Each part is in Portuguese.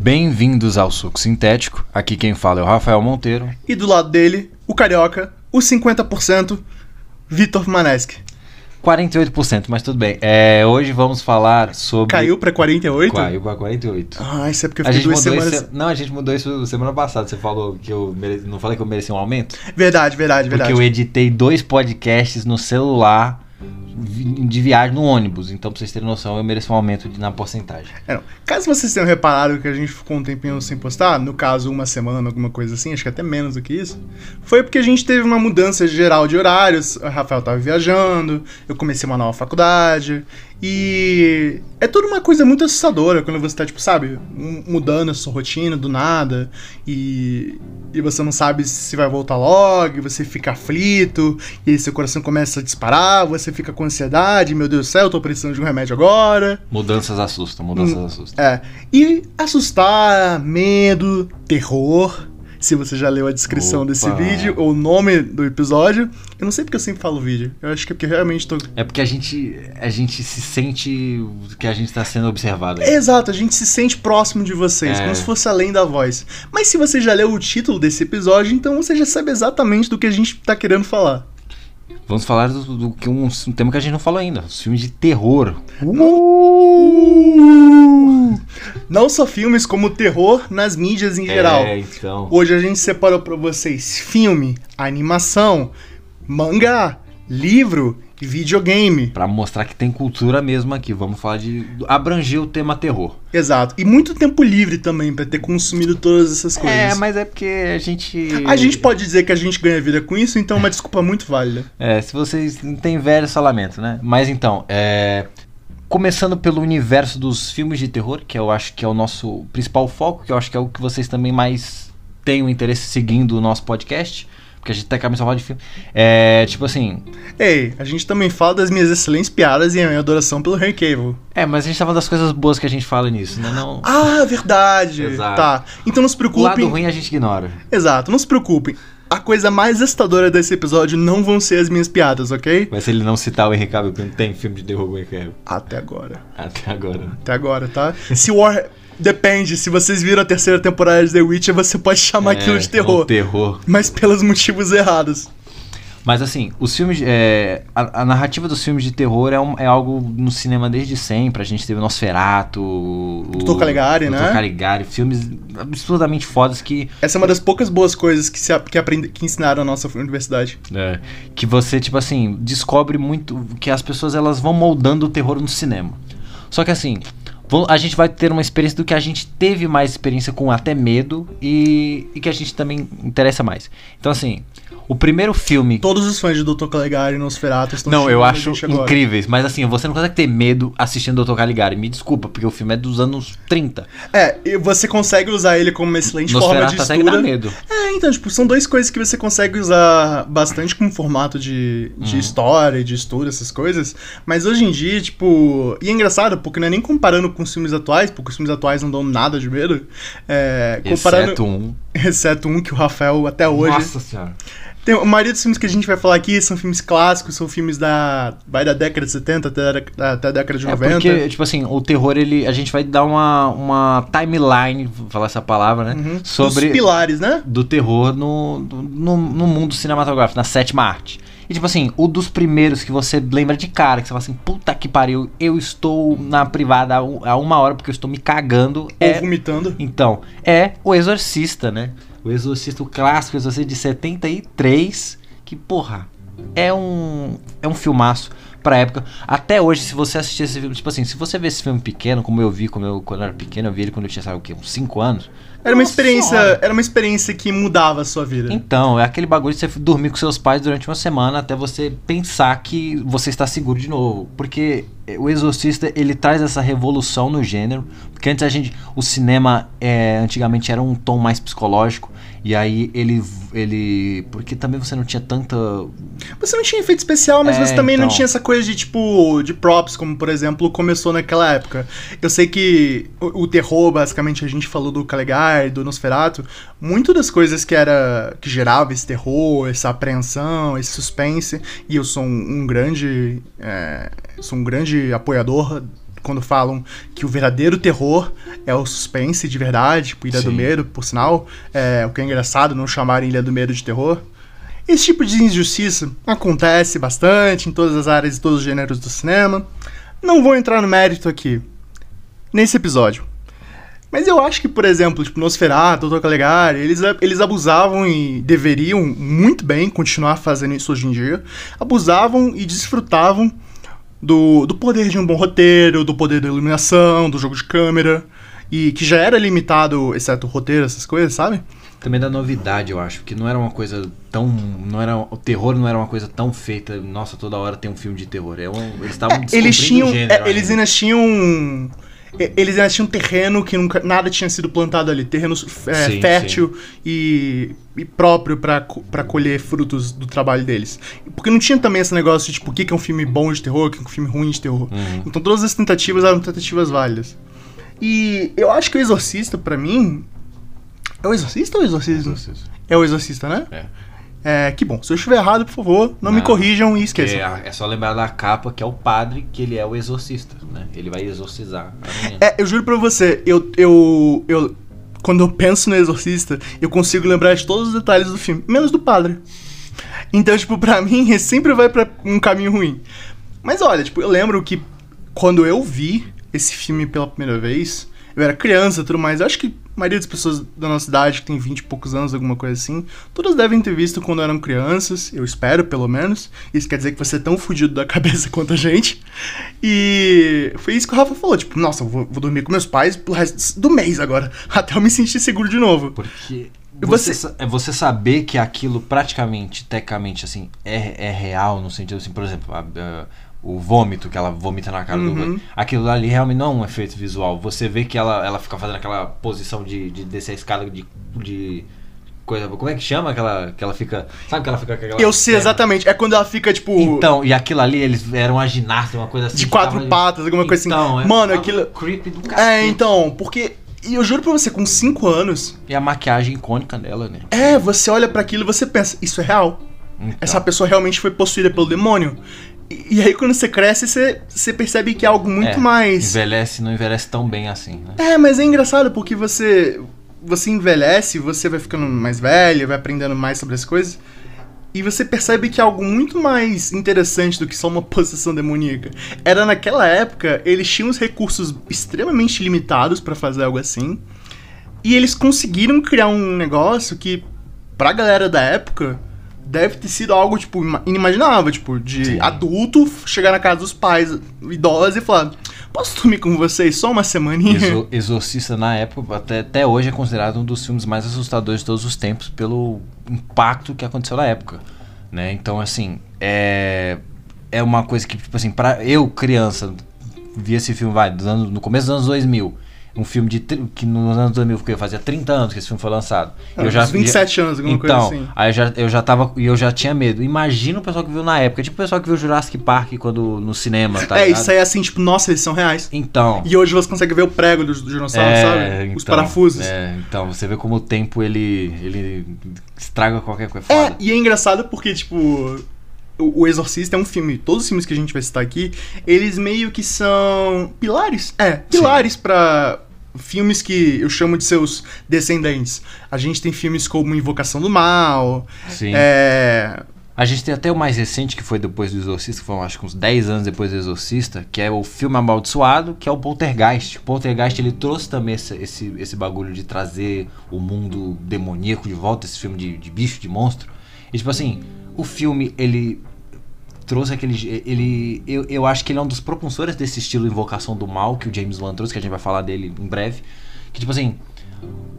Bem-vindos ao Suco Sintético. Aqui quem fala é o Rafael Monteiro. E do lado dele, o carioca, o 50%, Vitor Maneschi. 48%, mas tudo bem. É, hoje vamos falar sobre. Caiu pra 48? Caiu pra 48. Ah, isso é porque eu fiquei duas semanas. isso. Não, a gente mudou isso semana passada. Você falou que eu mere... não falei que eu mereci um aumento? Verdade, verdade, Porque verdade. eu editei dois podcasts no celular de viagem no ônibus. Então, pra vocês terem noção, eu mereço um aumento de- na porcentagem. É. Caso vocês tenham reparado que a gente ficou um tempinho sem postar, no caso uma semana, alguma coisa assim, acho que até menos do que isso, foi porque a gente teve uma mudança geral de horários, o Rafael tava viajando, eu comecei uma nova faculdade, e é tudo uma coisa muito assustadora quando você tá, tipo, sabe, mudando a sua rotina do nada, e, e você não sabe se vai voltar logo, e você fica aflito, e aí seu coração começa a disparar, você fica com ansiedade, meu Deus do céu, eu tô precisando de um remédio agora. Mudanças assustam, mudanças assustam. É. E assustar, medo, terror. Se você já leu a descrição Opa. desse vídeo, ou o nome do episódio. Eu não sei porque eu sempre falo vídeo. Eu acho que é porque realmente tô. É porque a gente, a gente se sente que a gente tá sendo observado. Exato, a gente se sente próximo de vocês, É. como se fosse além da voz. Mas se você já leu o título desse episódio, então você já sabe exatamente do que a gente tá querendo falar. Vamos falar do, do que um, um tema que a gente não falou ainda. Os filmes de terror. Não só filmes, como terror nas mídias em geral. É, então. Hoje a gente separou pra vocês filme, animação, mangá, livro e videogame. Pra mostrar que tem cultura mesmo aqui. Vamos falar de. abranger o tema terror. Exato. E muito tempo livre também pra ter consumido todas essas coisas. É, mas é porque a gente. A gente pode dizer que a gente ganha vida com isso, então é uma desculpa muito válida. É, se vocês não têm velho, só lamento, né? Mas então, é. Começando pelo universo dos filmes de terror, que eu acho que é o nosso principal foco, que eu acho que é o que vocês também mais têm o interesse seguindo o nosso podcast. Porque a gente tá cabeça falar de filme. É, tipo assim. Ei, a gente também fala das minhas excelentes piadas e a minha adoração pelo Henry Cavill. É, mas a gente tá falando das coisas boas que a gente fala nisso, né? Não. Ah, verdade. Exato. Tá. Então não se O lado preocupem. ruim a gente ignora. Exato, não se preocupem. A coisa mais assustadora desse episódio não vão ser as minhas piadas, ok? Mas se ele não citar o Henry Cavill, porque não tem filme de terror com Henry Cavill. Até agora. Até agora. Até agora, tá? Se War. Depende, se vocês viram a terceira temporada de The Witcher, você pode chamar aquilo É, de é um terror. terror. Mas pelos motivos errados. Mas assim, os filmes. é, a, a narrativa dos filmes de terror é, um- é algo no cinema desde sempre. A gente teve o Nosferatu, o. Caligari, Dr. né? Caligari, filmes absurdamente fodas que. Essa é uma das poucas boas coisas que, se, a- que, aprende, que ensinaram na nossa universidade. Que você, tipo assim, descobre muito. Que as pessoas elas vão moldando o terror no cinema. Só que assim. A gente vai ter uma experiência do que a gente teve mais experiência com até medo e, e que a gente também interessa mais. Então, assim, o primeiro filme Todos os fãs de Dr. Caligari e Nosferatu estão Não, eu acho incríveis, mas assim, você não consegue ter medo assistindo Dr. Caligari. Me desculpa, porque o filme é dos anos 30. É, e você consegue usar ele como uma excelente forma Nosferatu de até que dá estudo. medo. É, então, tipo, são duas coisas que você consegue usar bastante como formato de, de Uhum. história, de estudo, essas coisas. Mas hoje em dia, tipo. E é engraçado, porque não é nem comparando com os filmes atuais, porque os filmes atuais não dão nada de medo. É, comparando. Exceto um. Exceto um que o Rafael até hoje. Nossa senhora. Tem, a maioria dos filmes que a gente vai falar aqui são filmes clássicos, são filmes da. Vai da década de 70 até, a- até a década de É 90. porque, tipo assim, o terror, ele, a gente vai dar uma, uma timeline, vou falar essa palavra, né? Uhum. Sobre. Os pilares, né? do terror no, no, no mundo cinematográfico, na sétima arte. E tipo assim, o dos primeiros que você lembra de cara, que você fala assim, puta que pariu, eu estou na privada há, um- uma hora porque eu estou me cagando. Ou É, vomitando. então, é o Exorcista, né? O Exorcista, o clássico Exorcista de 73, que porra, é um é um filmaço pra época. Até hoje, se você assistir esse filme, tipo assim, se você vê esse filme pequeno, como eu vi quando eu, quando eu era pequeno, eu vi ele quando eu tinha, sabe o quê, uns 5 anos. Era uma Nossa experiência. Senhora. Era uma experiência que mudava a sua vida. Então, é aquele bagulho de você dormir com seus pais durante uma semana até você pensar que você está seguro de novo. Porque o Exorcista, ele traz essa revolução no gênero. Porque antes a gente. O cinema é, antigamente era um tom mais psicológico. E aí ele. ele porque também você não tinha tanta. Você não tinha efeito especial, mas É, você também não então. tinha essa coisa de tipo. de props, como por exemplo começou naquela época. Eu sei que o, o terror, basicamente, a gente falou do Caligari, do Nosferatu. Muito das coisas que era. que gerava esse terror, essa apreensão, esse suspense. E eu sou um, um grande. é, sou um grande apoiador quando falam que o verdadeiro terror é o suspense de verdade, tipo Ilha do Sim. Medo, por sinal. É, o que é engraçado não chamarem Ilha do Medo de terror. Esse tipo de injustiça acontece bastante em todas as áreas e todos os gêneros do cinema. Não vou entrar no mérito aqui, nesse episódio. Mas eu acho que, por exemplo, tipo, Nosferatu, Dr. Caligari, eles, eles abusavam e deveriam muito bem continuar fazendo isso hoje em dia. Abusavam e desfrutavam do, do poder de um bom roteiro, do poder da iluminação, do jogo de câmera. E que já era limitado, exceto o roteiro, essas coisas, sabe? Também da novidade, eu acho, que não era uma coisa tão. não era O terror não era uma coisa tão feita. Nossa, toda hora tem um filme de terror. É um, eles estavam É, eles tinham. é, eles ainda tinham. Eles ainda tinham terreno que nunca, nada tinha sido plantado ali. Terreno é, Sim, fértil E, e próprio pra colher frutos do trabalho deles. Porque não tinha também esse negócio de tipo, o que é um filme bom de terror, o que é um filme ruim de terror. Uhum. Então todas as tentativas eram tentativas válidas. E eu acho que o Exorcista, pra mim. É o Exorcista ou o Exorcismo? É o Exorcista, né? É. É, que bom. Se eu estiver errado, por favor, não, me Não. corrijam e esqueçam. É, é só lembrar da capa que é o padre, que ele é o exorcista, né? Ele vai exorcizar. É, eu juro pra você, eu, eu, eu. Quando eu penso no Exorcista, eu consigo lembrar de todos os detalhes do filme, menos do padre. Então, tipo, pra mim, sempre vai pra um caminho ruim. Mas olha, tipo, eu lembro que quando eu vi esse filme pela primeira vez, eu era criança e tudo mais. Eu acho que a maioria das pessoas da nossa idade, que tem 20 e poucos anos, alguma coisa assim, todas devem ter visto quando eram crianças. Eu espero, pelo menos. Isso quer dizer que você é tão fudido da cabeça quanto a gente. E foi isso que o Rafa falou. Tipo, nossa, eu vou, vou dormir com meus pais pro resto do mês agora. Até eu me sentir seguro de novo. Porque você, você- é você saber que aquilo praticamente, tecnicamente, assim, é, é real, no sentido assim, por exemplo, a- a- o vômito que ela vomita na cara Uhum. do Aquilo ali realmente não é um efeito visual. Você vê que ela, ela fica fazendo aquela posição de, de descer a escada de, de coisa. Como é que chama aquela. Que ela fica. Sabe que ela fica com aquela. Eu sei perna? exatamente. É quando ela fica, tipo. Então, e aquilo ali, eles eram uma ginasta, uma coisa assim. De quatro tava- patas, alguma coisa assim. Então, é- Mano, aquilo- Creepy do cacete. É, então, porque. E eu juro pra você, com 5 anos, E a maquiagem icônica dela, né? é, você olha pra aquilo e você pensa, isso é real. Então, Essa pessoa realmente foi possuída pelo demônio. E, aí quando você cresce, você, você percebe que é algo muito é, mais. Envelhece, não envelhece tão bem assim, né? É, mas é engraçado porque você. Você envelhece, você vai ficando mais velho, vai aprendendo mais sobre as coisas. E você percebe que é algo muito mais interessante do que só uma possessão demoníaca. Era naquela época, eles tinham os recursos extremamente limitados pra fazer algo assim. E eles conseguiram criar um negócio que, pra galera da época, deve ter sido algo, tipo, ima- inimaginável. Tipo, de Sim. adulto chegar na casa dos pais idosos e falar: Posso dormir com vocês só uma semaninha? Exo- Exorcista, na época, até, até hoje, é considerado um dos filmes mais assustadores de todos os tempos pelo impacto que aconteceu na época. Né? Então, assim, é, é uma coisa que, tipo assim, pra eu, criança, vi esse filme, vai, no começo dos anos 2000. Um filme de que nos anos 2000 porque fazia 30 anos que esse filme foi lançado. Ah, uns 27 anos, alguma então, coisa assim. aí eu já, eu já tava e eu já tinha medo. Imagina o pessoal que viu na época, tipo o pessoal que viu Jurassic Park quando no cinema, tá é, ligado? isso aí é assim, tipo, nossa, eles são reais. Então, E hoje você consegue ver o prego do, do dinossauro, sabe? Os então, parafusos. É, então, você vê como o tempo ele, ele estraga qualquer coisa. É, e é engraçado porque, tipo, o, o Exorcista é um filme, todos os filmes que a gente vai citar aqui, eles meio que são pilares. É, pilares pra filmes que eu chamo de seus descendentes. A gente tem filmes como Invocação do Mal, Sim. é... A gente tem até o mais recente, que foi depois do Exorcista, que foi acho que uns 10 anos depois do Exorcista, que é o filme Amaldiçoado, que é o Poltergeist. O Poltergeist ele trouxe também esse, esse, esse bagulho de trazer o mundo demoníaco de volta, esse filme de, de bicho, de monstro. E tipo assim, o filme ele trouxe aquele. Ele, eu, eu acho que ele é um dos propulsores desse estilo Invocação do Mal que o James Wan trouxe, que a gente vai falar dele em breve. Que tipo assim,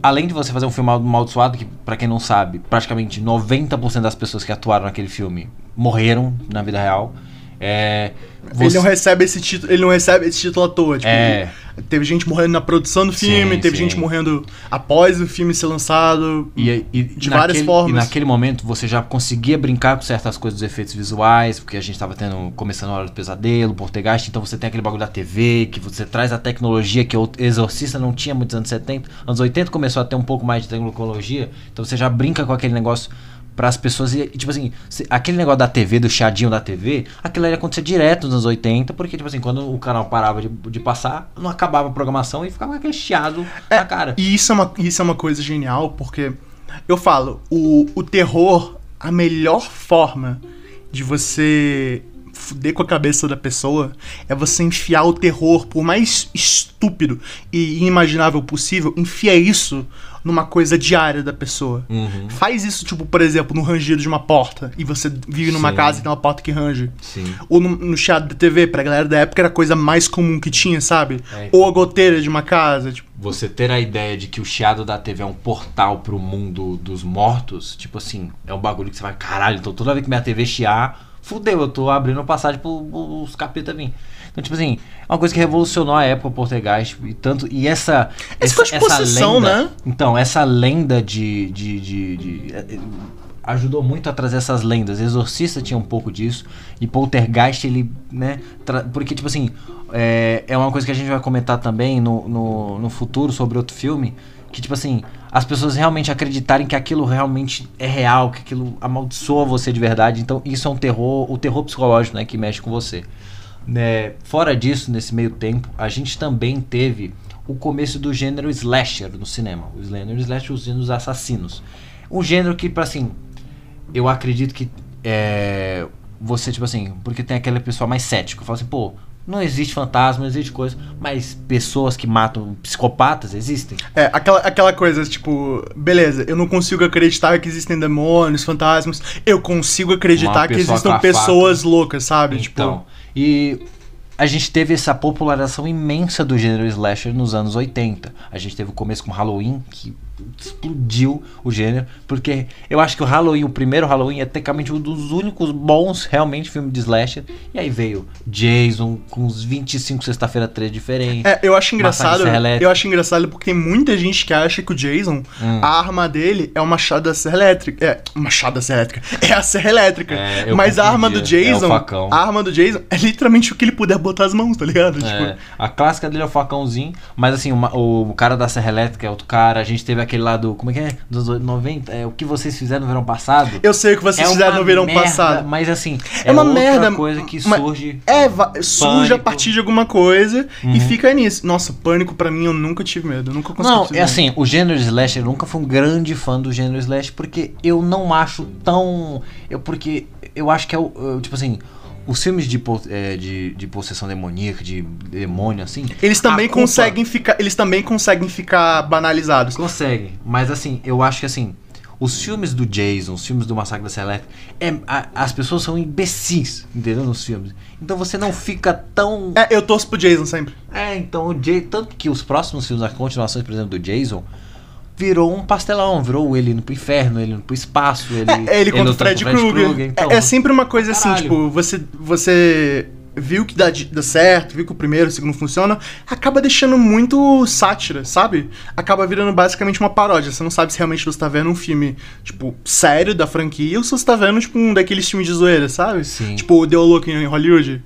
além de você fazer um filme amaldiçoado, que pra quem não sabe, praticamente 90% das pessoas que atuaram naquele filme morreram na vida real. É, Ele você- não recebe esse título, ele não recebe esse título à toa, tipo, É. teve gente morrendo na produção do filme, Sim, teve sim. gente morrendo após o filme ser lançado. E, e- De e várias naquele, formas. E naquele momento você já conseguia brincar com certas coisas dos efeitos visuais, porque a gente tava tendo, começando a hora do pesadelo, Portegaste, então você tem aquele bagulho da TV, que você traz a tecnologia que o Exorcista não tinha muitos anos 70. Anos 80 começou a ter um pouco mais de tecnologia, então você já brinca com aquele negócio para as pessoas. E, tipo assim, se- aquele negócio da TV, do chiadinho da TV, aquilo ali acontecia direto nos anos 80, porque, tipo assim, quando o canal parava de, de passar, não acabava a programação e ficava aquele chiado na cara. E isso é uma, isso é uma coisa genial, porque eu falo, o, o terror, a melhor forma de você fuder com a cabeça da pessoa é você enfiar o terror, por mais estúpido e inimaginável possível, enfia isso numa coisa diária da pessoa. Uhum. Faz isso, tipo, por exemplo, no rangido de uma porta, e você vive numa Sim. casa e tem uma porta que range. Sim. Ou no, no chiado da TV, pra galera da época era a coisa mais comum que tinha, sabe? É. Ou a goteira de uma casa, tipo. Você ter a ideia de que o chiado da TV é um portal pro mundo dos mortos, tipo assim, é um bagulho que você vai, caralho, então toda vez que minha TV chiar, fudeu, eu tô abrindo passagem pro- pros capeta vir. Então, tipo assim, é uma coisa que revolucionou a época, o Poltergeist, e tanto. E essa. Foi de possessão, lenda, né? Então, essa lenda de. de, de, de- eh, ajudou muito a trazer essas lendas. Exorcista tinha um pouco disso. E Poltergeist, ele, né? Porque, tipo assim, é, é uma coisa que a gente vai comentar também no, no, no futuro sobre outro filme. Que, tipo assim, as pessoas realmente acreditarem que aquilo realmente é real, que aquilo amaldiçoa você de verdade. Então, isso é um terror, o terror psicológico, né? Que mexe com você. Né, fora disso, nesse meio tempo, a gente também teve o começo do gênero slasher no cinema. O gênero slasher, os gêneros assassinos. Um gênero que, pra assim, eu acredito que é, você, tipo assim, porque tem aquela pessoa mais cética, fala assim, pô, não existe fantasma, não existe coisa, mas pessoas que matam psicopatas existem. É, aquela, aquela coisa, tipo, beleza, eu não consigo acreditar que existem demônios, fantasmas. Eu consigo acreditar que existam pessoas loucas, sabe? Então, Tipo, e a gente teve essa popularização imensa do gênero slasher nos anos 80. A gente teve o começo com Halloween, que explodiu o gênero, porque eu acho que o Halloween, o primeiro Halloween, é tecnicamente um dos únicos bons realmente filmes de slasher. E aí veio Jason com uns 25 sexta-feira 3 diferentes. É, eu acho engraçado. Eu acho engraçado porque tem muita gente que acha que o Jason, Hum. a arma dele é o machado da serra elétrica. É, machado da serra elétrica. É a serra elétrica. É, Mas a arma do confundia. É Jason. facão. a arma do Jason é literalmente o que ele puder botar as mãos, tá ligado? É, Tipo, a clássica dele é o facãozinho, mas assim, uma- o, cara da Serra Elétrica é outro cara. A gente teve aquele lá do. Como é que é? Dos 90. É o que vocês fizeram no verão passado. eu sei o que vocês é fizeram no verão merda, passado. Mas assim, É é, uma merda, coisa que surge. É, surge a partir de alguma coisa e Uhum. fica nisso. Nossa, pânico pra mim eu nunca tive medo. Eu nunca consegui Não, é assim, o gênero slash, eu nunca fui um grande fã do gênero slash, porque eu não acho tão. Eu, porque eu acho que é o. Tipo assim, os filmes de, é, de, de possessão demoníaca, de demônio, assim. Eles também culpa- conseguem ficar. Eles também conseguem ficar banalizados. Consegue, mas assim, eu acho que assim, os filmes do Jason, os filmes do Massacre da Elétrica, é, a- as pessoas são imbecis, entendeu? Nos filmes. Então você não fica tão. É, eu torço pro Jason sempre. É, então o Jay, tanto que os próximos filmes, as continuações, por exemplo, do Jason, virou um pastelão, virou ele indo pro inferno, ele indo pro espaço, ele. É, ele contra o Fred o Krueger. então, é, é sempre uma coisa assim, Caralho. tipo, você, você viu que dá, dá certo, viu que o primeiro, o segundo funciona, acaba deixando muito sátira, sabe? Acaba virando basicamente uma paródia. Você não sabe se realmente você tá vendo um filme, tipo, sério da franquia ou se você tá vendo, tipo, um daqueles filmes de zoeira, sabe? Sim. Tipo, The Look em Hollywood.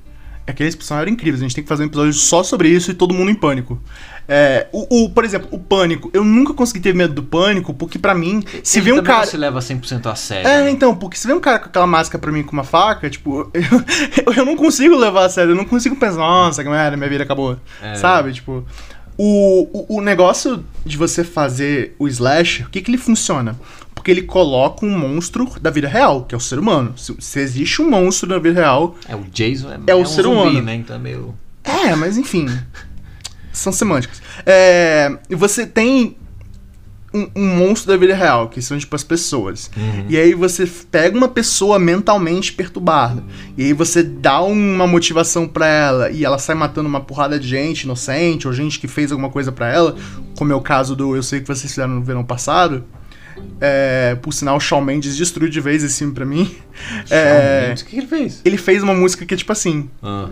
Aqueles episódios eram incríveis, a gente tem que fazer um episódio só sobre isso e todo mundo em pânico. É, o, o- por exemplo, o pânico. Eu nunca consegui ter medo do pânico, porque pra mim, se ele vê um também não cara. se leva 100% a sério. É, né? então, porque se vê um cara com aquela máscara pra mim com uma faca, tipo, eu, eu não consigo levar a sério, eu não consigo pensar, nossa, que merda, minha vida acabou. É. Sabe? Tipo, o, o, o negócio de você fazer o slash, o que que ele funciona? Porque ele coloca um monstro da vida real, que é o ser humano. Se, se existe um monstro na vida real, É, o Jason é, É o um ser zumbi, humano. né? Então é meio. é, mas enfim. São semânticas. É, e você tem um, um monstro da vida real, que são tipo as pessoas. Uhum. E aí você pega uma pessoa mentalmente perturbada. E aí você dá uma motivação pra ela e ela sai matando uma porrada de gente inocente ou gente que fez alguma coisa pra ela, como é o caso do Eu Sei Que Vocês Fizeram no Verão Passado. É, por sinal, o Shawn Mendes destruiu de vez esse filme pra mim. É, O que que ele fez? ele fez uma música que é tipo assim. Ah.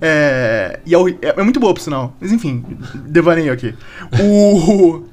É, e é, é- é muito boa, por sinal. Mas enfim, devaneio aqui. O,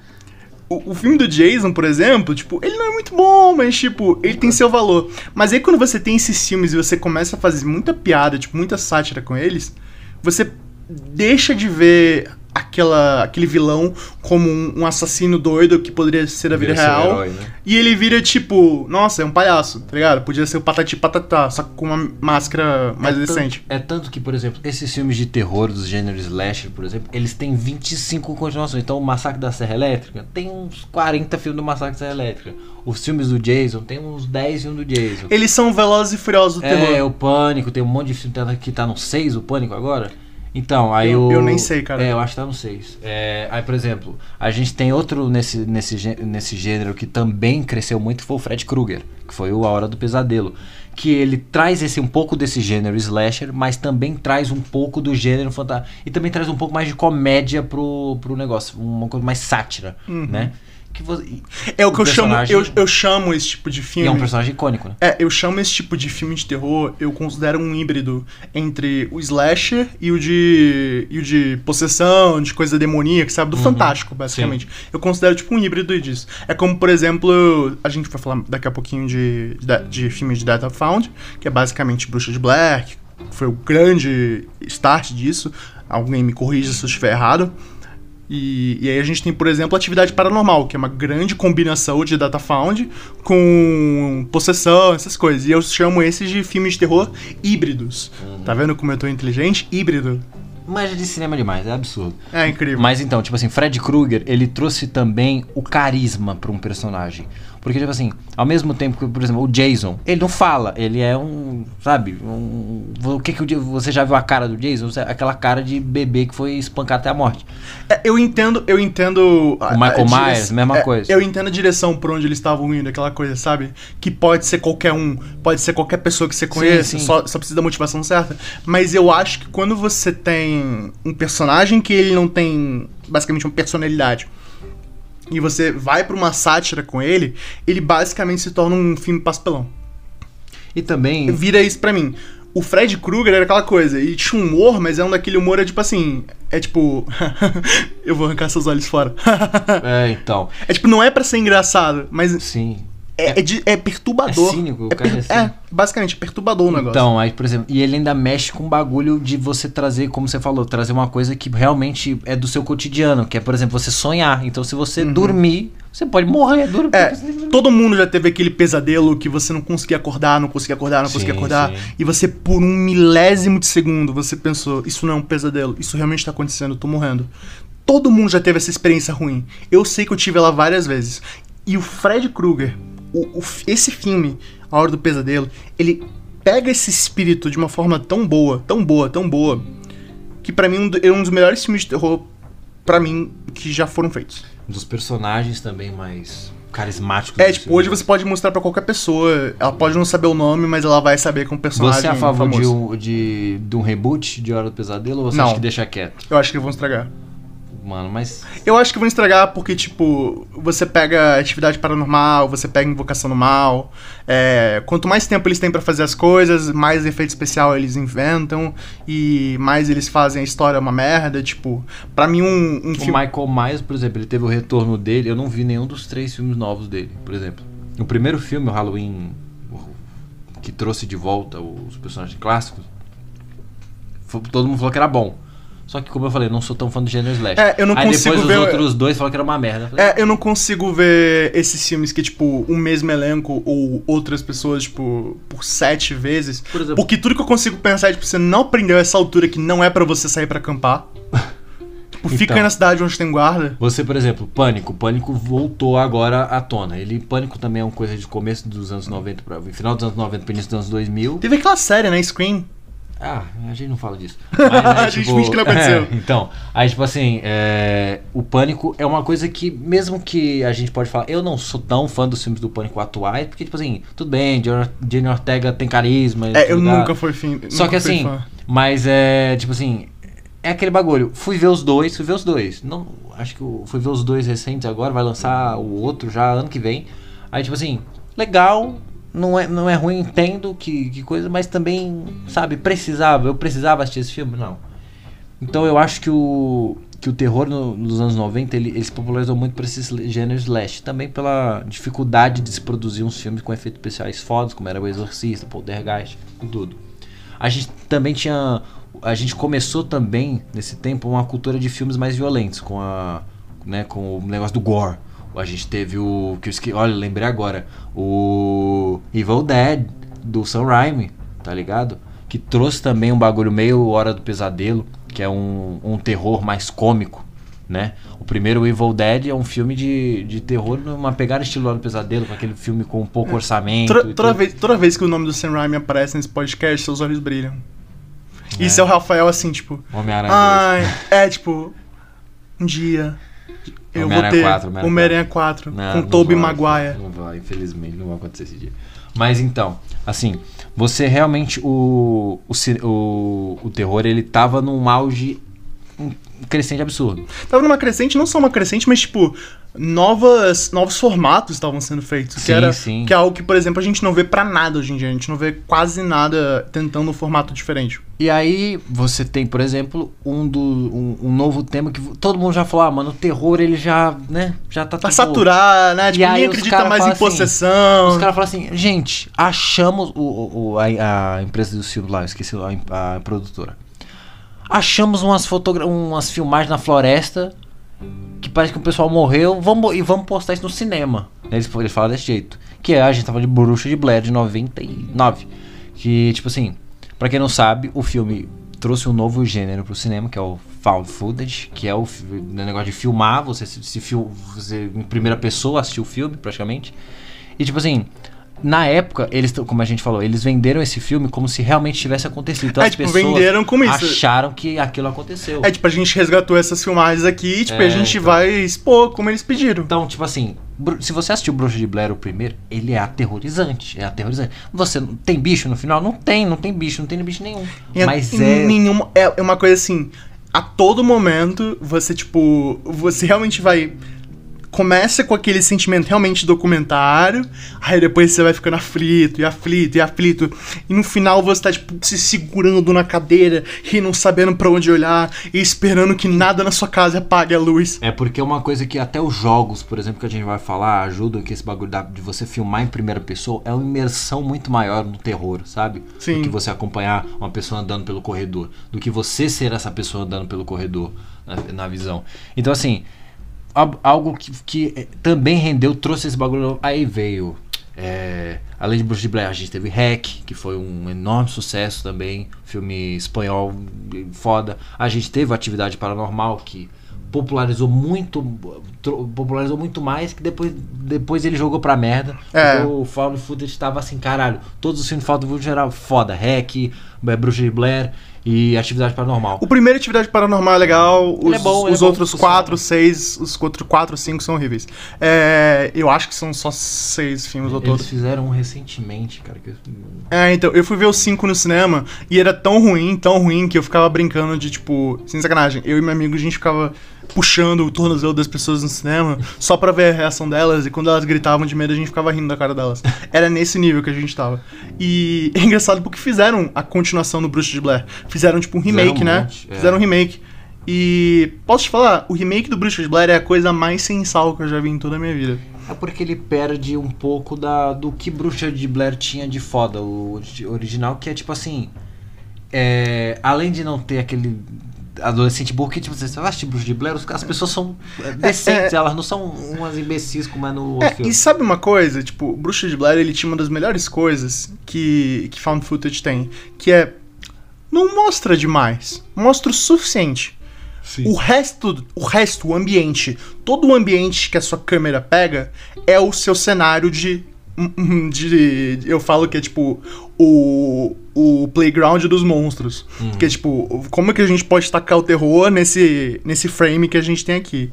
o, o filme do Jason, por exemplo, tipo, ele não é muito bom, mas, tipo, ele tem seu valor. Mas aí quando você tem esses filmes e você começa a fazer muita piada, tipo, muita sátira com eles, você deixa de ver aquela, aquele vilão como um, um assassino doido que poderia ser a vida real. herói, né? E ele vira tipo, nossa, é um palhaço, tá ligado? Podia ser o Patati Patatá, só que com uma máscara mais é decente. Tanto, é tanto que, por exemplo, esses filmes de terror dos gêneros slasher, por exemplo, eles têm 25 continuações. Então, o Massacre da Serra Elétrica tem uns 40 filmes do Massacre da Serra Elétrica. Os filmes do Jason tem uns 10 filmes do Jason. Eles são velozes e furiosos do É, terror. o Pânico, tem um monte de filme que tá no 6, o Pânico agora. Então, aí Eu- o. eu nem sei, cara. É, eu acho que tá no 6. É, aí, por exemplo, a gente tem outro nesse, nesse, nesse gênero que também cresceu muito, foi o Fred Krueger, que foi o A Hora do Pesadelo. Que ele traz esse um pouco desse gênero slasher, mas também traz um pouco do gênero fantasma. E também traz um pouco mais de comédia pro, pro negócio, uma coisa mais sátira, né? Que vo- e- É o que eu chamo, eu, eu chamo esse tipo de E filme. é um personagem icônico, né? É, eu chamo esse tipo de filme de terror, eu considero um híbrido entre o slasher e o de. e o de possessão, de coisa demoníaca, sabe? Do Uhum. fantástico, basicamente. Eu considero tipo um híbrido disso. É como, por exemplo, a gente vai falar daqui a pouquinho de, de, de filme de Data Found, que é basicamente Bruxa de Blair, que foi o grande start disso. Alguém me corrija se eu estiver errado. E, e aí a gente tem, por exemplo, Atividade Paranormal, que é uma grande combinação de Data Found com possessão, essas coisas. E eu chamo esses de filmes de terror híbridos. Tá vendo como eu tô inteligente? Híbrido. Mas de cinema demais, é absurdo. É incrível. Mas então, tipo assim, Fred Krueger, ele trouxe também o carisma pra um personagem. Porque, tipo assim, ao mesmo tempo que, por exemplo, o Jason, ele não fala, ele é um, sabe, um, o que que o, você já viu a cara do Jason? Aquela cara de bebê que foi espancado até a morte. É, eu entendo, eu entendo. a- O Michael a Myers, mesma é, coisa. Eu entendo a direção por onde eles estavam indo, aquela coisa, sabe? Que pode ser qualquer um, pode ser qualquer pessoa que você conheça, sim. Só, só precisa da motivação certa. Mas eu acho que quando você tem um personagem que ele não tem basicamente uma personalidade. E você vai pra uma sátira com ele, ele basicamente se torna um filme pastelão. E também, Vira isso pra mim. O Fred Krueger era aquela coisa, ele tinha um humor, mas é um daquele humor, é tipo assim, é tipo. eu vou arrancar seus olhos fora. é, então, é tipo, não é pra ser engraçado, mas sim. É, é, de- é perturbador. É cínico, o é, cara é per- cínico. é, basicamente, é perturbador o negócio. Então, aí, por exemplo, e ele ainda mexe com o bagulho de você trazer, como você falou, trazer uma coisa que realmente é do seu cotidiano, que é, por exemplo, você sonhar. Então, se você dormir, você pode morrer, dormir. Uhum. É, todo mundo já teve aquele pesadelo que você não conseguia acordar, não conseguia acordar, não Sim, conseguia acordar. sim. E você, por um milésimo de segundo, você pensou, isso não é um pesadelo, isso realmente tá acontecendo, eu tô morrendo. Todo mundo já teve essa experiência ruim. Eu sei que eu tive ela várias vezes. E o Fred Krueger, o- o esse filme, A Hora do Pesadelo, ele pega esse espírito de uma forma tão boa, tão boa, tão boa, que pra mim um é um dos melhores filmes de terror, pra mim, que já foram feitos. Um dos personagens também mais carismáticos. É, tipo, hoje você pode mostrar pra qualquer pessoa. Ela pode não saber o nome, mas ela vai saber que é um personagem Você é a favor de famoso. um, de, de um reboot de Hora do Pesadelo ou você Não. acha que deixa quieto? Eu acho que vão estragar. Mano, mas. Eu acho que vão estragar porque, tipo, você pega atividade paranormal, você pega invocação do mal. é, quanto mais tempo eles têm pra fazer as coisas, mais efeito especial eles inventam e mais eles fazem a história uma merda. Tipo, pra mim, um, um O filme. Michael Myers, por exemplo, ele teve o retorno dele. Eu não vi nenhum dos três filmes novos dele, por exemplo. O primeiro filme, o Halloween, que trouxe de volta os personagens clássicos, todo mundo falou que era bom. Só que, como eu falei, eu não sou tão fã do gênero slash. É, eu não Aí consigo depois ver- os outros dois falaram que era uma merda. Eu falei, É, eu não consigo ver esses filmes que, tipo, o mesmo elenco ou outras pessoas, tipo, por sete vezes. Por exemplo- Porque tudo que eu consigo pensar é, tipo, você não aprendeu essa altura que não é pra você sair pra acampar. tipo, fica Então. aí na cidade onde tem guarda. Você, por exemplo, Pânico. Pânico voltou agora à tona. Ele, Pânico também é uma coisa de começo dos anos 90, pra, final dos anos 90 para início dos anos 2000. Teve aquela série, né? Scream. Ah, a gente não fala disso. Mas, né, A gente finge que não aconteceu. é, então, aí tipo assim, é, o Pânico é uma coisa que, mesmo que a gente pode falar, eu não sou tão fã dos filmes do Pânico atuais, porque tipo assim, tudo bem, Jenny Ortega tem carisma. É, eu nunca fui fim. Só que assim, fã. mas é, tipo assim, é aquele bagulho. Fui ver os dois, fui ver os dois. Não, acho que eu fui ver os dois recentes agora, vai lançar o outro já ano que vem. Aí, tipo assim, legal, não é, não é ruim, entendo que, que coisa, mas também, sabe, precisava, eu precisava assistir esse filme? Não. Então eu acho que o, que o terror no- nos anos 90 ele, ele se popularizou muito por esses gêneros slash. Também pela dificuldade de se produzir uns filmes com efeitos especiais fodas, como era o Exorcista, Poltergeist e tudo. A gente também tinha a gente começou também, nesse tempo, uma cultura de filmes mais violentos, com a. Né, com o negócio do gore. A gente teve o. Que esque, olha, lembrei agora. O Evil Dead, do Sam Raimi, tá ligado? Que trouxe também um bagulho meio Hora do Pesadelo, que é um, um terror mais cômico, né? O primeiro Evil Dead é um filme de, de terror numa pegada estilo Hora do Pesadelo, com aquele filme com pouco orçamento. Toda, toda vez, toda vez que o nome do Sam Raimi aparece nesse podcast, seus olhos brilham. É. Isso é o Rafael assim, tipo. Homem-Aranha. Ai, é tipo. Um dia. Eu vou ter 4, Homem-Aranha 4, não, com Tobey Maguire. Não vai, infelizmente, não vai acontecer esse dia. Mas então, assim, você realmente. O, o, o, o terror, ele tava num auge um crescente absurdo. Tava numa crescente, não só uma crescente, mas tipo, novas, novos formatos estavam sendo feitos. Sim, que, era, sim. que é algo que, por exemplo, a gente não vê pra nada hoje em dia. A gente não vê quase nada tentando um formato diferente. E aí você tem, por exemplo, um, do, um, um novo tema que todo mundo já falou, ah, mano, o terror ele já, né, já tá... Saturado, né? Tipo, ninguém acredita mais em assim, possessão. Os caras falam assim, gente, achamos o, o, a, a empresa do filme lá, esqueci a, a produtora. Achamos umas, fotogra umas filmagens na floresta que parece que o pessoal morreu vamos, e vamos postar isso no cinema. Eles, eles falam desse jeito. Que é, a gente tava de Bruxa de Blair de 99. Que, tipo assim, para quem não sabe, o filme trouxe um novo gênero pro cinema, que é o found footage, que é o, o negócio de filmar, você se, se fil, você em primeira pessoa assistir o filme, praticamente. E tipo assim, na época, eles, como a gente falou, eles venderam esse filme como se realmente tivesse acontecido. Então é, as tipo, pessoas venderam como isso. acharam que aquilo aconteceu. É, tipo, a gente resgatou essas filmagens aqui e, tipo, É, a gente então. vai expor como eles pediram. Então, tipo assim, se você assistiu Bruxa de Blair o primeiro, ele é aterrorizante. É aterrorizante. Você tem bicho no final? Não tem, não tem bicho, não tem bicho nenhum. E Mas é. nenhuma, é uma coisa assim, a todo momento você, tipo, você realmente vai. Começa com aquele sentimento realmente documentário, aí depois você vai ficando aflito, e aflito, e aflito, e no final você tá, tipo, se segurando na cadeira e não sabendo pra onde olhar, e esperando que nada na sua casa apague a luz. É porque é uma coisa que até os jogos, por exemplo, que a gente vai falar, ajudam que esse bagulho de você filmar em primeira pessoa é uma imersão muito maior no terror, sabe? Sim. Do que você acompanhar uma pessoa andando pelo corredor. Do que você ser essa pessoa andando pelo corredor na, na visão. Então, assim, algo que, que eh, também rendeu, trouxe esse bagulho. Aí veio. é, além de Bruxa de Blair, a gente teve Hack, que foi um enorme sucesso também. Filme espanhol eh, foda. A gente teve Atividade Paranormal, que popularizou muito popularizou muito mais que depois, depois ele jogou pra merda É. o Found Footage tava assim caralho todos os filmes de Found Footage eram foda Hack, Bruxa de Blair e Atividade Paranormal O primeiro Atividade Paranormal é legal, os, Ele é bom, ele os é bom, outros funciona. 4, 6, os outros 4, 5 são horríveis. É, eu acho que são só 6 filmes ao todo. eles fizeram um recentemente cara que... É, então, eu fui ver o 5 no cinema e era tão ruim, tão ruim, que eu ficava brincando de, tipo, sem sacanagem, eu e meu amigo, a gente ficava puxando o tornozelo das pessoas no cinema só pra ver a reação delas, e quando elas gritavam de medo, a gente ficava rindo da cara delas. Era nesse nível que a gente tava. E é engraçado porque fizeram a continuação do Bruxa de Blair. Fizeram, tipo, um Fizeram remake, um né? monte, é. Fizeram um remake. E posso te falar, o remake do Bruxa de Blair é a coisa mais sensal que eu já vi em toda a minha vida. é porque ele perde um pouco da, do que Bruxa de Blair tinha de foda o ori- original que é tipo assim é, além de não ter aquele adolescente burro que tipo você vai assistir Bruxa de Blair as pessoas são é, decentes é. elas não são umas imbecis como é no É, filme e sabe uma coisa? Tipo, o Bruxa de Blair, ele tinha uma das melhores coisas que, que Found Footage tem, que é não mostra demais, mostra o suficiente. O resto, o resto, o ambiente, todo o ambiente que a sua câmera pega é o seu cenário de de eu falo que é tipo o o playground dos monstros. Que é tipo, como é que a gente pode tacar o terror nesse nesse frame que a gente tem aqui?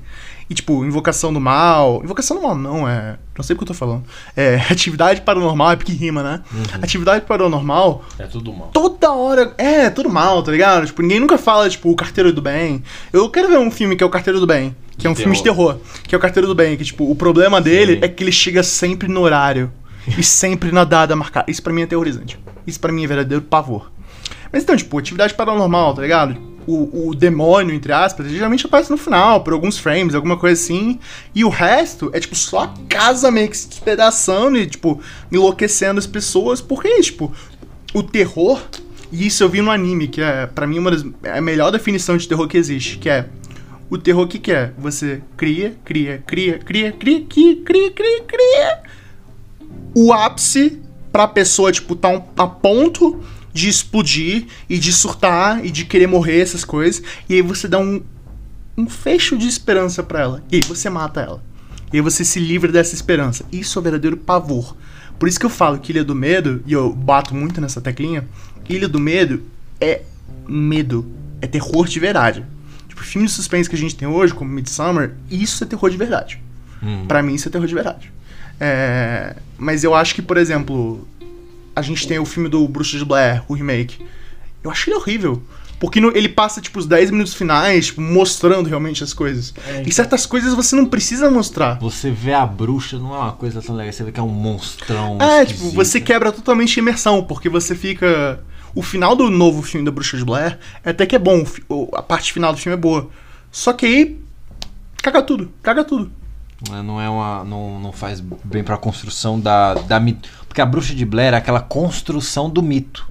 E tipo, invocação do mal, invocação do mal não é, não sei o que eu tô falando. É atividade paranormal é porque rima, né? Atividade paranormal é tudo mal toda hora. É, tudo mal, tá ligado? Tipo, ninguém nunca fala, tipo, o Carteiro do Bem. Eu quero ver um filme que é o Carteiro do Bem. Que é um De filme de terror. Que é o Carteiro do Bem. Que, tipo, o problema dele Sim. é que ele chega sempre no horário. E sempre na data marcada. Isso pra mim é terrorizante. Isso pra mim é verdadeiro pavor. Mas então, tipo, atividade paranormal, tá ligado? O, o demônio, entre aspas, geralmente aparece no final, por alguns frames, alguma coisa assim. E o resto é, tipo, só a casa meio que se despedaçando e, tipo, enlouquecendo as pessoas. Porque, tipo, o terror, E isso eu vi no anime, que é, pra mim, uma das, é a melhor definição de terror que existe, que é o terror que que é? Você cria, cria, cria, cria, cria, cria, cria, cria, cria. O ápice pra pessoa, tipo, tá um, a ponto de explodir e de surtar e de querer morrer, essas coisas. E aí você dá um, um fecho de esperança pra ela. E aí você mata ela. E aí você se livra dessa esperança. Isso é o verdadeiro pavor. Por isso que eu falo que Ilha do Medo, e eu bato muito nessa teclinha, Ilha do Medo é medo. É terror de verdade. Tipo, filme de suspense que a gente tem hoje, como Midsummer, isso é terror de verdade. Hum. Pra mim, isso é terror de verdade. É, Mas eu acho que, por exemplo, a gente tem o filme do Bruxa de Blair, o remake. Eu acho ele horrível. Porque no- ele passa, tipo, os 10 minutos finais, tipo, mostrando realmente as coisas. E certas coisas você não precisa mostrar. Você vê a bruxa não é uma coisa tão legal. Você vê que é um monstrão. É, tipo, esquisito. você quebra totalmente a imersão, porque você fica. O final do novo filme da Bruxa de Blair é até que é bom, a parte final do filme é boa. Só que aí. Caga tudo, caga tudo. É, Não é uma. Não, não faz bem pra construção da, da mito. Porque a bruxa de Blair é aquela construção do mito.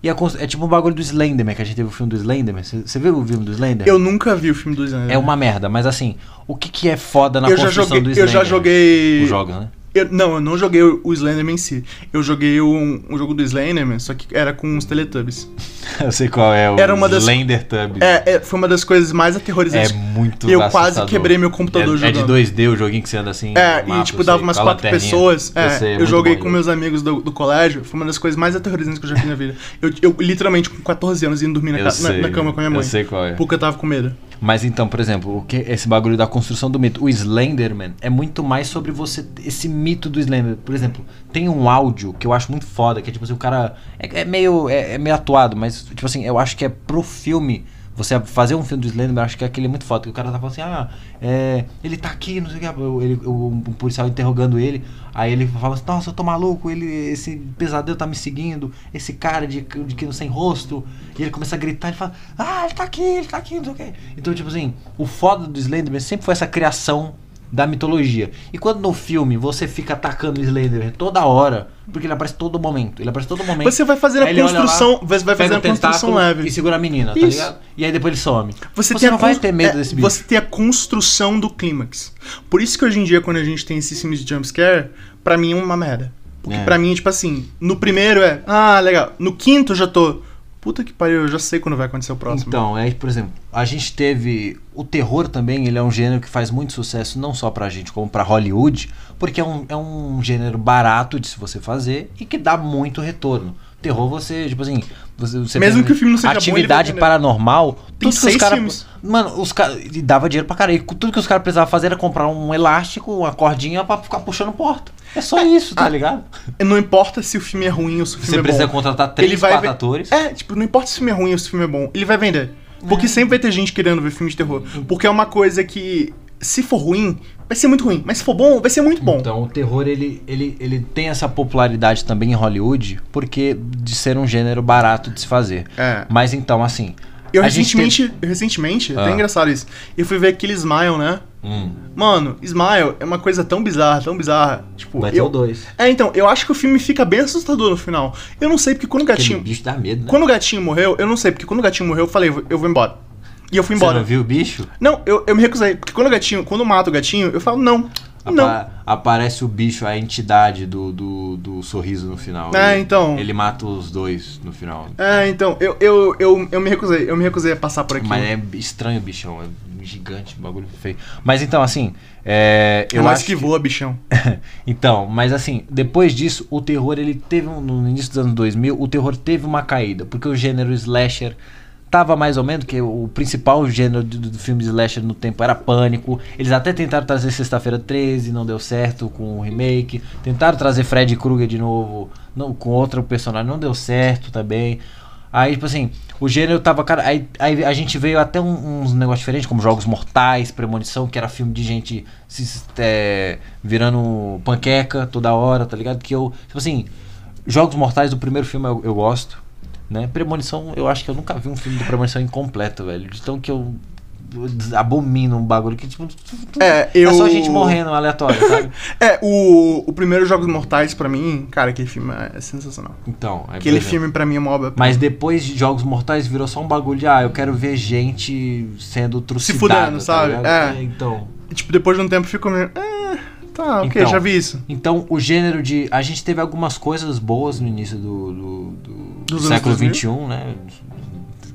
E a é tipo um bagulho do Slenderman, que a gente teve o filme do Slenderman. Você viu o filme do Slenderman? Eu nunca vi o filme do Slenderman. É uma merda, mas assim, o que, que é foda na eu construção joguei, do eu Slenderman? já joguei. Os jogos, né? Eu- não, eu não joguei o Slenderman em si. Eu joguei um, um jogo do Slenderman, só que era com os Teletubbies. Eu sei qual é, o Era uma das- Slender Tubbies. É, é, foi uma das coisas mais É aterrorizantes. muito Eu quase assustador. quebrei meu computador é, é de jogando. 2D o joguinho que você anda assim. É, mapa, e tipo, eu dava sei, umas quatro pessoas. É, sei, é eu joguei com jogo. meus amigos do, do colégio. Foi uma das coisas mais aterrorizantes que eu já fiz na vida. Eu, eu literalmente, com 14 anos, indo dormir na, Eu na- na cama com a minha mãe. Eu sei qual é. Porque eu tava com medo. Mas então, por exemplo, o que esse bagulho da construção do mito, o Slenderman é muito mais sobre você esse mito do Slender. Por exemplo, tem um áudio que eu acho muito foda, que é tipo assim, o cara é, é meio é, é meio atuado, mas tipo assim, eu acho que é pro filme você fazer um filme do Slenderman, eu acho que aquele é muito foda, que o cara tá falando assim: "Ah, é, ele tá aqui, não sei o que, ele, o, um policial interrogando ele, aí ele fala assim: "Nossa, eu tô maluco, ele esse pesadelo tá me seguindo, esse cara de de que não sem rosto". E ele começa a gritar, ele fala: "Ah, ele tá aqui, ele tá aqui, não sei o que". Então, tipo assim, o foda do Slenderman sempre foi essa criação da mitologia. E quando no filme você fica atacando o Slenderman toda hora, porque ele aparece todo momento, ele aparece todo momento. Você vai fazer a construção. lá, Você vai fazer a construção leve. E segura a menina, tá Isso. ligado? E aí depois ele some. Você, Você tem a não vai ter medo é, desse bicho. Você tem a construção do clímax. Por isso que hoje em dia, quando a gente tem esses filmes de jumpscare, pra mim é uma merda. Porque É. pra mim, tipo assim, no primeiro é, ah, legal. No quinto já tô, puta que pariu, eu já sei quando vai acontecer o próximo. Então, é, por exemplo, a gente teve o terror também, ele é um gênero que faz muito sucesso não só pra gente, como pra Hollywood, porque é um, é um gênero barato de se você fazer e que dá muito retorno. Terror você, tipo assim, você, você Mesmo que o filme não seja bom, atividade vender. paranormal, Tem tudo que os caras, mano, os caras dava dinheiro pra caralho. E Tudo que os caras precisavam fazer era comprar um elástico, uma cordinha pra ficar puxando porta. É só isso, tá ah, ligado? Não importa se o filme é ruim ou se o filme Você é precisa bom. contratar três, Ele vai quatro atores. É, tipo, não importa se o filme é ruim ou se o filme é bom, ele vai vender. Porque É. sempre vai ter gente querendo ver filme de terror. Porque é uma coisa que, se for ruim, vai ser muito ruim. Mas se for bom, vai ser muito bom. Então, o terror ele, ele, ele tem essa popularidade também em Hollywood, porque de ser um gênero barato de se fazer. É. Mas então, assim. Eu a gente recentemente, eu recentemente, Ah. até engraçado isso, eu fui ver aquele Smile, né? Hum, Mano, Smile é uma coisa tão bizarra, tão bizarra. Tipo, vai ter eu... o dois. É, então, eu acho que o filme fica bem assustador no final. Eu não sei, porque quando o Aquele gatinho. bicho dá medo, né? Quando o gatinho morreu, eu não sei, porque quando o gatinho morreu, eu falei, eu vou embora. E eu fui Você embora. não viu o bicho? Não, eu, eu me recusei. Porque quando o gatinho, quando mata o gatinho, eu falo, não. Não. Apa- Aparece o bicho, a entidade do, do, do sorriso no final. É, Ele- então. Ele mata os dois no final. É, então, eu, eu, eu, eu me recusei. Eu me recusei a passar por aqui. Mas é estranho o bichão, é gigante, bagulho feio. Mas então, assim. É, eu eu mais acho que voa, bichão. então, mas assim, depois disso, o terror, ele teve, um- no início dos anos 2000, o terror teve uma caída, porque o gênero slasher tava mais ou menos, que o principal gênero do, do filme de slasher no tempo era pânico. Eles até tentaram trazer Sexta-feira 13, não deu certo com o remake. Tentaram trazer Fred Krueger de novo, não, com outro personagem, não deu certo também. Aí, tipo assim, o gênero tava. Cara, aí, aí a gente veio até um- uns negócios diferentes, como Jogos Mortais, Premonição, que era filme de gente se, é, virando panqueca toda hora, tá ligado? Que eu. Tipo assim, Jogos Mortais do primeiro filme eu, eu gosto, né? Premonição, eu acho que eu nunca vi um filme de Premonição incompleto, velho. De tão que eu abomino um bagulho que, tipo. É, eu. É só gente morrendo aleatório, sabe? É, o, o primeiro Jogos Mortais, pra mim, cara, aquele filme é sensacional. Então, é Aquele exemplo. filme, pra mim, é uma obra. Mas depois de Jogos Mortais virou só um bagulho de, ah, eu quero ver gente sendo trucidada. fudendo, sabe? ligado? É. então. Tipo, depois de um tempo ficou meio. É, tá, ok, Então. já vi isso. Então, o gênero de. A gente teve algumas coisas boas no início do, do, do- Dos do século 2000. XXI, né?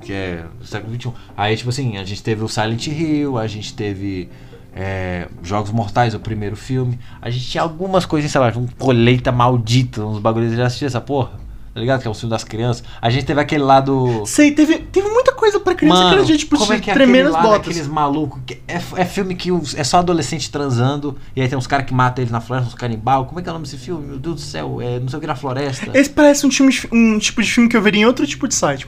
Que é século XXI. Aí, tipo assim, a gente teve o Silent Hill, a gente teve é, Jogos Mortais, o primeiro filme. A gente tinha algumas coisas, sei lá, um colheita maldita, uns bagulhos. Você já assistiu essa porra? Tá ligado? Que é o filme das crianças. A gente teve aquele lado. Sei, teve, teve muita coisa pra criança que Mano, era de, tipo, como é que é aquele as lá botas. daqueles malucos? É, é filme que é só adolescente transando, e aí tem uns caras que matam eles na floresta, uns canibal. Como é que é o nome desse filme? Meu Deus do céu, é não sei o que na floresta. Esse parece um, time de- um tipo de filme que eu veria em outro tipo de site.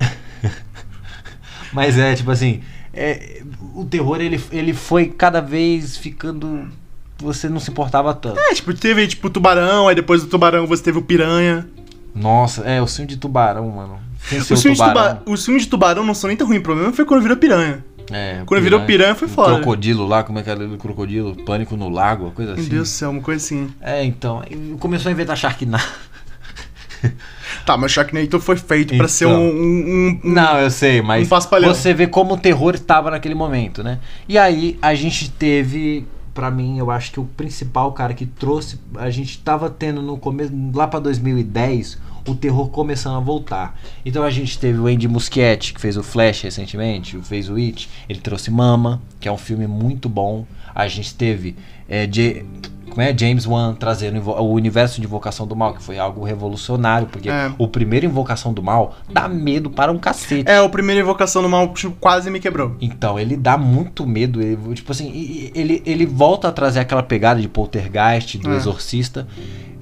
Mas é, tipo assim, é, o terror ele, ele foi cada vez ficando. Você não se importava tanto. É, tipo, teve tipo tubarão, aí depois do tubarão você teve o piranha. Nossa, é, o filme de tubarão, mano. Os filmes, de tubarão. tuba... Os filmes de tubarão não são nem tão ruins, o problema foi quando virou piranha. É, Quando virou piranha foi foda. Crocodilo lá, como é que era o crocodilo? Pânico no lago, coisa assim. Meu Deus do céu, uma coisa assim. É, então. Começou a inventar Sharknado. Tá, mas Sharknado foi feito pra ser um, Então. um, um- Não, eu sei, mas Um você vê como o terror estava naquele momento, né? E aí a gente teve, pra mim, eu acho que o principal cara que trouxe, a gente tava tendo no começo, lá pra 2010, o terror começando a voltar. Então a gente teve o Andy Muschietti, que fez o Flash recentemente, fez o It, ele trouxe Mama, que é um filme muito bom. A gente teve é, J- como é? James Wan trazendo o universo de Invocação do Mal, que foi algo revolucionário, porque É. o primeiro Invocação do Mal dá medo para um cacete. É, o primeiro Invocação do Mal tipo, quase me quebrou. Então, ele dá muito medo. Ele, tipo assim, ele, ele volta a trazer aquela pegada de poltergeist, do É. exorcista,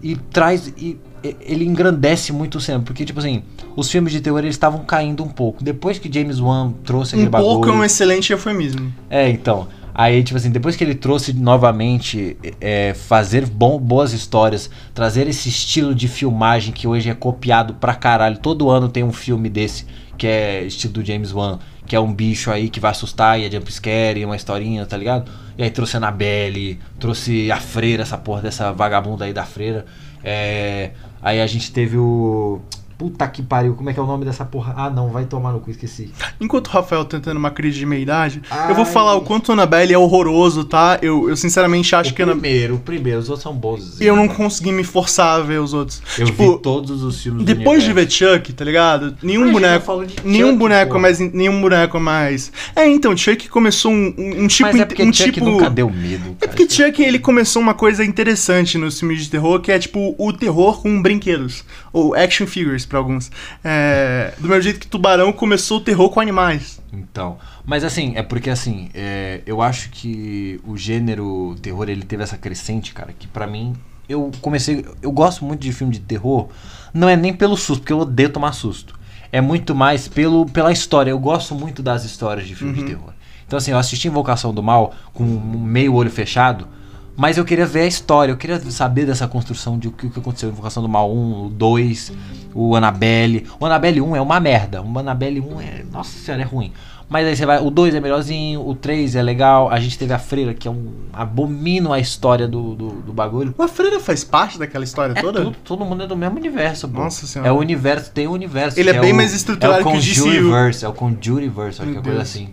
e traz. E, ele engrandece muito o cinema. Porque, tipo assim, os filmes de terror eles estavam caindo um pouco. Depois que James Wan trouxe aquele Um pouco é bagulho. um excelente eufemismo. É, então. Aí, tipo assim, depois que ele trouxe novamente é, fazer bom, boas histórias, trazer esse estilo de filmagem que hoje é copiado pra caralho. Todo ano tem um filme desse, que é estilo do James Wan, que é um bicho aí que vai assustar e é jumpscare e uma historinha, tá ligado? E aí trouxe a Annabelle, trouxe a freira, essa porra dessa vagabunda aí da freira. É, aí a gente teve o. Puta que pariu, como é que é o nome dessa porra? Ah, não, vai tomar no cu, esqueci. Enquanto o Rafael tá tentando uma crise de meia-idade, eu vou falar o quanto Annabelle é horroroso, tá? Eu, eu sinceramente acho o que Ana- primeiro, o primeiro, os outros são bons. eu não consegui me forçar a ver os outros. Eu tipo, vi todos os filmes do depois de ver Chuck, tá ligado? Nenhum boneco. Nenhum Chuck, boneco pô. mais. Nenhum boneco mais. É, então, Chuck começou um, um, um tipo. Mas é porque um Chuck tipo... nunca deu medo. É cara. porque Chuck ele começou uma coisa interessante nos filmes de terror, que é tipo o terror com brinquedos, ou action figures pra alguns. É, do mesmo jeito que Tubarão começou o terror com animais. Então, mas assim, é porque assim, é, eu acho que o gênero terror ele teve essa crescente, cara, que pra mim eu comecei, eu gosto muito de filme de terror, não é nem pelo susto, porque eu odeio tomar susto. É muito mais pelo pela história. Eu gosto muito das histórias de filmes de terror. Então assim, eu assisti Invocação do Mal com meio olho fechado, mas eu queria ver a história, eu queria saber dessa construção de o que, o aconteceu. Invocação do Mal 1, o 2, o Annabelle. O Annabelle 1 é uma merda. O Annabelle 1 é. Nossa senhora, é ruim. Mas aí você vai. O 2 é melhorzinho, o 3 é legal. A gente teve a Freira, que é um. Abomino a história do, do, do bagulho. O Freira faz parte daquela história É toda? tudo, todo mundo é do mesmo universo. Nossa senhora. É o universo, tem o universo. Ele é que bem o- mais estruturado é o que o DCU. Conjuriverse, É o Conjuriverse, qualquer coisa assim.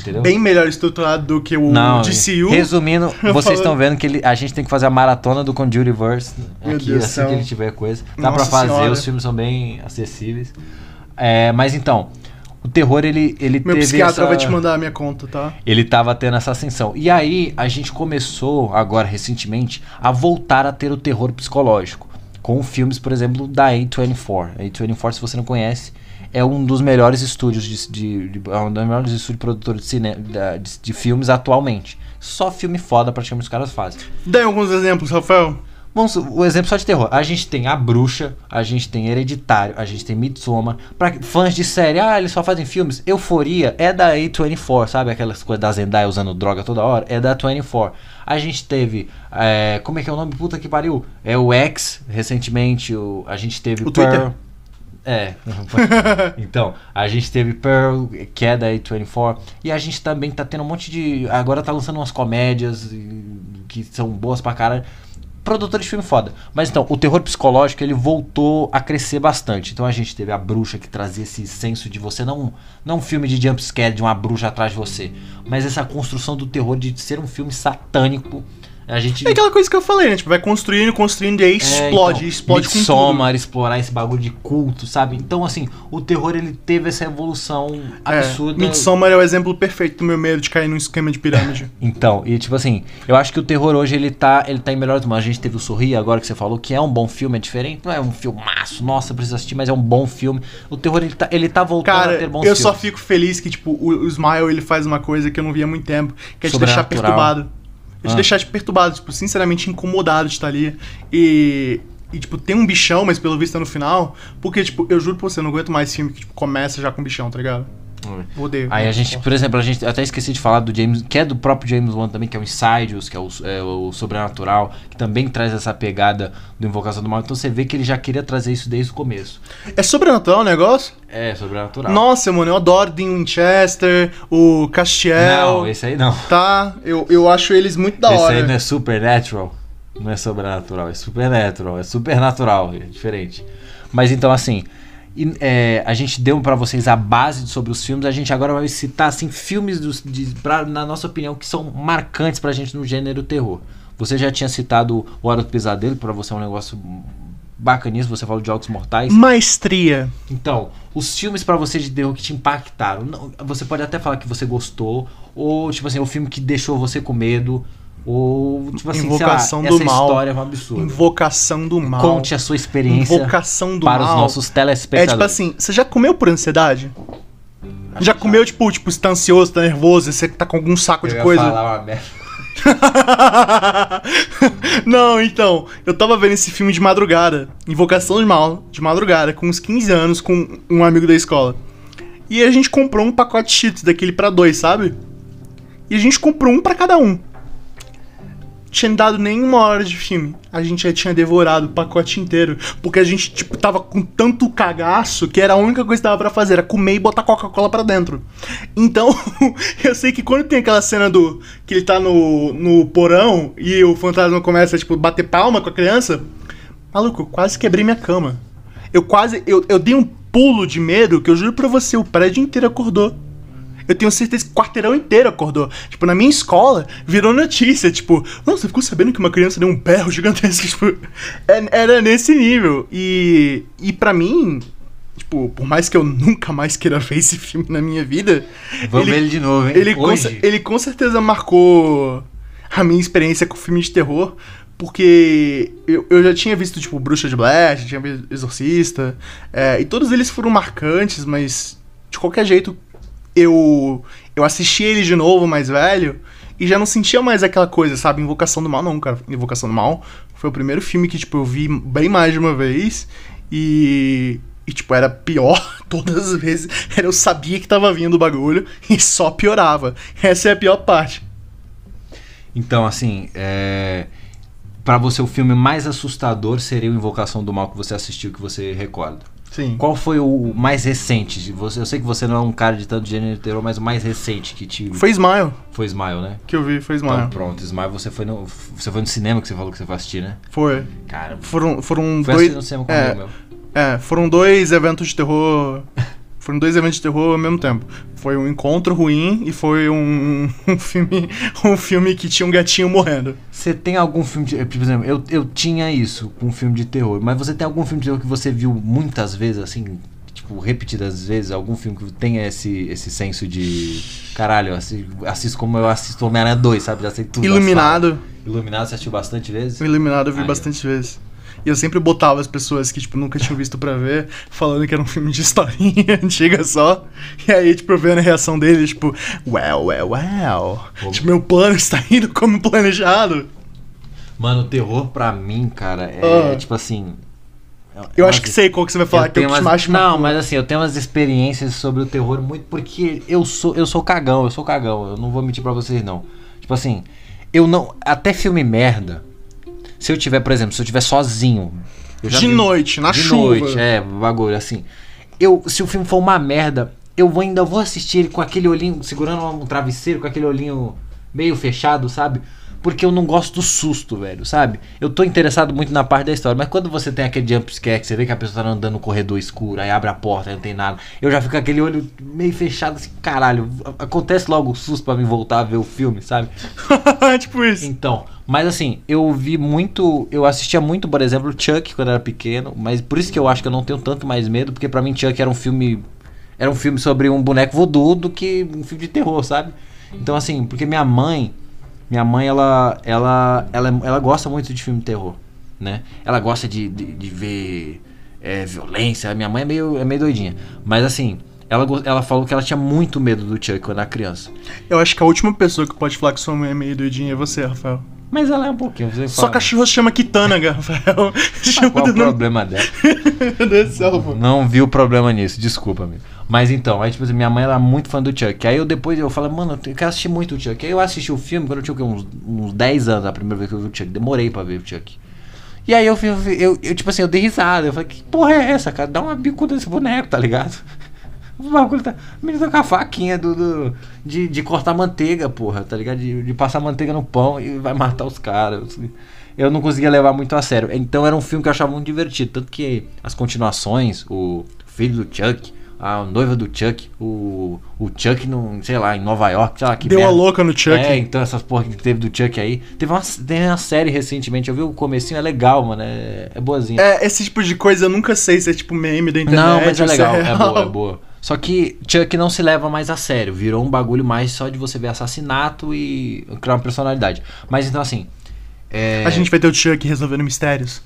Entendeu? Bem melhor estruturado do que o Não, DCU. resumindo, vocês estão vendo que ele- a gente tem que fazer a maratona do Conjuriverse Meu aqui, Deus assim céu. que ele tiver coisa. Dá Nossa pra fazer, Senhora. os filmes são bem acessíveis. É, mas então, o terror ele, ele Meu teve psiquiatra essa... vai te mandar a minha conta, tá? Ele tava tendo essa ascensão. E aí, a gente começou, agora recentemente, a voltar a ter o terror psicológico. Com filmes, por exemplo, da A24. A A24, se você não conhece, é um dos melhores estúdios de, de, de- é um dos melhores estúdios produtores de, cine, de, de filmes atualmente. Só filme foda praticamente os caras fazem. Dê alguns exemplos, Rafael. Vamos, o exemplo só de terror. A gente tem A Bruxa, a gente tem Hereditário, a gente tem Midsommar. Pra fãs de série, ah, eles só fazem filmes. Euforia é da A24, sabe? Aquelas coisas da Zendaya usando droga toda hora. É da 24. A gente teve. é, como é que é o nome? Puta que pariu. É o X, recentemente. O, a gente teve O Twitter? É. então, a gente teve Pearl, que é da A24, e a gente também tá tendo um monte de. Agora tá lançando umas comédias que são boas pra caralho. Produtor de filme foda. Mas então, o terror psicológico ele voltou a crescer bastante. Então a gente teve a bruxa que trazia esse senso de você não não um filme de jump scare de uma bruxa atrás de você, mas essa construção do terror de ser um filme satânico. A gente É aquela coisa que eu falei, né? Tipo, vai construindo, construindo e aí explode, então, explode com tudo. Midsommar, explorar esse bagulho de culto, sabe? Então, assim, o terror ele teve essa evolução absurda. É, Midsommar é o exemplo perfeito do meu medo de cair num esquema de pirâmide. Então, e tipo assim, eu acho que o terror hoje ele tá, ele tá em melhores mãos. A gente teve o Sorrir agora que você falou, que é um bom filme, é diferente, não é um filmaço, nossa, precisa assistir, mas é um bom filme. O terror ele tá, ele tá voltando a Cara, ter bons eu filmes. só fico feliz que, tipo, o, o Smile ele faz uma coisa que eu não via há muito tempo, que é te deixar perturbado. É te Ah. deixar tipo, perturbado, tipo, sinceramente incomodado de estar ali. E. E, tipo, tem um bichão, mas pelo visto é no final. Porque, tipo, eu juro pra você, eu não aguento mais filme que tipo, começa já com bichão, tá ligado? Odeio. Aí a gente, por exemplo, a gente até esqueci de falar do James, que é do próprio James Wan também, que é o Insidious, que é o, é o Sobrenatural, que também traz essa pegada do Invocação do Mal. Então você vê que ele já queria trazer isso desde o começo. É sobrenatural o negócio? É, Sobrenatural. Nossa, mano, eu adoro Dean Winchester, o Castiel. Não, esse aí não. Tá? Eu, eu acho eles muito da esse hora. aí não é Supernatural. Não é Sobrenatural, é Supernatural. É Supernatural, é diferente. Mas então, assim, e, é, a gente deu pra vocês a base sobre os filmes. A gente agora vai citar, assim, filmes, dos, de, pra, na nossa opinião, que são marcantes pra gente no gênero terror. Você já tinha citado O Hora do Pesadelo, que pra você é um negócio bacaníssimo. Você falou de Jogos Mortais. Maestria. Então, os filmes pra você de terror que te impactaram, não- você pode até falar que você gostou, ou tipo assim, o filme que deixou você com medo, ou tipo assim, Invocação sei do lá, essa Mal. história é um absurdo. Invocação do mal. Conte a sua experiência Invocação do para mal. os nossos É telespectadores. tipo assim, você já comeu por ansiedade? Já comeu, tipo, tipo, você tá ansioso, tá nervoso, você tá com algum saco de coisa? falar uma merda. Não, então, eu tava vendo esse filme de madrugada, Invocação do Mal, de madrugada, com uns 15 anos, com um amigo da escola. E a gente comprou um pacote de cheats daquele pra dois, sabe? E a gente comprou um pra cada um. Tinha dado nem uma hora de filme. A gente já tinha devorado o pacote inteiro. Porque a gente, tipo, tava com tanto cagaço que era a única coisa que dava pra fazer, era comer e botar Coca-Cola pra dentro. Então, eu sei que quando tem aquela cena do. que ele tá no, no porão e o fantasma começa, tipo, bater palma com a criança. Maluco, eu quase quebrei minha cama. Eu quase. Eu, eu dei um pulo de medo que eu juro pra você, o prédio inteiro acordou. Eu tenho certeza que o quarteirão inteiro acordou. Tipo, na minha escola, virou notícia. Tipo, não, você ficou sabendo que uma criança deu um berro gigantesco? Tipo, é- era nesse nível. E, e para mim, tipo, por mais que eu nunca mais queira ver esse filme na minha vida, Vamos ele- ver ele de novo, hein? ele com, ele com certeza marcou a minha experiência com filme de terror, porque eu, eu já tinha visto, tipo, Bruxa de Blair, já tinha visto Exorcista, é, e todos eles foram marcantes, mas de qualquer jeito eu, eu assisti ele de novo, mais velho, e já não sentia mais aquela coisa, sabe? Invocação do Mal, não, cara. Invocação do Mal foi o primeiro filme que, tipo, eu vi bem mais de uma vez, e. E, tipo, era pior todas as vezes. Eu sabia que tava vindo o bagulho e só piorava. Essa é a pior parte. Então, assim, é... para você o filme mais assustador seria o Invocação do Mal que você assistiu, que você recorda. Sim. Qual foi o mais recente? Você, eu sei que você não é um cara de tanto gênero de terror, mas o mais recente que te Foi Smile foi Smile, né? que eu vi, foi Smile. Então pronto, Smile você foi no você foi no cinema que você falou que você foi assistir, né? Foi. Cara, Foram, foram foi dois. no cinema com é, meu. É, foram dois eventos de terror. Foram dois eventos de terror ao mesmo tempo. Foi um encontro ruim e foi um, um filme um filme que tinha um gatinho morrendo. Você tem algum filme de, por exemplo, eu, eu tinha isso com um filme de terror, mas você tem algum filme de terror que você viu muitas vezes assim, tipo, repetidas vezes, algum filme que tenha esse esse senso de caralho, eu assisto, assisto como eu assisto Homem-Aranha 2, sabe? Já sei tudo. Iluminado. Iluminado você assistiu bastante vezes? Iluminado eu vi bastante vezes. E eu sempre botava as pessoas que, tipo, nunca tinham visto pra ver, falando que era um filme de historinha antiga só. E aí, tipo, eu vendo a reação deles, tipo, well, well, well. Pô. Tipo, meu plano está indo como planejado. Mano, o terror pra mim, cara, é Ah. tipo assim. é- Eu é acho que sei qual que você vai falar, eu que eu tenho te umas- Não, mas assim, eu tenho umas experiências sobre o terror muito porque eu sou eu sou cagão, eu sou cagão, eu não vou mentir pra vocês não. Tipo assim, eu não até filme merda. Se eu tiver, por exemplo, se eu tiver sozinho Eu De vi- noite, na de chuva. noite, é, bagulho assim. Eu, se o filme for uma merda, eu vou, ainda vou assistir ele com aquele olhinho, segurando um travesseiro, com aquele olhinho meio fechado, sabe? Porque eu não gosto do susto, velho, sabe? Eu tô interessado muito na parte da história, mas quando você tem aquele jump scare, que você vê que a pessoa tá andando no corredor escuro, aí abre a porta, aí não tem nada, eu já fico com aquele olho meio fechado assim, caralho, acontece logo o susto pra mim voltar a ver o filme, sabe? tipo isso. Então, mas assim, eu vi muito. Eu assistia muito, por exemplo, Chuck quando era pequeno, mas por isso que eu acho que eu não tenho tanto mais medo, porque pra mim Chuck era um filme. Era um filme sobre um boneco voodoo do que um filme de terror, sabe? Então, assim, porque minha mãe. Minha mãe, ela. Ela, ela, ela gosta muito de filme de terror, né? Ela gosta de, de, de ver é, violência. Minha mãe é meio, é meio doidinha. Mas assim. Ela, ela falou que ela tinha muito medo do Chuck quando era criança. Eu acho que a última pessoa que pode falar que sua mãe é meio doidinha é você, Rafael. Mas ela é um pouquinho. Você Sua fala, cachorra se chama Kitanaga, Rafael. Chama Qual o problema dela? céu, pô. Não vi o problema nisso, desculpa, amigo. Mas então, aí tipo assim, minha mãe era muito fã do Chuck. Aí eu depois eu falei, mano, eu quero assistir muito o Chuck. Aí eu assisti o filme quando eu tinha uns, uns 10 anos, a primeira vez que eu vi o Chuck. Demorei pra ver o Chuck. E aí eu, eu, eu, eu, tipo assim, eu dei risada. Eu falei, que porra é essa, cara? Dá uma bicuda nesse boneco, tá ligado? O bagulho tá. O menino tá com a faquinha do, do- de, de cortar manteiga, porra, tá ligado? De, de passar manteiga no pão e vai matar os caras. Eu não conseguia levar muito a sério. Então era um filme que eu achava muito divertido. Tanto que as continuações, o filho do Chuck, a noiva do Chuck, o, o Chuck, no, sei lá, em Nova York, sei lá, que Deu a louca no Chuck. É, então essas porra que teve do Chuck aí. Teve uma, teve uma série recentemente, eu vi o comecinho, é legal, mano. É, é boazinha. É, esse tipo de coisa eu nunca sei se é tipo meme da internet. Não, mas é legal, é real. boa, é boa. Só que Chuck não se leva mais a sério, virou um bagulho mais só de você ver assassinato e criar uma personalidade. Mas então assim. É, A gente vai ter o Chuck resolvendo mistérios.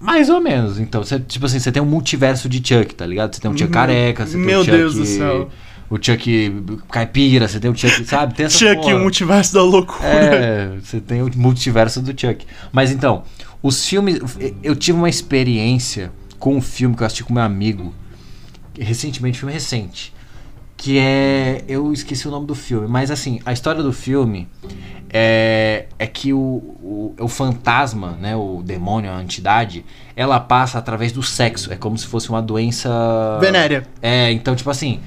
Mais ou menos, então. Você, tipo assim, você tem um multiverso de Chuck, tá ligado? Você tem um Chuck Uhum. careca, você tem Meu o Chuck. Deus do céu. O Chuck caipira, você tem o Chuck, sabe? Tem essa Chuck, porra. o multiverso da loucura. É, você tem o multiverso do Chuck. Mas então, os filmes. Eu tive uma experiência com um filme que eu assisti com meu amigo. Recentemente, filme recente. Que é. Eu esqueci o nome do filme. Mas assim, a história do filme é, é que o, o, o fantasma, né? O demônio, a entidade, ela passa através do sexo. É como se fosse uma doença. Venérea. É, então, tipo assim.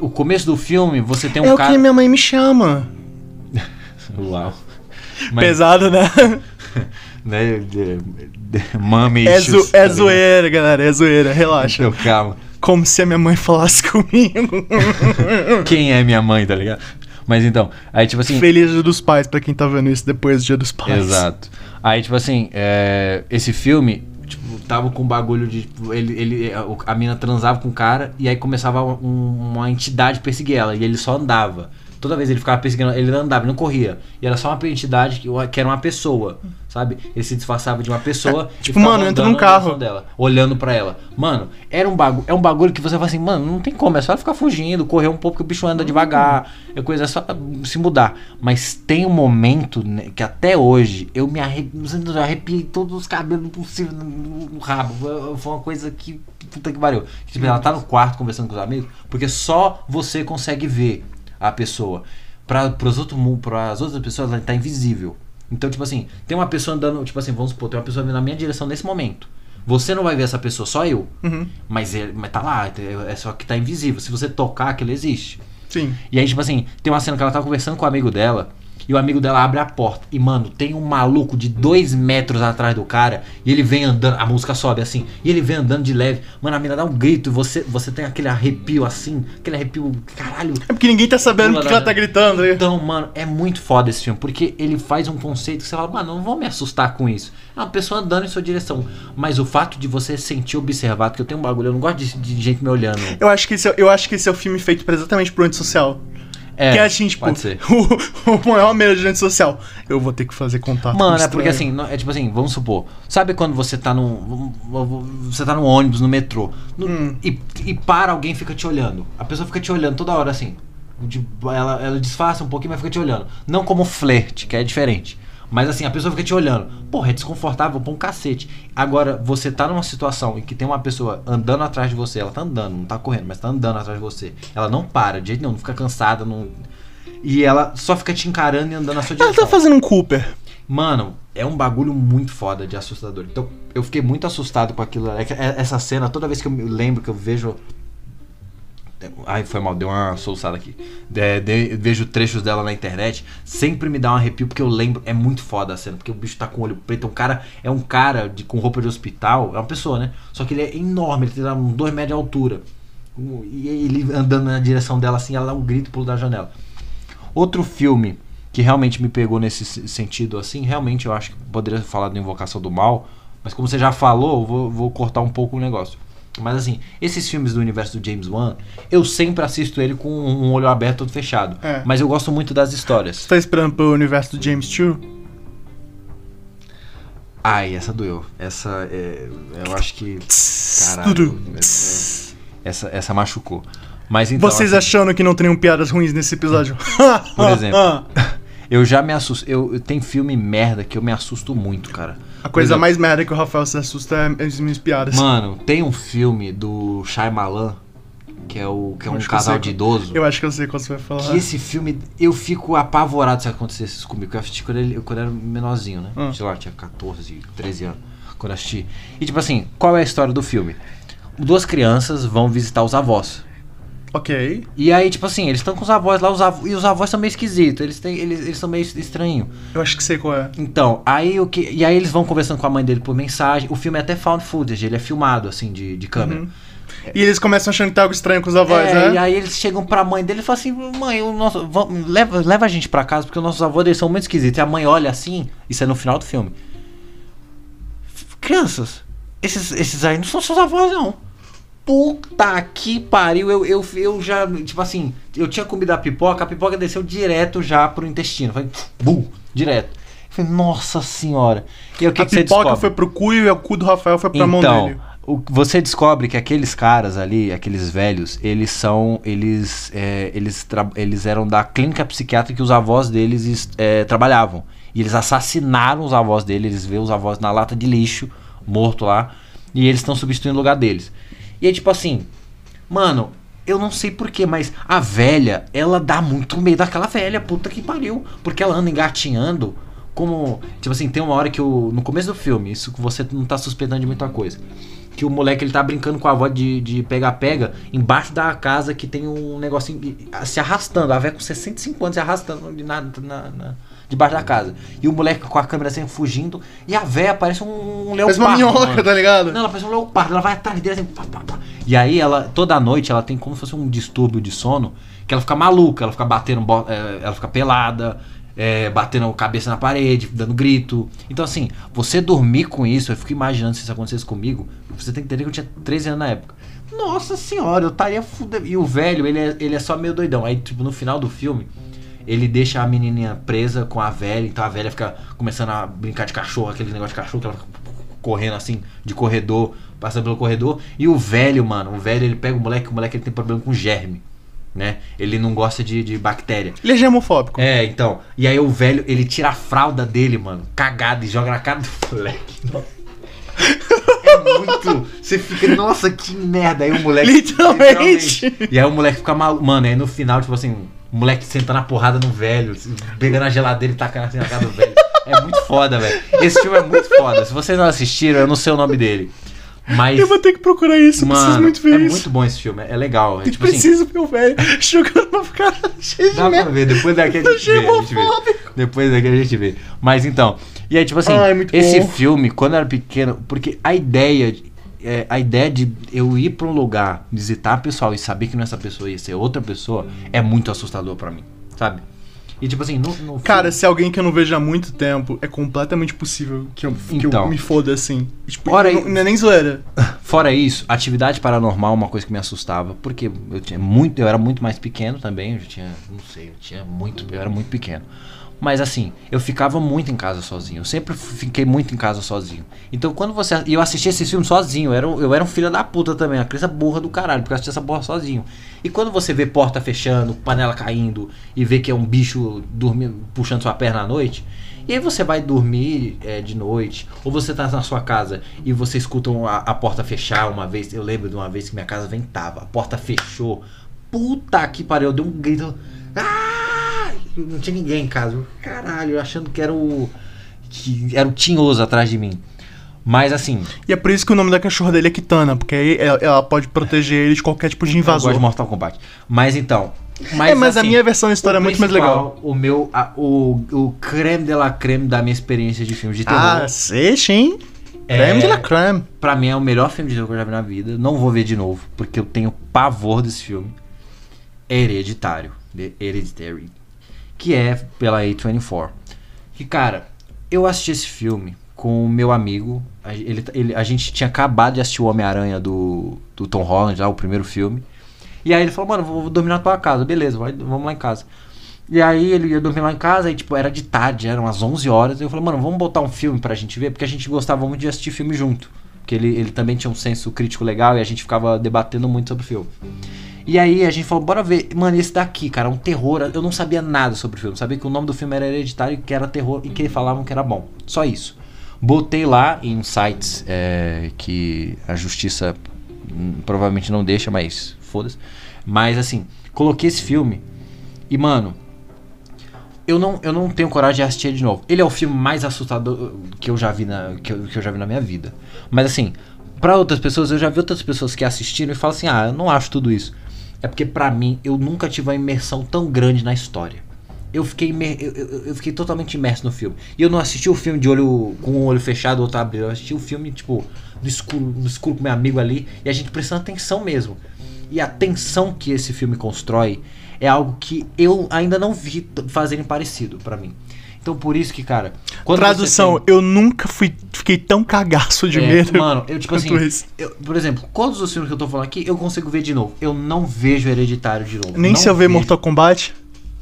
O começo do filme, você tem um é o cara. que minha mãe me chama. Uau. Mas- Pesado, né? né? Mami É, zo tá é ligado? zoeira, galera. É zoeira. Relaxa. Então, calma. Como se a minha mãe falasse comigo. Quem é minha mãe, tá ligado? Mas então, aí tipo assim. Feliz Dia dos Pais, pra quem tá vendo isso depois do Dia dos Pais. Exato. Aí, tipo assim, é, esse filme, tipo, tava com um bagulho de. tipo, Ele, ele, a mina transava com o cara e aí começava um- uma entidade perseguir ela. E ele só andava. Toda vez ele ficava perseguindo, ele não andava, ele não corria. E era só uma entidade que, que era uma pessoa, sabe? Ele se disfarçava de uma pessoa. e tipo, mano, entra num carro. Dela, olhando pra ela. Mano, era um bagulho, é um bagulho que você fala assim, mano, não tem como, é só ficar fugindo, correr um pouco que o bicho anda devagar, é coisa é só se mudar. Mas tem um momento né, que até hoje eu me arrepio, eu arrepiei todos os cabelos possíveis no, no rabo. Foi uma coisa que puta que pariu. Tipo, ela tá no quarto conversando com os amigos, porque só você consegue ver a pessoa. Para pras outras pessoas ela tá invisível. Então, tipo assim, tem uma pessoa andando, tipo assim, vamos supor, tem uma pessoa vindo na minha direção nesse momento. Você não vai ver essa pessoa, só eu. Uhum. Mas, ele, mas tá lá, é só que tá invisível. Se você tocar, aquilo existe. Sim. E aí, tipo assim, tem uma cena que ela tá conversando com o amigo dela. E o amigo dela abre a porta. E, mano, tem um maluco de dois metros atrás do cara. E ele vem andando. A música sobe assim. E ele vem andando de leve. Mano, a mina dá um grito. E você, você tem aquele arrepio assim. Aquele arrepio. Caralho. É porque ninguém tá sabendo o que, que ela tá gritando. né? Então, mano, é muito foda esse filme, porque ele faz um conceito que você fala, mano, não vou me assustar com isso. É uma pessoa andando em sua direção. Mas o fato de você se sentir observado, que eu tenho um bagulho, eu não gosto de, de gente me olhando. Eu acho, que esse é, eu acho que esse é o filme feito pra exatamente pro antissocial. É, que é assim, tipo, pode ser. O, o maior medo de antissocial. Eu vou ter que fazer contato com Mano, é estranho. porque assim, é tipo assim, vamos supor, sabe quando você tá num. Você tá no ônibus, no metrô, no- Hum. e, e para alguém e fica te olhando. A pessoa fica te olhando toda hora assim. De- ela, ela disfarça um pouquinho, mas fica te olhando. Não como flerte, que é diferente. Mas assim, a pessoa fica te olhando. Porra, é desconfortável pra um cacete. Agora, você tá numa situação em que tem uma pessoa andando atrás de você. Ela tá andando, não tá correndo, mas tá andando atrás de você. Ela não para, de jeito nenhum, não fica cansada, não. E ela só fica te encarando e andando na sua Ela direção. tá fazendo um Cooper. Mano, é um bagulho muito foda de assustador. Então eu fiquei muito assustado com aquilo. É que- é- Essa cena, toda vez que eu lembro, que eu vejo. Ai, foi mal, deu uma soluçada aqui. De- de- vejo trechos dela na internet, sempre me dá um arrepio, porque eu lembro. É muito foda a cena, porque o bicho tá com o olho preto. Um cara, é um cara de, com roupa de hospital, é uma pessoa, né? Só que ele é enorme, ele tem uns 2 metros de altura. Um- E ele andando na direção dela assim, ela dá um grito pula da janela. Outro filme que realmente me pegou nesse sentido assim, realmente eu acho que poderia falar da Invocação do Mal, mas como você já falou, vou, vou cortar um pouco o negócio. Mas assim, esses filmes do universo do James Wan, eu sempre assisto ele com um olho aberto todo fechado. É. Mas eu gosto muito das histórias. Você tá esperando pro universo do James Chu? Ai, essa doeu. Essa é, eu acho que caralho, essa essa machucou. Mas então Vocês assim, achando que não teriam piadas ruins nesse episódio? Por exemplo. eu já me assusto, eu, eu tenho filme merda que eu me assusto muito, cara. A coisa exemplo, mais merda que o Rafael se assusta é as minhas piadas. Mano, tem um filme do Shyamalan, que é, o, que é um eu casal de idoso. Eu acho que eu sei qual você vai falar. Que esse filme, eu fico apavorado se acontecesse isso comigo. Eu assisti quando, ele, quando eu era menorzinho, né? Hum. Sei lá, tinha 14, 13 anos quando eu assisti. E tipo assim, qual é a história do filme? Duas crianças vão visitar os avós. Ok. E aí, tipo assim, eles estão com os avós lá, os avós, e os avós são meio esquisitos, eles, têm, eles, eles são meio estranhos. Eu acho que sei qual é. Então, aí o que. E aí eles vão conversando com a mãe dele por mensagem. O filme é até found footage, ele é filmado, assim, de, de câmera. Uhum. E eles começam achando que tá algo estranho com os avós, é, né? E aí eles chegam pra mãe dele e falam assim: mãe, o nosso, vamos- leva, leva a gente pra casa porque os nossos avós eles são muito esquisitos. E a mãe olha assim, isso é no final do filme. Crianças, esses, esses aí não são seus avós, não. Puta que pariu, eu, eu, eu já, tipo assim, eu tinha comido a pipoca, a pipoca desceu direto já pro intestino. Foi, bum, direto. Eu falei, nossa senhora. E aí, o que, a que pipoca foi pro cu e o cu do Rafael foi pra mão Então, dele. o- você descobre que aqueles caras ali, aqueles velhos, eles são. Eles, é, eles, eles eram da clínica psiquiátrica que os avós deles es- é, trabalhavam. E eles assassinaram os avós deles, eles vê os avós na lata de lixo, morto lá, e eles estão substituindo o lugar deles. E é tipo assim, mano, eu não sei porquê, mas a velha, ela dá muito medo daquela velha, puta que pariu. Porque ela anda engatinhando como. Tipo assim, tem uma hora que o. No começo do filme, isso que você não tá suspeitando de muita coisa. Que o moleque ele tá brincando com a avó de pega-pega embaixo da casa que tem um negocinho se arrastando. A velha com 65 anos se arrastando de na, na- na- debaixo da casa. E o moleque com a câmera assim fugindo. E a velha parece um, um leopardo. Parece uma minhoca, mano. tá ligado? Não, ela parece um leopardo, ela vai atrás dele assim. Pá, pá, pá. E aí ela, toda noite, ela tem como se fosse um distúrbio de sono, que ela fica maluca, ela fica batendo, é, ela fica pelada, é, batendo a cabeça na parede, dando grito. Então assim, você dormir com isso, eu fico imaginando se isso acontecesse comigo, você tem que entender que eu tinha 13 anos na época. Nossa senhora, eu estaria fudido. E o velho, ele é, ele é só meio doidão. Aí, tipo, no final do filme, ele deixa a menininha presa com a velha, então a velha fica começando a brincar de cachorro, aquele negócio de cachorro que ela fica correndo assim, de corredor, passando pelo corredor. E o velho, mano, o velho ele pega o moleque, o moleque ele tem problema com germe, né? Ele não gosta de, de bactéria. Ele é germofóbico. É, então. E aí o velho, ele tira a fralda dele, mano, cagado e joga na cara do moleque. É muito. Você fica, nossa, que merda. Aí o moleque. Literalmente. E aí o moleque fica maluco. Mano, aí no final, tipo assim, o moleque sentando a porrada no velho, pegando a geladeira e tacando assim na cara do velho. É muito foda, velho. Esse filme é muito foda. Se vocês não assistiram, eu não sei o nome dele. Mas. Eu vou ter que procurar isso, eu preciso Mano, muito ver é isso. muito bom esse filme. É legal. É tipo assim. preciso ver o velho jogando uma cara cheia de Dá pra ver, depois daqui a gente vê, a gente vê. Depois daqui a gente vê. Mas então, e aí, tipo assim, Ai, muito esse bom. filme, quando eu era pequeno, porque a ideia, de- é, a ideia de eu ir pra um lugar, visitar a pessoa e saber que não é essa pessoa ia ser outra pessoa, é muito assustador pra mim, sabe? E tipo assim, no, no Cara, se é alguém que eu não vejo há muito tempo, é completamente possível que eu, que eu Então. me foda assim. Tipo, Ora não, não é nem zoeira. Fora isso, atividade paranormal é uma coisa que me assustava, porque eu tinha muito, eu era muito mais pequeno também, eu tinha, não sei, eu tinha muito, eu era muito pequeno. Mas assim, eu ficava muito em casa sozinho. Eu sempre fiquei muito em casa sozinho. Então quando você. E eu assisti esse filme sozinho. Eu era, um- eu era um filho da puta também. Uma criança burra do caralho. Porque eu assisti essa porra sozinho. E quando você vê porta fechando, panela caindo. E vê que é um bicho dormindo, puxando sua perna à noite. E aí você vai dormir é, de noite. Ou você tá na sua casa e você escuta a, a porta fechar uma vez. Eu lembro de uma vez que minha casa ventava. A porta fechou. Puta que pariu. Eu dei um grito. Ah! Não tinha ninguém em casa. Eu, Caralho, achando que era o. que era o tinhoso atrás de mim. Mas assim, E é por isso que o nome da cachorra dele é Kitana, porque aí ela, ela pode proteger ele de qualquer tipo de eu gosto invasor. de Mortal Kombat. Mas então. é, mas a assim, minha versão da história é muito mais legal. O meu. a- o, o creme de la creme da minha experiência de filmes de terror. Ah, sei, sim. Creme É. de la creme. Pra mim é o melhor filme de terror que eu já vi na vida. Não vou ver de novo, porque eu tenho pavor desse filme. Hereditário. The Hereditary. Que é pela A24. Que, cara, eu assisti esse filme com o meu amigo. A, ele, ele- a gente tinha acabado de assistir o Homem-Aranha do, do Tom Holland, lá, o primeiro filme. E aí ele falou, mano, vou, dormir na tua casa. Beleza, vai, vamos lá em casa. E aí ele ia dormir lá em casa, e tipo, era de tarde, eram umas 11 horas. Eu falei, mano, vamos botar um filme pra gente ver, porque a gente gostava muito de assistir filme junto. Porque ele, ele também tinha um senso crítico legal e a gente ficava debatendo muito sobre o filme. E aí a gente falou, bora ver. Mano, esse daqui, cara, um terror. Eu não sabia nada sobre o filme. Sabia que o nome do filme era Hereditário, que era terror e que eles falavam que era bom. Só isso. Botei lá em sites é, que a justiça hum, provavelmente não deixa, mas foda-se. Mas assim, coloquei esse filme e, mano, eu não, eu não tenho coragem de assistir ele de novo. Ele é o filme mais assustador que eu já vi na, que eu, que eu já vi na minha vida. Mas assim, pra outras pessoas, eu já vi outras pessoas que assistiram e falam assim: ah, eu não acho tudo isso. É porque pra mim, eu nunca tive uma imersão tão grande na história. Eu fiquei, eu, eu- eu fiquei totalmente imerso no filme. E eu não assisti o filme de olho com um olho fechado, outro abrido. Eu assisti o filme, tipo, no escuro, no escuro com meu amigo ali. E a gente prestando atenção mesmo. E a tensão que esse filme constrói é algo que eu ainda não vi fazerem parecido pra mim. Então por isso que, cara. Tradução, tem- eu nunca fui, fiquei tão cagaço de é, medo. Mano, eu tipo assim. esse. eu- por exemplo, todos os filmes que eu tô falando aqui, eu consigo ver de novo. Eu não vejo Hereditário de novo. Nem Não se eu ver. Mortal Kombat.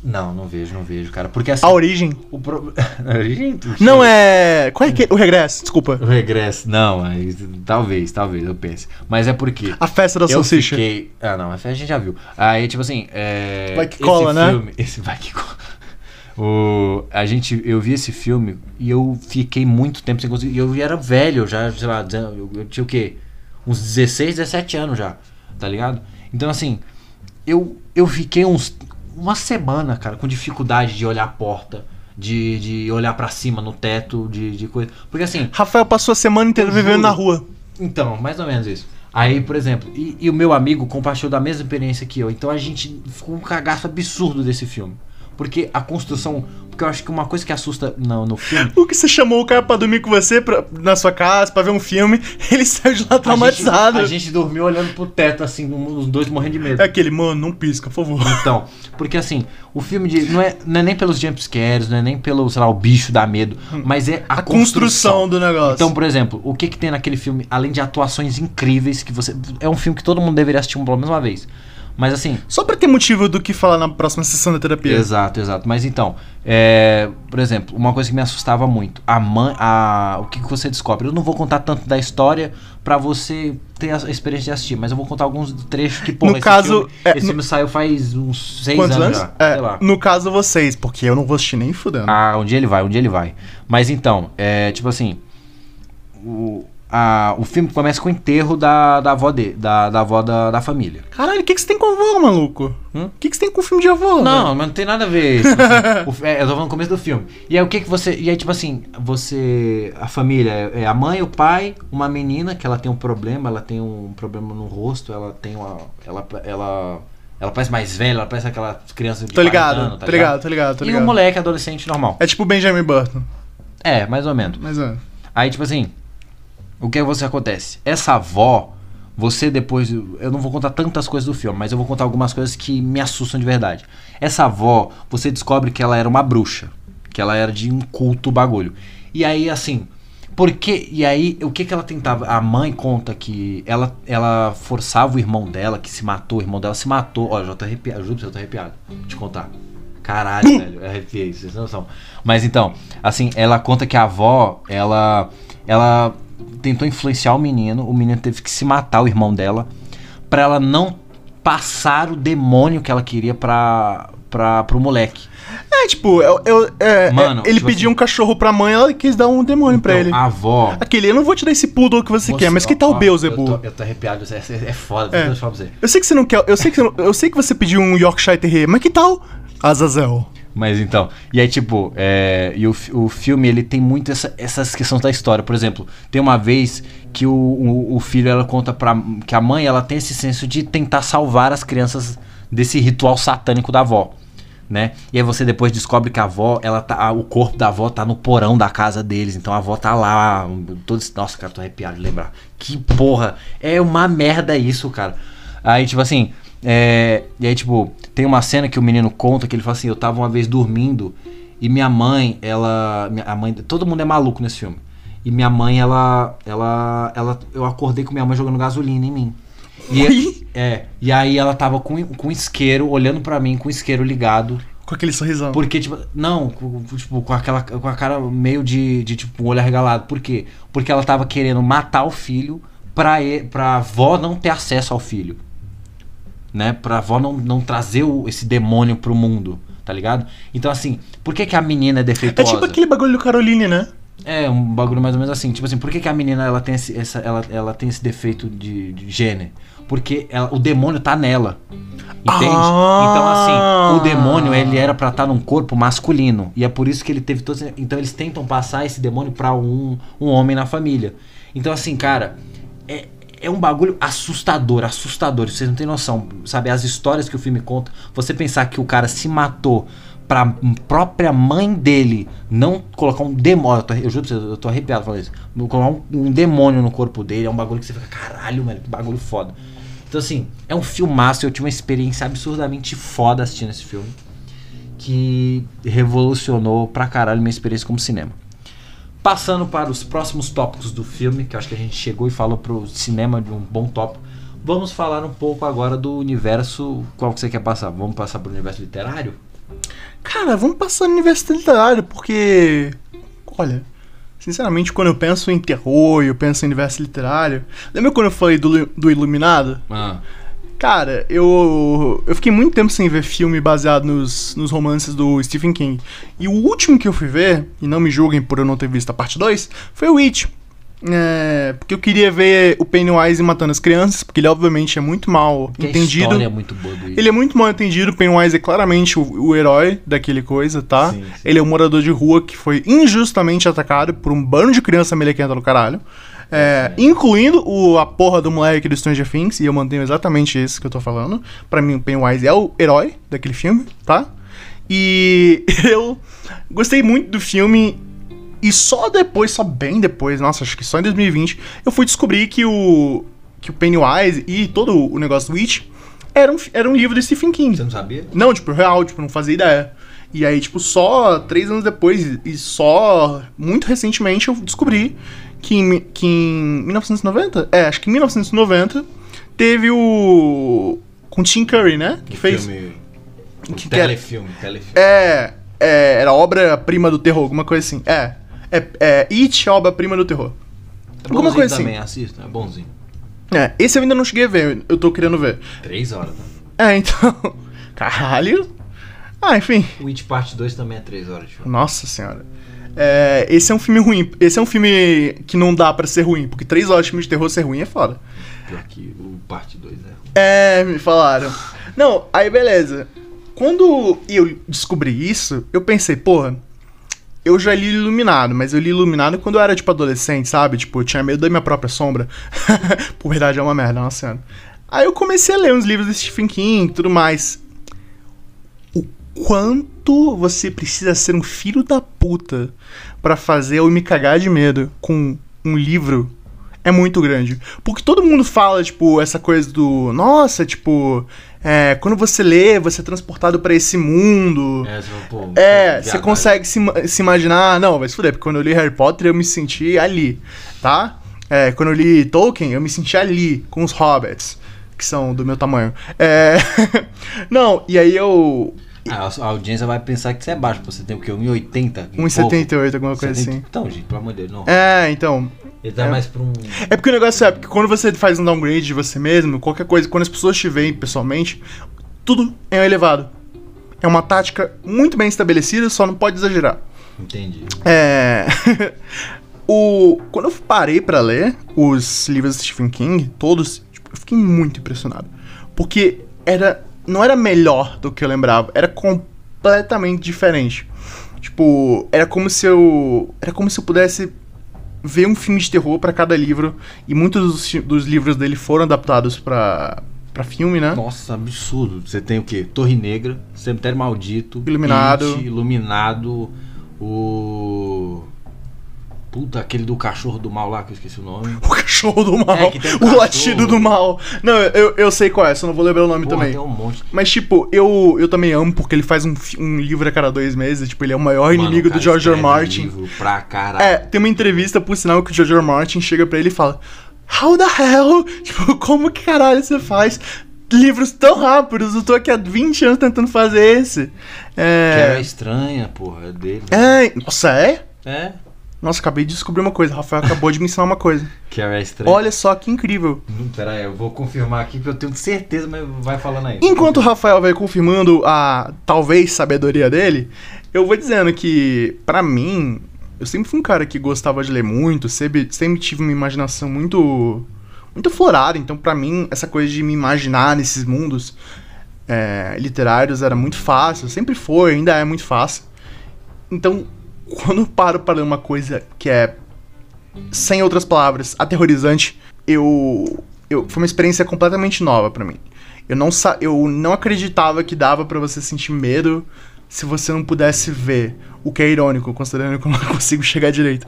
Não, não vejo, não vejo, cara. Porque assim. A origem. O pro... A origem? Não é. Qual é que O regresso, desculpa. O regresso, não, mas talvez, talvez, eu pense. Mas é porque. A festa da eu salsicha. fiquei. Ah, não, essa a gente já viu. Aí, tipo assim. É... Vai que esse cola, né? filme, Esse vai que cola. O, a gente, eu vi esse filme e eu fiquei muito tempo sem conseguir. Eu era velho, já, sei lá, eu, eu tinha o quê? Uns 16, 17 anos já, tá ligado? Então, assim, eu, eu fiquei uns, uma semana, cara, com dificuldade de olhar a porta, de, de olhar pra cima no teto, de, de coisa. Porque assim, Rafael passou a semana inteira vivendo juro. na rua. então, mais ou menos isso. Aí, por exemplo, e, e o meu amigo compartilhou da mesma experiência que eu. Então a gente ficou um cagaço absurdo desse filme. Porque a construção. Porque eu acho que uma coisa que assusta no, no filme. O que você chamou o cara pra dormir com você pra- na sua casa, pra ver um filme, ele saiu de lá traumatizado. A gente, a gente dormiu olhando pro teto, assim, os dois morrendo de medo. É aquele, mano, não pisca, por favor. Então, porque assim, o filme de. Não é, não é nem pelos jumpscares, não é nem pelo, sei lá, o bicho dá medo, mas é a, A construção do negócio. Então, por exemplo, o que que tem naquele filme, além de atuações incríveis, que você. É um filme que todo mundo deveria assistir pelo menos uma vez. Mas assim. Só pra ter motivo do que falar na próxima sessão da terapia. Exato, exato. Mas então, é, por exemplo, uma coisa que me assustava muito, a mãe, a, o que, que você descobre? Eu não vou contar tanto da história pra você ter a experiência de assistir, mas eu vou contar alguns trechos que, pô, No esse caso, filme, é, esse no- filme saiu faz uns seis Quantos anos, anos? já, É, sei lá. no caso, vocês, porque eu não vou assistir nem fudendo. Ah, um dia ele vai, um dia ele vai. Mas então, é tipo assim. O, a, o filme começa com o enterro da, da avó dele, da, da avó da, da família. Caralho, o que, que você tem com avô, maluco? Hum? O que, que você tem com filme de avô? Não, mas não tem nada a ver. Tipo assim, o é, eu tô falando no começo do filme. E aí o que que você. E aí, tipo assim, você. A família é é a mãe, o pai, uma menina que ela tem um problema, ela tem um problema no rosto, ela tem uma. Ela. Ela, ela parece mais velha, ela parece aquela criança de Tô 40 ligado, anos, tô ligado, tô ligado, tô E ligado. o moleque adolescente normal. É tipo Benjamin Button. É, mais ou menos. Mas é. Aí, tipo assim, o que você acontece? Essa avó, você depois. Eu não vou contar tantas coisas do filme, mas eu vou contar algumas coisas que me assustam de verdade. Essa avó, você descobre que ela era uma bruxa. Que ela era de um culto bagulho. E aí, assim. Porque, e aí, o que que ela tentava? A mãe conta que ela, ela forçava o irmão dela, que se matou, o irmão dela se matou. Eu já tô arrepiado, juro pra você, eu tô arrepiado. Vou te contar. Caralho, velho, eu arrepiei, vocês não noção. Mas então, assim, ela conta que a avó, ela, ela tentou influenciar o menino, o menino teve que se matar, o irmão dela, pra ela não passar o demônio que ela queria pra, pra, pro moleque. É, tipo, eu, eu- é, Mano, é, ele tipo pediu assim- um cachorro pra mãe, ela quis dar um demônio pra Então, ele. A avó. Aquele, eu não vou te dar esse poodle que você, quer, mas que tal ó, o Beelzebub? Eu tô, eu tô arrepiado, é, é, foda, É. deixa eu falar pra você. Eu sei que você não quer. Eu sei que, você eu sei que você pediu um Yorkshire Terrier, mas que tal Azazel? Mas então, e aí tipo, é, e o, o filme ele tem muito essa, essas questões da história. Por exemplo, tem uma vez que o, o, o filho ela conta pra que a mãe ela tem esse senso de tentar salvar as crianças desse ritual satânico da avó, né? E aí você depois descobre que a avó, ela tá, o corpo da avó tá no porão da casa deles, então a avó tá lá, todo, esse- nossa, cara, tô arrepiado de lembrar. Que porra, é uma merda isso, cara. Aí tipo assim, é, e aí, tipo, tem uma cena que o menino conta que ele fala assim: Eu tava uma vez dormindo e minha mãe, ela. minha- A mãe, todo mundo é maluco nesse filme. E minha mãe, ela. ela, ela eu acordei com minha mãe jogando gasolina em mim. E, Oi? é, e aí ela tava com, com isqueiro, olhando pra mim, com o isqueiro ligado. Com aquele sorrisão. Porque, tipo, não, tipo, com aquela. Com a cara meio de, de tipo, um olho arregalado. Por quê? Porque ela tava querendo matar o filho pra, e, pra avó não ter acesso ao filho. Né? Pra avó não, não trazer o- esse demônio pro mundo. Tá ligado? Então, assim, por que, que a menina é É defeituosa? tipo aquele bagulho do Caroline, né? É, um bagulho mais ou menos assim. Tipo assim, por que, que a menina ela tem esse, essa, ela, ela tem esse defeito de, de gênero? Porque ela- o demônio tá nela. Entende? Ah. Então, assim, o demônio ele era pra estar num corpo masculino. E é por isso que ele teve todos. Então, eles tentam passar esse demônio pra um, um homem na família. Então, assim, cara, é, é um bagulho assustador, assustador. Vocês não têm noção. Sabe, as histórias que o filme conta. Você pensar que o cara se matou pra própria mãe dele não colocar um demônio. Eu juro pra você, eu tô arrepiado falando isso. Colocar um, um demônio no corpo dele é um bagulho que você fica, caralho, velho, que bagulho foda. Então, assim, é um filmaço. Eu tive uma experiência absurdamente foda assistindo esse filme. Que revolucionou pra caralho minha experiência como cinema. Passando para os próximos tópicos do filme, que eu acho que a gente chegou e falou pro cinema de um bom tópico. Vamos falar um pouco agora do universo. Qual que você quer passar? Vamos passar pro universo literário? Cara, vamos passar no universo literário, porque. Olha, sinceramente, quando eu penso em terror eu penso em universo literário. Lembra quando eu falei do, do Iluminado? Ah, Cara, eu, eu fiquei muito tempo sem ver filme baseado nos, nos romances do Stephen King. E o último que eu fui ver, e não me julguem por eu não ter visto a parte 2, foi o It. É, porque eu queria ver o Pennywise matando as crianças, porque ele obviamente é muito mal porque a entendido. história é muito boa do Ele é muito mal entendido, o Pennywise é claramente o, o herói daquele coisa, tá? Sim, sim. Ele é um morador de rua que foi injustamente atacado por um bando de criança melequenta no caralho. É, incluindo o, a porra do moleque do Stranger Things, e eu mantenho exatamente isso que eu tô falando. Pra mim, o Pennywise é o herói daquele filme, tá? E eu gostei muito do filme. E só depois, só bem depois, nossa, acho que só em 2020, eu fui descobrir que o, que o Pennywise e todo o negócio do Witch era um, era um livro do Stephen King. Você não sabia? Não, tipo, real, tipo, não fazia ideia. E aí, tipo, só três anos depois, e só muito recentemente, eu descobri que em, que em 1990, é, acho que em 1990, teve o. com Tim Curry, né? Que fez. Filme, que que que era- telefilme, telefilme. É, é, era obra-prima do terror, alguma coisa assim. É. É, é It, obra-prima do terror. É alguma coisa assim. também, assista, é bonzinho. É, esse eu ainda não cheguei a ver, eu tô querendo ver. Três horas, tá? É, então. Caralho. Ah, enfim. O It Parte 2 também é três horas de filme. Nossa senhora. É, esse é um filme ruim. Esse é um filme que não dá pra ser ruim, porque três horas de filme de terror ser ruim é foda. Pior que o Parte 2 é ruim. É, me falaram. Não, aí beleza. Quando eu descobri isso, eu pensei, porra, eu já li Iluminado, mas eu li Iluminado quando eu era, tipo, adolescente, sabe? Tipo, eu tinha medo da minha própria sombra. Por verdade, é uma merda, nossa senhora. Aí eu comecei a ler uns livros do Stephen King e tudo mais. Quanto você precisa ser um filho da puta pra fazer eu me cagar de medo com um livro é muito grande. Porque todo mundo fala, tipo, essa coisa do. Nossa, tipo. é, quando você lê, você é transportado pra esse mundo. É, pô, É, você viadagem. consegue se, se imaginar. Não, vai se fuder, porque quando eu li Harry Potter eu me senti ali, tá? É, quando eu li Tolkien eu me senti ali, com os hobbits, que são do meu tamanho. É. Não, e aí eu. Ah, a audiência vai pensar que você é baixo. Você tem o quê? 1,80? e 1,78, pouco? alguma coisa 70? assim. Então, gente, pelo amor de Deus, não. É, então. Ele tá é. mais pra um. É porque o negócio é, porque quando você faz um downgrade de você mesmo, qualquer coisa, quando as pessoas te veem pessoalmente, tudo é elevado. É uma tática muito bem estabelecida, só não pode exagerar. Entendi. É. o... Quando eu parei pra ler os livros de Stephen King, todos, tipo, eu fiquei muito impressionado. Porque era. Não era melhor do que eu lembrava, era completamente diferente. Tipo, era como se eu. Era como se eu pudesse ver um filme de terror para cada livro. E muitos dos, dos livros dele foram adaptados pra, pra filme, né? Nossa, absurdo. Você tem o quê? Torre Negra, Cemitério Maldito, Iluminado. It, Iluminado, o. Puta, aquele do cachorro do mal lá, que eu esqueci o nome. O cachorro do mal. É, um o cachorro. latido do mal. Não, eu, eu sei qual é, só não vou lembrar o nome Porra, também. tem um monte. Mas, tipo, eu, eu também amo porque ele faz um, um livro a cada dois meses. Tipo, ele é o maior Mano, inimigo do George R. Martin. livro pra caralho. É, tem uma entrevista, por sinal, que o George R. Martin chega pra ele e fala: How the hell? Tipo, como que caralho você faz livros tão rápidos? Eu tô aqui há 20 anos tentando fazer esse. Que era É. estranha, porra, é dele. É. Nossa, é? É. Nossa, acabei de descobrir uma coisa. Rafael acabou de me ensinar uma coisa. Que era estranha. Olha só que incrível. Não, pera aí, eu vou confirmar aqui porque eu tenho certeza, mas vai falando aí. Enquanto o Rafael vai confirmando a talvez sabedoria dele, eu vou dizendo que, pra mim, eu sempre fui um cara que gostava de ler muito, sempre, sempre tive uma imaginação muito muito florada, então pra mim essa coisa de me imaginar nesses mundos é, literários era muito fácil, sempre foi, ainda é muito fácil. Então, quando eu paro pra ler uma coisa que é, sem outras palavras, aterrorizante, eu, eu foi uma experiência completamente nova pra mim. Eu não, sa eu não acreditava que dava pra você sentir medo se você não pudesse ver. O que é irônico, considerando que eu não consigo chegar direito.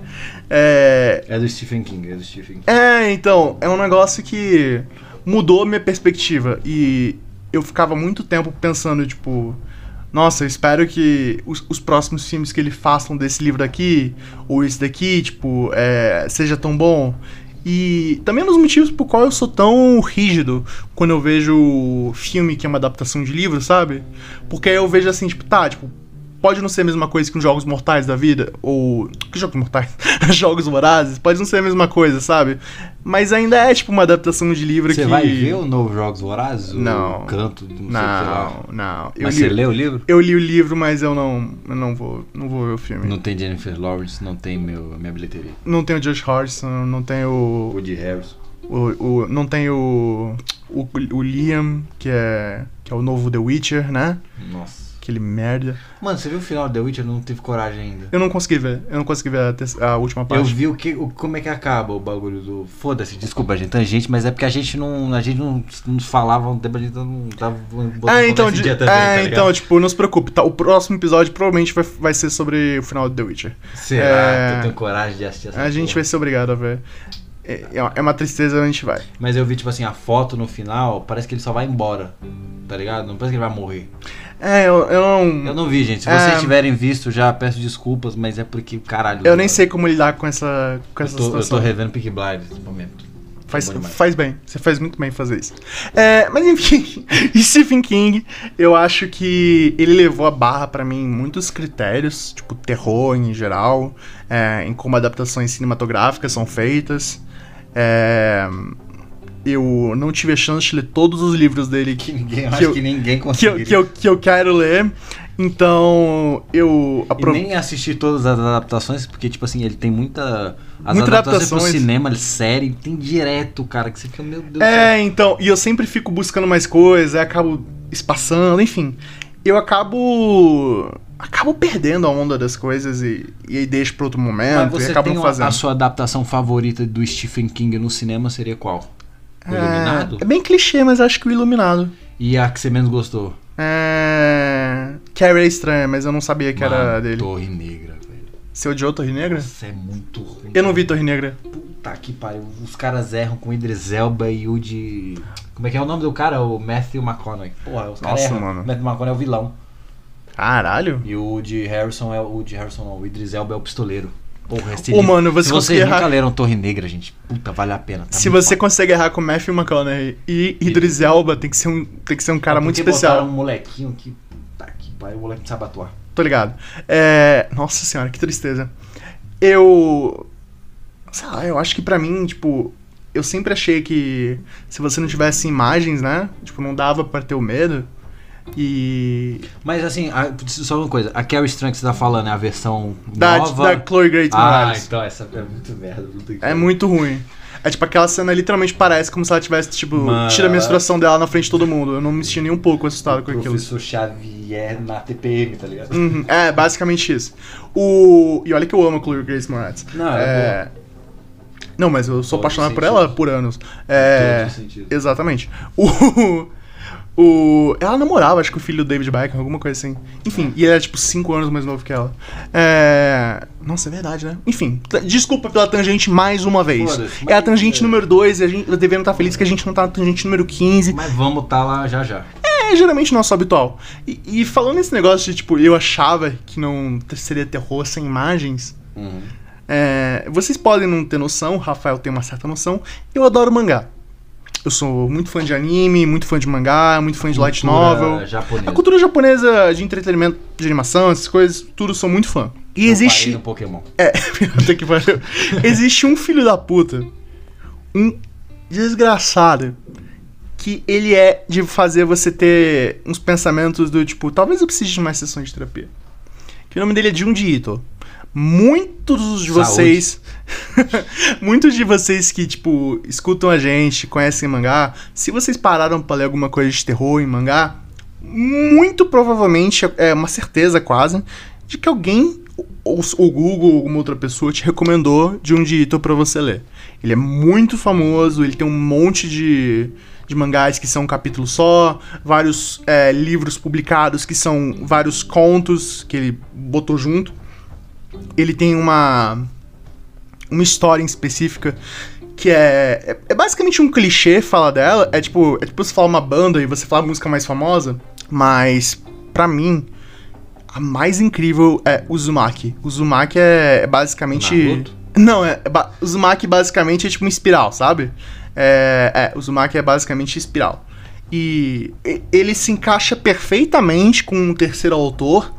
É, É do Stephen King, é do Stephen King. é, então, é um negócio que mudou minha perspectiva. E eu ficava muito tempo pensando, tipo, nossa, eu espero que os, os próximos filmes que ele façam desse livro daqui, ou esse daqui, tipo, é, seja tão bom. E também um dos motivos por qual eu sou tão rígido quando eu vejo filme que é uma adaptação de livro, sabe? Porque eu vejo assim, tipo, tá, tipo, pode não ser a mesma coisa que os Jogos Mortais da vida, ou. Que Jogos Mortais? Jogos Vorazes, pode não ser a mesma coisa, sabe? Mas ainda é, tipo, uma adaptação de livro Você que. vai ver o novo Jogos Vorazes? O Não. canto, não sei o que. Não, não. Eu Mas li, você leu o livro? eu li o livro, mas eu não, eu não vou, não vou ver o filme. Não, Não tem Jennifer Lawrence, não tem meu, minha bilheteria. tem o Josh Harrison, não tem o, Woody Harrison. o, o- não tem o, o o Liam, que é que é o novo The Witcher, né? Nossa. Aquele merda. Mano, você viu o final de The Witcher? Eu não tive coragem ainda. Eu não consegui ver, eu não consegui ver a, a última Eu parte. vi o que, o, como é que acaba o bagulho do. Foda-se, desculpa, gente, tangente, mas é porque a gente não. A gente não, não falava um tempo, a gente não tava. botando É, então, de- dia também, é, tá então, tipo, não se preocupe, tá? O próximo episódio provavelmente vai, vai ser sobre o final de The Witcher. Será é- eu tenho coragem de assistir essa A gente vai porra? ser obrigado a ver. É, é uma tristeza, a gente vai. Mas eu vi, tipo assim, a foto no final, parece que ele só vai embora. Tá ligado? Não parece que ele vai morrer. É, eu, eu não. Eu não vi, gente. Se É. vocês tiverem visto, já peço desculpas, mas é porque, caralho. Eu nem sei como lidar com essa, com Eu essa tô, eu tô situação. revendo Peaky Blinders nesse momento. Faz, faz bem, você faz muito bem fazer isso. É, mas enfim, Stephen King, eu acho que ele levou a barra pra mim em muitos critérios, tipo terror em geral, é, em como adaptações cinematográficas são feitas. É, eu não tive a chance de ler todos os livros dele Que ninguém, Que eu- que ninguém que, conseguiu. que, eu, que eu quero ler, então eu E apro- nem assisti todas as adaptações, porque, tipo assim, ele tem muita. As Muita adaptações pro cinema, série, tem direto, cara, que você fica, meu Deus. É, então, e eu sempre fico buscando mais coisas, acabo espaçando, enfim. Eu acabo. acabo perdendo a onda das coisas e, e aí deixo pra outro Mas momento e você acabo tem não fazendo. a sua adaptação favorita do Stephen King no cinema seria qual? O Iluminado? É, é bem clichê, mas acho que o Iluminado. E a que você menos gostou? É. Carrie é estranha, mas eu não sabia que era Mano, dele. Torre Negra, velho. Você odiou Torre Negra? Nossa, é muito ruim. Eu não vi Torre Negra. Puta que pariu. Os caras erram com Idris Elba e o de. Como é que é o nome do cara? O Matthew McConaughey. Porra, os caras Nossa, erram. mano. O Matthew McConaughey é o vilão. Caralho. E o de Harrison é o de Harrison não, o Idris Elba é o pistoleiro. Porra, esse Ô, mano, você Se vocês nunca errar. leram Torre Negra, gente, puta, vale a pena. tá Se você foda. consegue errar com Matthew McConaughey e Idris Elba, tem que ser um, tem que ser um cara muito especial. um molequinho que. Tá que pariu, o moleque sabe atuar. Tô ligado. É. Nossa senhora, que tristeza. Eu. Sei lá, eu acho que pra mim, tipo. Eu sempre achei que se você não tivesse imagens, né? Tipo, não dava pra ter o medo. E. Mas assim, a- só uma coisa, a Carrie Strong que você tá falando é a versão Da, nova. da Chloe Grace ah, então essa é muito merda. É muito ruim. É tipo, aquela cena literalmente parece como se ela tivesse, tipo, Mano. tira a menstruação dela na frente de todo mundo. Eu não me sentia nem um pouco assustado com aquilo. Professor Xavier na TPM, tá ligado? Uhum, É, basicamente isso. O... E olha que eu amo a Chloe Grace Moretz. Não, é Não, mas eu sou Todo apaixonado por sentido. ela por anos. É... Todo sentido. Exatamente. O... o... Ela namorava, acho que o filho do David Beckham, alguma coisa assim. Enfim, e ele era tipo 5 anos mais novo que ela. É... Nossa, é verdade, né? Enfim, desculpa pela tangente mais uma vez. É a tangente é. número 2 e a gente devendo estar feliz que a gente não tá na tangente número 15. Mas vamos tá lá já já. É geralmente nosso habitual. E, e falando nesse negócio de, tipo, eu achava que não seria terror sem imagens. Uhum. É, vocês podem não ter noção, o Rafael tem uma certa noção. Eu adoro mangá. Eu sou muito fã de anime, muito fã de mangá, muito fã de light novel. japonesa. A cultura japonesa de entretenimento, de animação, essas coisas, tudo sou muito fã. E Eu existe. no Pokémon. É, puta que pariu. Existe um filho da puta, um desgraçado, que ele é de fazer você ter uns pensamentos do tipo, talvez eu precise de mais sessões de terapia. Que o nome dele é Junji Ito. Muitos de vocês, muitos de vocês que tipo escutam a gente, conhecem mangá, se vocês pararam pra ler alguma coisa de terror em mangá, muito provavelmente é uma certeza quase de que alguém ou o Google ou alguma outra pessoa te recomendou Junji Ito pra você ler. Ele é muito famoso, ele tem um monte de, de mangás que são um capítulo só, vários é, livros publicados que são vários contos que ele botou junto. Ele tem uma uma história em específica que é, é, é basicamente um clichê falar dela. É tipo, é tipo você falar uma banda e você falar a música mais famosa, mas pra mim a mais incrível é Uzumaki. Uzumaki é, é basicamente Naruto? não, é, é ba- Uzumaki basicamente é tipo uma espiral, sabe? É, é, Uzumaki é basicamente espiral. E e- ele se encaixa perfeitamente com um terceiro autor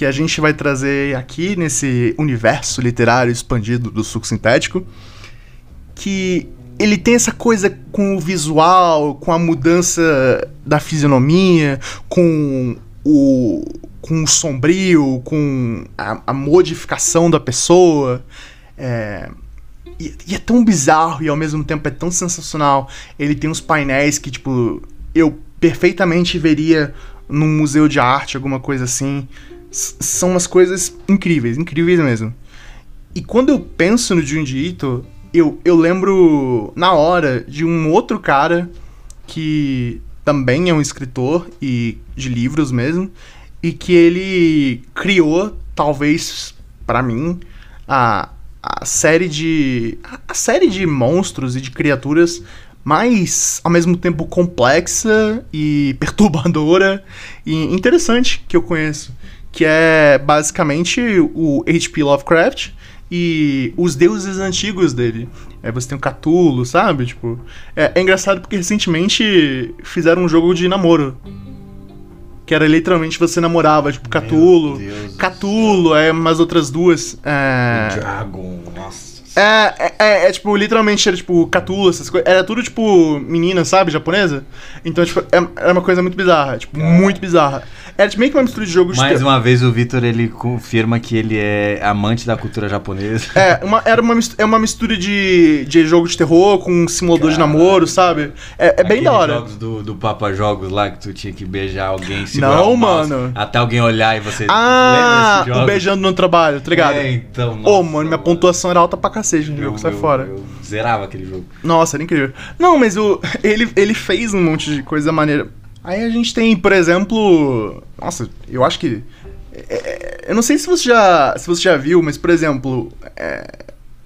que a gente vai trazer aqui nesse universo literário expandido do suco sintético, que ele tem essa coisa com o visual, com a mudança da fisionomia, com o com o sombrio, com a, a modificação da pessoa. É, e, e é tão bizarro e ao mesmo tempo é tão sensacional. Ele tem uns painéis que, tipo, eu perfeitamente veria num museu de arte, alguma coisa assim. São umas coisas incríveis, incríveis mesmo. E quando eu penso no Junji Ito, eu, eu lembro na hora de um outro cara que também é um escritor e de livros mesmo, e que ele criou, talvez pra mim, a, a série de a série de monstros e de criaturas mais ao mesmo tempo complexa e perturbadora e interessante que eu conheço, que é basicamente o H.P. Lovecraft e os deuses antigos dele. É, você tem o Cthulhu, sabe? Tipo, é, é engraçado porque recentemente fizeram um jogo de namoro. Que era literalmente você namorava, tipo, do Cthulhu, é umas outras duas. É, Dragon, nossa. É, é, é, é, tipo, literalmente era tipo Cthulhu, essas coisas. Era tudo tipo menina, sabe? Japonesa. Então, tipo, é- era uma coisa muito bizarra. Tipo, muito bizarra. Era tipo, meio que uma mistura de jogo de Mais ter- uma vez o Vitor ele confirma que ele é amante da cultura japonesa. É, uma, era uma, mis- é uma mistura de, de jogo de terror com um simulador de Caralho. namoro, sabe? É, é bem da hora. jogos do, do Papa Jogos lá que tu tinha que beijar alguém, segurar Não, o mouse, mano. Até alguém olhar e você Ah, o jogo? beijando no trabalho, tá ligado? É, então, Ô, nossa, mano, minha pontuação era alta pra cacete no jogo, sai eu- fora. Eu zerava aquele jogo. Nossa, era incrível. Não, mas o, ele, ele fez um monte de coisa maneira. Aí a gente tem, por exemplo. Nossa, eu acho que. é, é, eu não sei se você já, se você já viu, mas, por exemplo. é,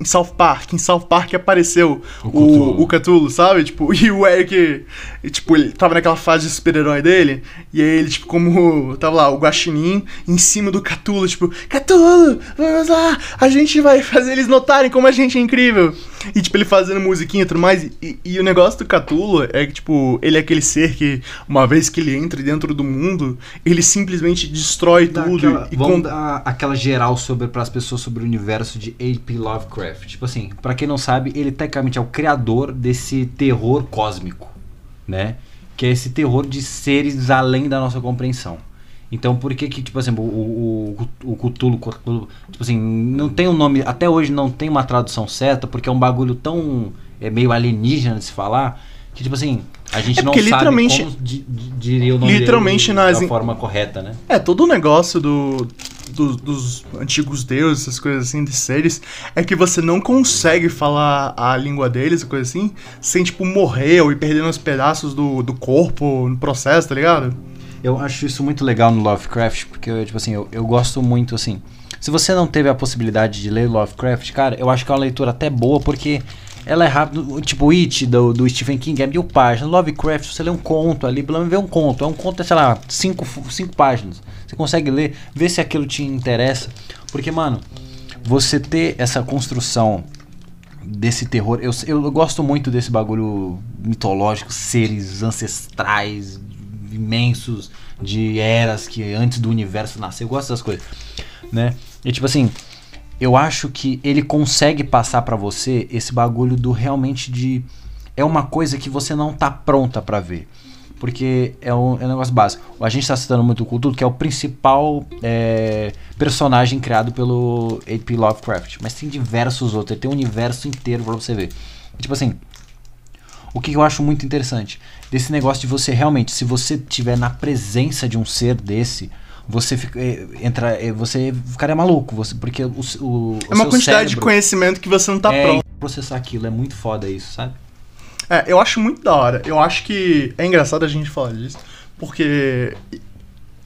em South Park, em South Park apareceu O o, Cthulhu. o Cthulhu, sabe? Tipo, e o Eric, e, tipo, ele tava naquela fase de super-herói dele, e aí ele, tipo, como tava lá, o Guaxinim em cima do Cthulhu, tipo, Cthulhu, vamos lá, a gente vai fazer eles notarem como a gente é incrível. E, tipo, ele fazendo musiquinha e tudo mais, e, e o negócio do Cthulhu é que, tipo, ele é aquele ser que, uma vez que ele entra dentro do mundo, ele simplesmente destrói Dá tudo. aquela- e vamos dar aquela geral sobre para as pessoas sobre o universo de H.P. Lovecraft. Tipo assim, pra quem não sabe, ele tecnicamente é o criador desse terror cósmico, né? Que é esse terror de seres além da nossa compreensão. Então, por que que, tipo assim, o, o, o Cthulhu, Cthulhu, tipo assim, não tem um nome, até hoje não tem uma tradução certa, porque é um bagulho tão é meio alienígena de se falar, que tipo assim, a gente É não porque sabe literalmente- como di- di- diria o nome Literalmente dele nas- da forma correta, né? É, todo o negócio do, do- dos antigos deuses, essas coisas assim, de seres, é que você não consegue falar a língua deles coisa assim, sem, tipo, morrer ou ir perdendo os pedaços do, do corpo no processo, tá ligado? Eu acho isso muito legal no Lovecraft, porque, eu, tipo assim, eu, eu gosto muito, assim... Se você não teve a possibilidade de ler Lovecraft, cara, eu acho que é uma leitura até boa, porque ela é rápido. Tipo, It, do, do Stephen King, é mil páginas. Lovecraft, você lê um conto ali, pelo menos vê um conto. É um conto, é, sei lá, cinco, cinco páginas. Você consegue ler, ver se aquilo te interessa. Porque, mano, você ter essa construção desse terror. Eu, eu gosto muito desse bagulho mitológico, seres ancestrais, imensos, de eras que antes do universo nascer. Eu gosto dessas coisas, né? E tipo assim, eu acho que ele consegue passar pra você esse bagulho do realmente de. É uma coisa que você não tá pronta pra ver. Porque é um, é um negócio básico. A gente tá citando muito o Cthulhu, que é o principal é, personagem criado pelo H.P. Lovecraft. Mas tem diversos outros, ele tem um universo inteiro pra você ver. E, tipo assim, o que eu acho muito interessante desse negócio de você realmente, se você tiver na presença de um ser desse, você fica, é, entra, é, você ficaria maluco, você, porque o, o, É uma quantidade de conhecimento que você não tá é, pronto. processar aquilo, é muito foda isso, sabe? É, eu acho muito da hora. Eu acho que é engraçado a gente falar disso, porque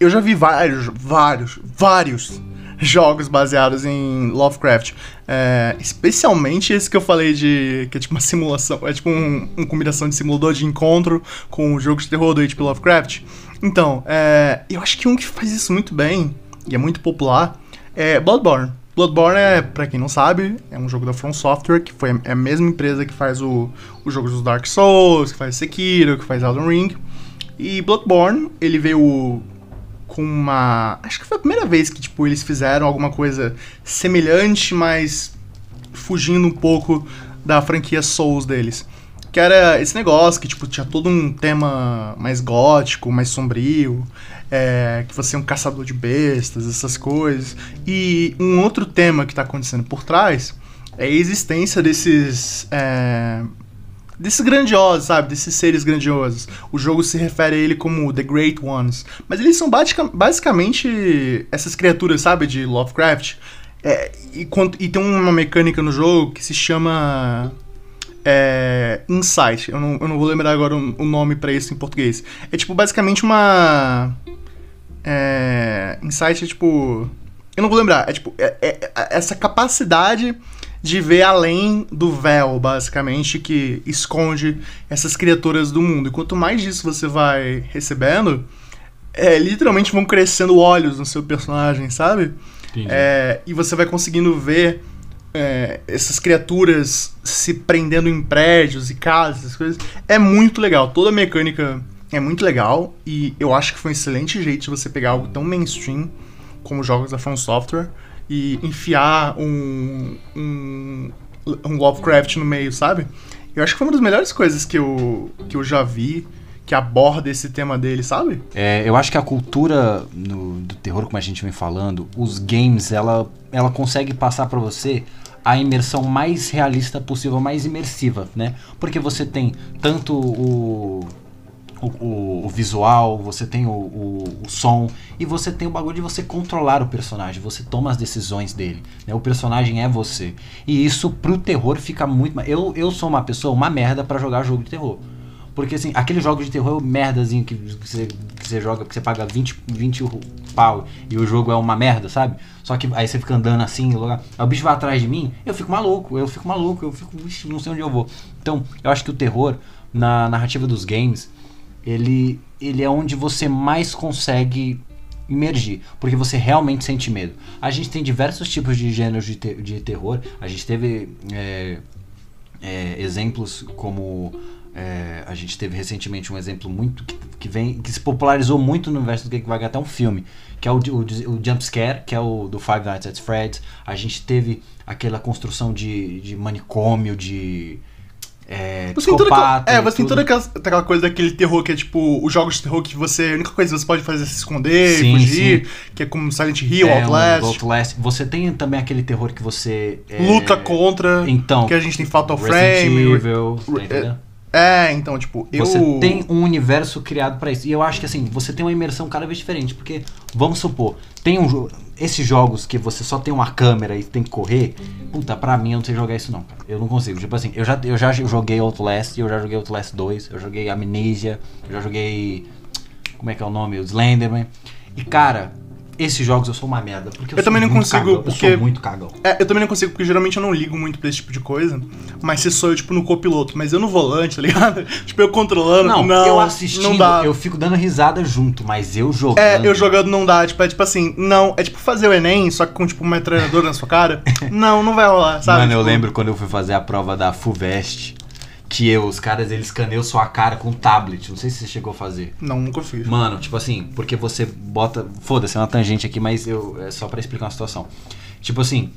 eu já vi vários, vários, vários jogos baseados em Lovecraft. É, especialmente esse que eu falei de. que é tipo uma simulação. É tipo um, uma combinação de simulador de encontro com o jogo de terror do H.P. Lovecraft. Então, é, eu acho que um que faz isso muito bem, e é muito popular, é Bloodborne. Bloodborne é, pra quem não sabe, é um jogo da From Software, que foi é a mesma empresa que faz o, os jogos dos Dark Souls, que faz Sekiro, que faz Elden Ring. E Bloodborne, ele veio com uma. Acho que foi a primeira vez que tipo, eles fizeram alguma coisa semelhante, mas fugindo um pouco da franquia Souls deles. Que era esse negócio que tipo, tinha todo um tema mais gótico, mais sombrio, é, que você é um caçador de bestas, essas coisas. E um outro tema que tá acontecendo por trás é a existência desses. É, desses grandiosos, sabe? Desses seres grandiosos. O jogo se refere a ele como The Great Ones. Mas eles são basica- basicamente essas criaturas, sabe? De Lovecraft. É, e, e tem uma mecânica no jogo que se chama. É, Insight. Eu não, eu não vou lembrar agora o, o nome pra isso em português. É tipo basicamente uma. É, insight é tipo. Eu não vou lembrar. É tipo. é- é- é essa capacidade de ver além do véu, basicamente, que esconde essas criaturas do mundo. E quanto mais disso você vai recebendo, é, literalmente vão crescendo olhos no seu personagem, sabe? É, e você vai conseguindo ver é, essas criaturas se prendendo em prédios e casas, essas coisas. É muito legal. Toda a mecânica é muito legal. E eu acho que foi um excelente jeito de você pegar algo tão mainstream como os jogos da From Software e enfiar um, um, um Lovecraft no meio, sabe? Eu acho que foi uma das melhores coisas que eu, que eu já vi que aborda esse tema dele, sabe? É, eu acho que a cultura no- do terror, como a gente vem falando, os games, ela, ela consegue passar pra você a imersão mais realista possível, mais imersiva, né? Porque você tem tanto o, o, o- visual, você tem o, o, o som e você tem o bagulho de você controlar o personagem, você toma as decisões dele, né? O personagem é você. E isso pro terror fica muito... Eu, eu sou uma pessoa, uma merda pra jogar jogo de terror. Porque assim, aquele jogo de terror é o merdazinho que você, que você joga, que você paga 20, 20 ru- pau e o jogo é uma merda, sabe? Só que aí você fica andando assim, aí o bicho vai atrás de mim, eu fico maluco, eu fico maluco, eu fico, "Ixi, não sei onde eu vou. Então, eu acho que o terror, na narrativa dos games, ele, ele é onde você mais consegue imergir, porque você realmente sente medo. A gente tem diversos tipos de gêneros de, de terror, a gente teve é, é, exemplos como é, a gente teve recentemente um exemplo muito que, que vem que se popularizou muito no universo do Geek vai até um filme que é o, o, o Jump Scare que é o do Five Nights at Freddy's a gente teve aquela construção de, de manicômio de é, Você tem toda aquela, psicopata é, você tem toda aquela, aquela coisa daquele terror que é tipo os jogos de terror que você. A única coisa que você pode fazer é se esconder, Sim, fugir, que é como Silent Hill, É, um Outlast. Outlast. Você tem também aquele terror que você. é, Luta contra. Então, Que a gente tem Fatal Resident Frame. Evil, tá é, então, tipo, eu. Você tem um universo criado pra isso. E eu acho que assim, você tem uma imersão cada vez diferente. Porque, vamos supor, tem um. Esses jogos que você só tem uma câmera e tem que correr, puta, pra mim eu não sei jogar isso não, cara. Eu não consigo. Tipo assim, eu já, eu já joguei Outlast, eu já joguei Outlast 2, eu joguei Amnesia, eu já joguei. Como é que é o nome? O Slenderman. E cara, esses jogos eu sou uma merda. Porque eu, Eu sou também não muito consigo, cagão, Eu porque- sou muito cagão. É, eu também não consigo, porque geralmente eu não ligo muito pra esse tipo de coisa. Mas se sou eu, tipo, no copiloto, mas eu no volante, tá ligado? tipo, eu controlando. Não, Não, eu assistindo, Não dá. eu fico dando risada junto, mas eu jogando. É, eu jogando não dá. Tipo, é tipo assim, não. É tipo fazer o Enem, só que com, tipo, uma metralhadora na sua cara. Não, não vai rolar, sabe? Mano, eu Tipo, lembro quando eu fui fazer a prova da FUVEST, que eu, os caras, eles escaneiam sua cara com tablet. Não sei se você chegou a fazer. Não, nunca fiz. Mano, tipo assim, porque você bota. Foda-se, é uma tangente aqui, mas eu é só pra explicar uma situação. Tipo assim,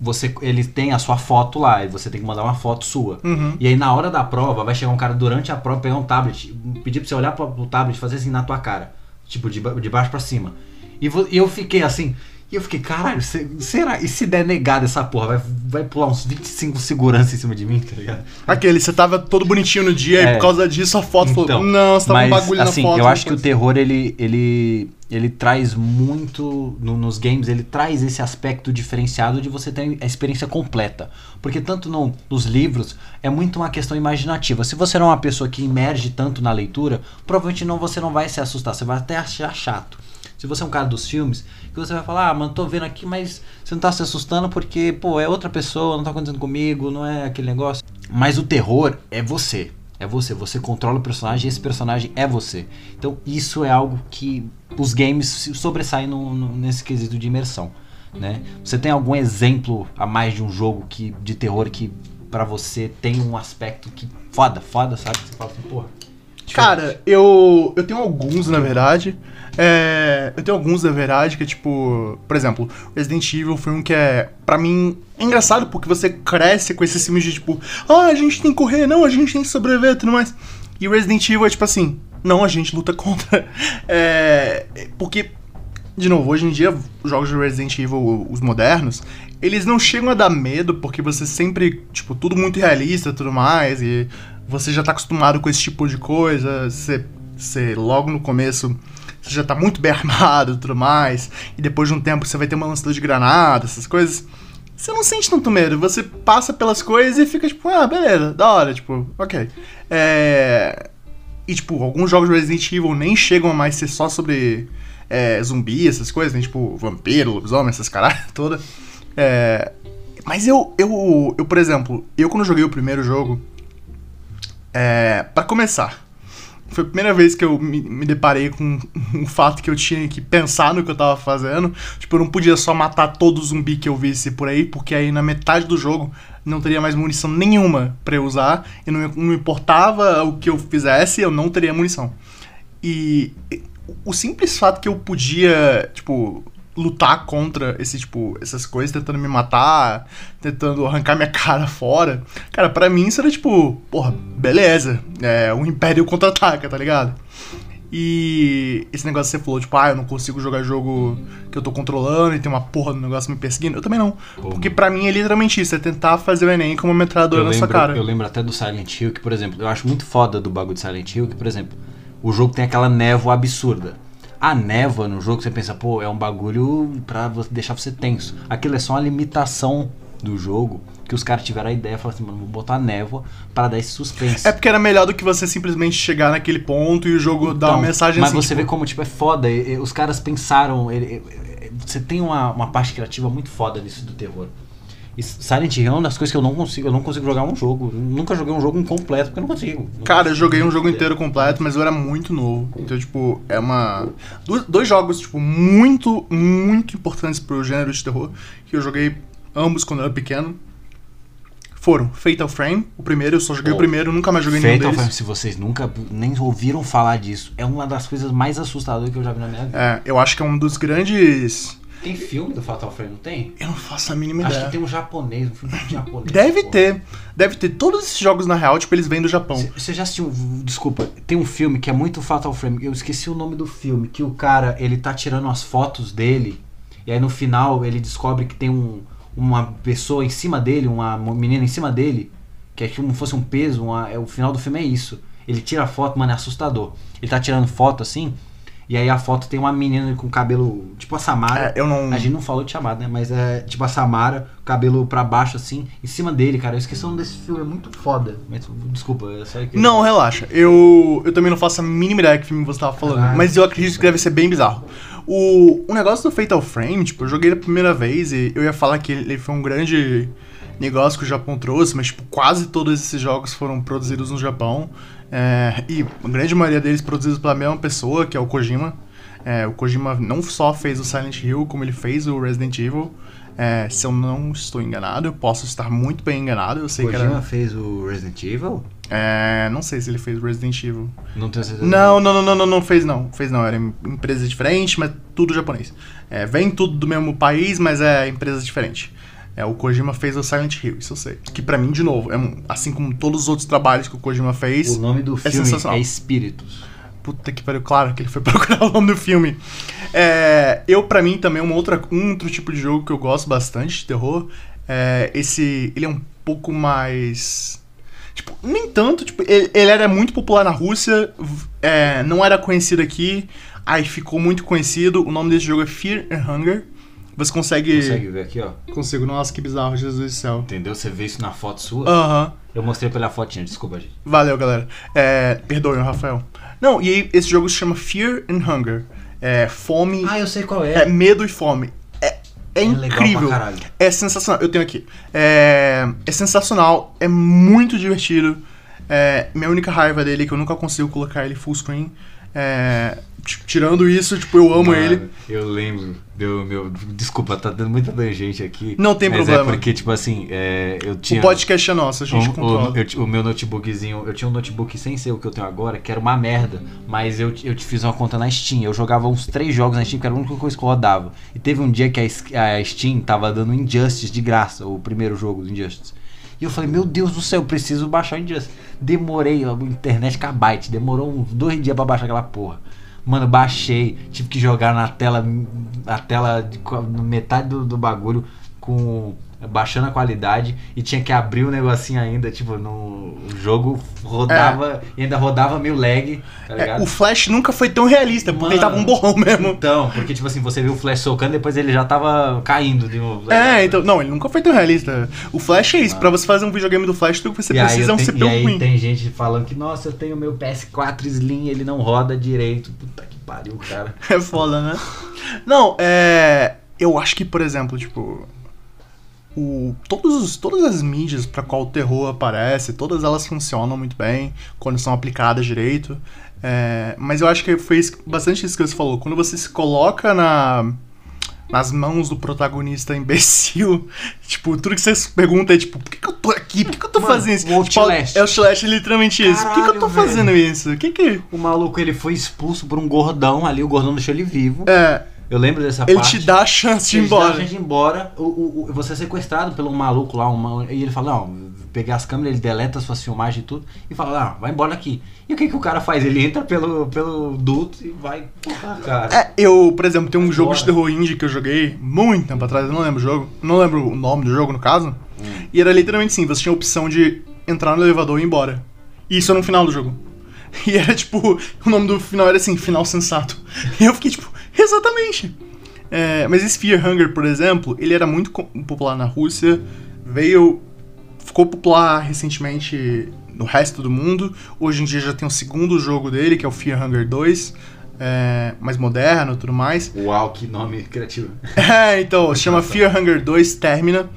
você ele tem a sua foto lá, e você tem que mandar uma foto sua. Uhum. E aí na hora da prova, vai chegar um cara durante a prova, pegar um tablet, pedir pra você olhar pro, pro tablet e fazer assim na tua cara. Tipo, de, de baixo pra cima. E, e eu fiquei assim. E eu fiquei, caralho, se- será? E se der negado essa porra? Vai, vai pular uns 25 segurança em cima de mim, tá ligado? Aquele, você tava todo bonitinho no dia É. e por causa disso a foto Então, falou, não, você tava mas, um bagulho assim, na foto. Eu acho que o terror, ele, ele, ele traz muito. no- nos games, ele traz esse aspecto diferenciado de você ter a experiência completa. Porque tanto no- nos livros, é muito uma questão imaginativa. Se você não é uma pessoa que emerge tanto na leitura, provavelmente não, você não vai se assustar, você vai até achar chato. Se você é um cara dos filmes, que você vai falar, ah, mano, tô vendo aqui, mas você não tá se assustando porque, pô, é outra pessoa, não tá acontecendo comigo, não é aquele negócio. Mas o terror é você. É você. Você controla o personagem e esse personagem é você. Então isso é algo que os games sobressaem no- no- nesse quesito de imersão. Né? Você tem algum exemplo a mais de um jogo que, de terror que pra você tem um aspecto que foda, foda, sabe? Você fala assim, porra. Cara, eu, eu tenho alguns, na verdade. É, eu tenho alguns, na verdade, que é tipo... Por exemplo, Resident Evil foi um que é... Pra mim, é engraçado porque você cresce com esses filmes de tipo... Ah, a gente tem que correr, não, a gente tem que sobreviver e tudo mais. E Resident Evil é tipo assim... Não, a gente luta contra. É, porque... De novo, hoje em dia, os jogos de Resident Evil, os modernos, eles não chegam a dar medo porque você sempre, tipo, tudo muito realista e tudo mais, e você já tá acostumado com esse tipo de coisa, você, você logo no começo você já tá muito bem armado e tudo mais, e depois de um tempo você vai ter uma lançadora de granada, essas coisas. Você não sente tanto medo, você passa pelas coisas e fica tipo, ah, beleza, da hora, tipo, ok. É. E, tipo, alguns jogos de Resident Evil nem chegam a mais ser só sobre é, zumbi, essas coisas, né? Tipo, vampiro, lobisomem, essas caralho toda. É, mas eu, eu, eu, por exemplo, eu quando joguei o primeiro jogo, é, para começar, foi a primeira vez que eu me, me deparei com um fato que eu tinha que pensar no que eu tava fazendo. Tipo, eu não podia só matar todo zumbi que eu visse por aí, porque aí na metade do jogo não teria mais munição nenhuma pra eu usar. E não, não importava o que eu fizesse, eu não teria munição. E o simples fato que eu podia, tipo, lutar contra esse tipo, essas coisas, tentando me matar, tentando arrancar minha cara fora. Cara, pra mim isso era tipo, porra, beleza. É, o Império contra-ataca, tá ligado? E esse negócio que você falou, tipo, ah, eu não consigo jogar jogo que eu tô controlando e tem uma porra do negócio me perseguindo. Eu também não. Pô, Porque pra mim é literalmente isso, é tentar fazer o Enem com uma metralhadora na sua cara. eu lembro até do Silent Hill, que, por exemplo, eu acho muito foda do bagulho de Silent Hill, que, por exemplo, o jogo tem aquela névoa absurda. A névoa no jogo, você pensa, pô, é um bagulho pra deixar você tenso. Aquilo é só uma limitação do jogo, que os caras tiveram a ideia, falaram assim, mano, vou botar névoa pra dar esse suspense. É porque era melhor do que você simplesmente chegar naquele ponto e o jogo dar uma Então, mensagem Mas assim. você tipo, vê como, tipo, é foda. e- e Os caras pensaram. ele- ele- você tem uma, uma parte criativa muito foda nisso do terror. Silent Hill é uma das coisas que eu não consigo. Eu não consigo jogar um jogo. Eu nunca joguei um jogo completo porque eu não consigo. Não Cara, eu consigo. joguei um jogo inteiro completo, mas eu era muito novo. Então, tipo, é uma. Dois, jogos, tipo, muito, muito importantes pro gênero de terror. Que eu joguei ambos quando eu era pequeno. Foram Fatal Frame, o primeiro, eu só joguei Oh. o primeiro, nunca mais joguei nenhum Fatal deles. Frame, se vocês nunca nem ouviram falar disso, é uma das coisas mais assustadoras que eu já vi na minha vida. É, eu acho que é um dos grandes. Tem filme do Fatal Frame, não tem? Eu não faço a mínima Acho ideia. que tem um japonês, um filme japonês. Deve pô. ter. Deve ter. Todos esses jogos, na real, tipo, eles vêm do Japão. Você- Você já assistiu, desculpa, tem um filme que é muito Fatal Frame, eu esqueci o nome do filme, que o cara, ele tá tirando as fotos dele, e aí no final ele descobre que tem um, uma pessoa em cima dele, uma menina em cima dele, que é como fosse um peso, uma- é, o final do filme é isso. Ele tira a foto, mano, é assustador. Ele tá tirando foto assim, e aí a foto tem uma menina com cabelo, tipo a Samara. É, eu não. A gente não falou de chamada, né? Mas é tipo a Samara, cabelo pra baixo assim, em cima dele, cara. Eu esqueci o nome desse filme, é muito foda. Mas desculpa, é só que. Não, relaxa. Eu, eu também não faço a mínima ideia que filme você tava falando. Ah. Mas eu acredito que deve ser bem bizarro. O, o negócio do Fatal Frame, tipo, eu joguei a primeira vez e eu ia falar que ele foi um grande negócio que o Japão trouxe, mas, tipo, quase todos esses jogos foram produzidos no Japão. É, e a grande maioria deles produzidos pela mesma pessoa, que é o Kojima. É, o Kojima não só fez o Silent Hill, como ele fez o Resident Evil. É, se eu não estou enganado, eu posso estar muito bem enganado. Eu sei que Kojima era. fez o Resident Evil? É, não sei se ele fez Resident Evil. Não tenho certeza. Não, não, não, não, não, não fez não. Fez não, era em- empresa diferente, mas tudo japonês. É, vem tudo do mesmo país, mas é empresa diferente. É, o Kojima fez o Silent Hill, isso eu sei. Que pra mim, de novo, é um- assim como todos os outros trabalhos que o Kojima fez, O nome do É filme é Espíritos. puta que pariu, claro que ele foi procurar o nome do filme. É, eu, pra mim, também, uma outra, um outro tipo de jogo que eu gosto bastante de terror, é esse, ele é um pouco mais... Tipo, nem tanto, tipo, ele, ele era muito popular na Rússia, é, não era conhecido aqui, aí ficou muito conhecido, o nome desse jogo é Fear and Hunger. Você consegue... Consegue ver aqui, ó? Consigo, nossa, que bizarro, Jesus do céu. Entendeu? Você vê isso na foto sua? Aham. Eu mostrei pela fotinha, desculpa, gente. Valeu, galera. É, perdoe, Rafael. Não, e aí, esse jogo se chama Fear and Hunger. É fome, Ah, eu sei qual é medo e fome. É, é legal incrível. pra caralho. É sensacional. Eu tenho aqui. É, é sensacional. É muito divertido. É, minha única raiva dele é que eu nunca consigo colocar ele full screen. É, t- tirando isso, tipo, eu amo Mano, ele. Eu lembro. Deu, meu, desculpa, tá dando muita tangente aqui. Não tem mas problema. É porque, tipo assim, é, eu tinha. O podcast é nosso, a gente o, controla. o, eu o meu notebookzinho, eu tinha um notebook sem ser o que eu tenho agora, que era uma merda, mas eu, eu te fiz uma conta na Steam. Eu jogava uns três jogos na Steam, que era a única coisa que eu rodava. E teve um dia que a, a Steam tava dando Injustice de graça, o primeiro jogo do Injustice. E eu falei, meu Deus do céu, eu preciso baixar o Injustice. Demorei, a internet kbyte, demorou uns dois dias pra baixar aquela porra. Mano, baixei, tive que jogar na tela, a tela metade do, do bagulho com baixando a qualidade e tinha que abrir o negocinho ainda, tipo, no o jogo rodava e ainda rodava meio lag, tá É, ligado? o Flash nunca foi tão realista, porque ele Mano. tava um borrão mesmo. Então, porque tipo assim, você viu o Flash socando, depois ele já tava caindo de novo. tá É, então, não, ele nunca foi tão realista. O Flash é isso, pra você fazer um videogame do Flash, tudo que você E precisa é um CPU e aí ruim. tem gente falando que, nossa, eu tenho meu PS4 Slim, ele não roda direito. Puta que pariu, cara. É foda, né? Não, é. Eu acho que, por exemplo, tipo. O, todos, os- todas as mídias para qual o terror aparece, todas elas funcionam muito bem quando são aplicadas direito. É, mas eu acho que foi bastante isso que você falou. Quando você se coloca na, nas mãos do protagonista imbecil, tipo, tudo que você se pergunta é tipo, por que, que eu tô aqui? Por que, que eu tô Mano, fazendo isso? o Tipo, é o Outlast, é literalmente isso. por que, que eu tô Caralho, fazendo isso? O que que. O maluco, ele foi expulso por um gordão ali, o gordão deixou ele vivo. É, Eu lembro dessa ele parte. te dá a chance de ir Ele te dá a embora. chance de ir embora, o, o- o- você é sequestrado pelo maluco lá, uma- e ele fala, não, pegar as câmeras, ele deleta suas filmagens e tudo, e fala, não, vai embora daqui. E o que, que o cara faz? Ele entra pelo, pelo duto e vai, porra, cara. É, eu, por exemplo, tem um Vai jogo embora. de terror indie que eu joguei muito tempo atrás, eu não lembro o jogo, não lembro o nome do jogo, no caso. E era literalmente assim, você tinha a opção de entrar no elevador e ir embora. E isso era no final do jogo. E era tipo, o nome do final era assim, final sensato. E eu fiquei tipo, exatamente. É, mas esse Fear Hunger, por exemplo, ele era muito popular na Rússia, veio. ficou popular recentemente no resto do mundo. Hoje em dia já tem o segundo jogo dele, que é o Fear Hunger 2, é, mais moderno e tudo mais. Uau, que nome criativo. É, então, se chama Fear Hunger 2 Termina.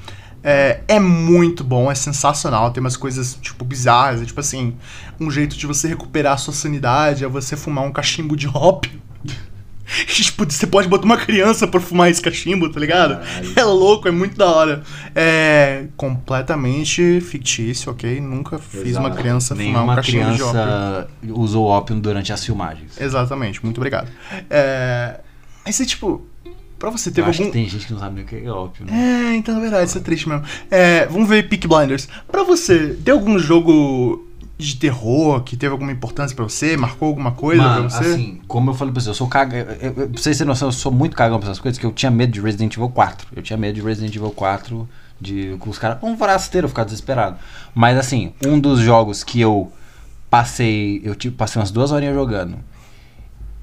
É, é muito bom, é sensacional. Tem umas coisas, tipo, bizarras. É tipo assim, um jeito de você recuperar a sua sanidade é você fumar um cachimbo de ópio. Tipo, você pode botar uma criança pra fumar esse cachimbo, tá ligado? Caralho. É louco, é muito da hora. É completamente fictício, ok? Nunca fiz uma Exato. criança fumar um cachimbo de ópio. criança usou ópio durante as filmagens. Exatamente, muito obrigado. É... Mas é tipo. Pra você, teve Eu acho algum. que tem gente que não sabe nem o que é óbvio, né? É, então é verdade, isso é triste mesmo. É, vamos ver Peak Blinders. Pra você, tem algum jogo de terror que teve alguma importância pra você? Marcou alguma coisa Mano, pra você? assim, como eu falei pra você, eu sou eu- eu- Pra vocês terem noção, eu sou muito cagão pra essas coisas, que eu tinha medo de Resident Evil 4. Eu tinha medo de Resident Evil 4, de com os caras. Um forasteiro, eu ficar desesperado. Mas assim, um dos jogos que eu passei. Eu tipo, passei umas duas horinhas jogando.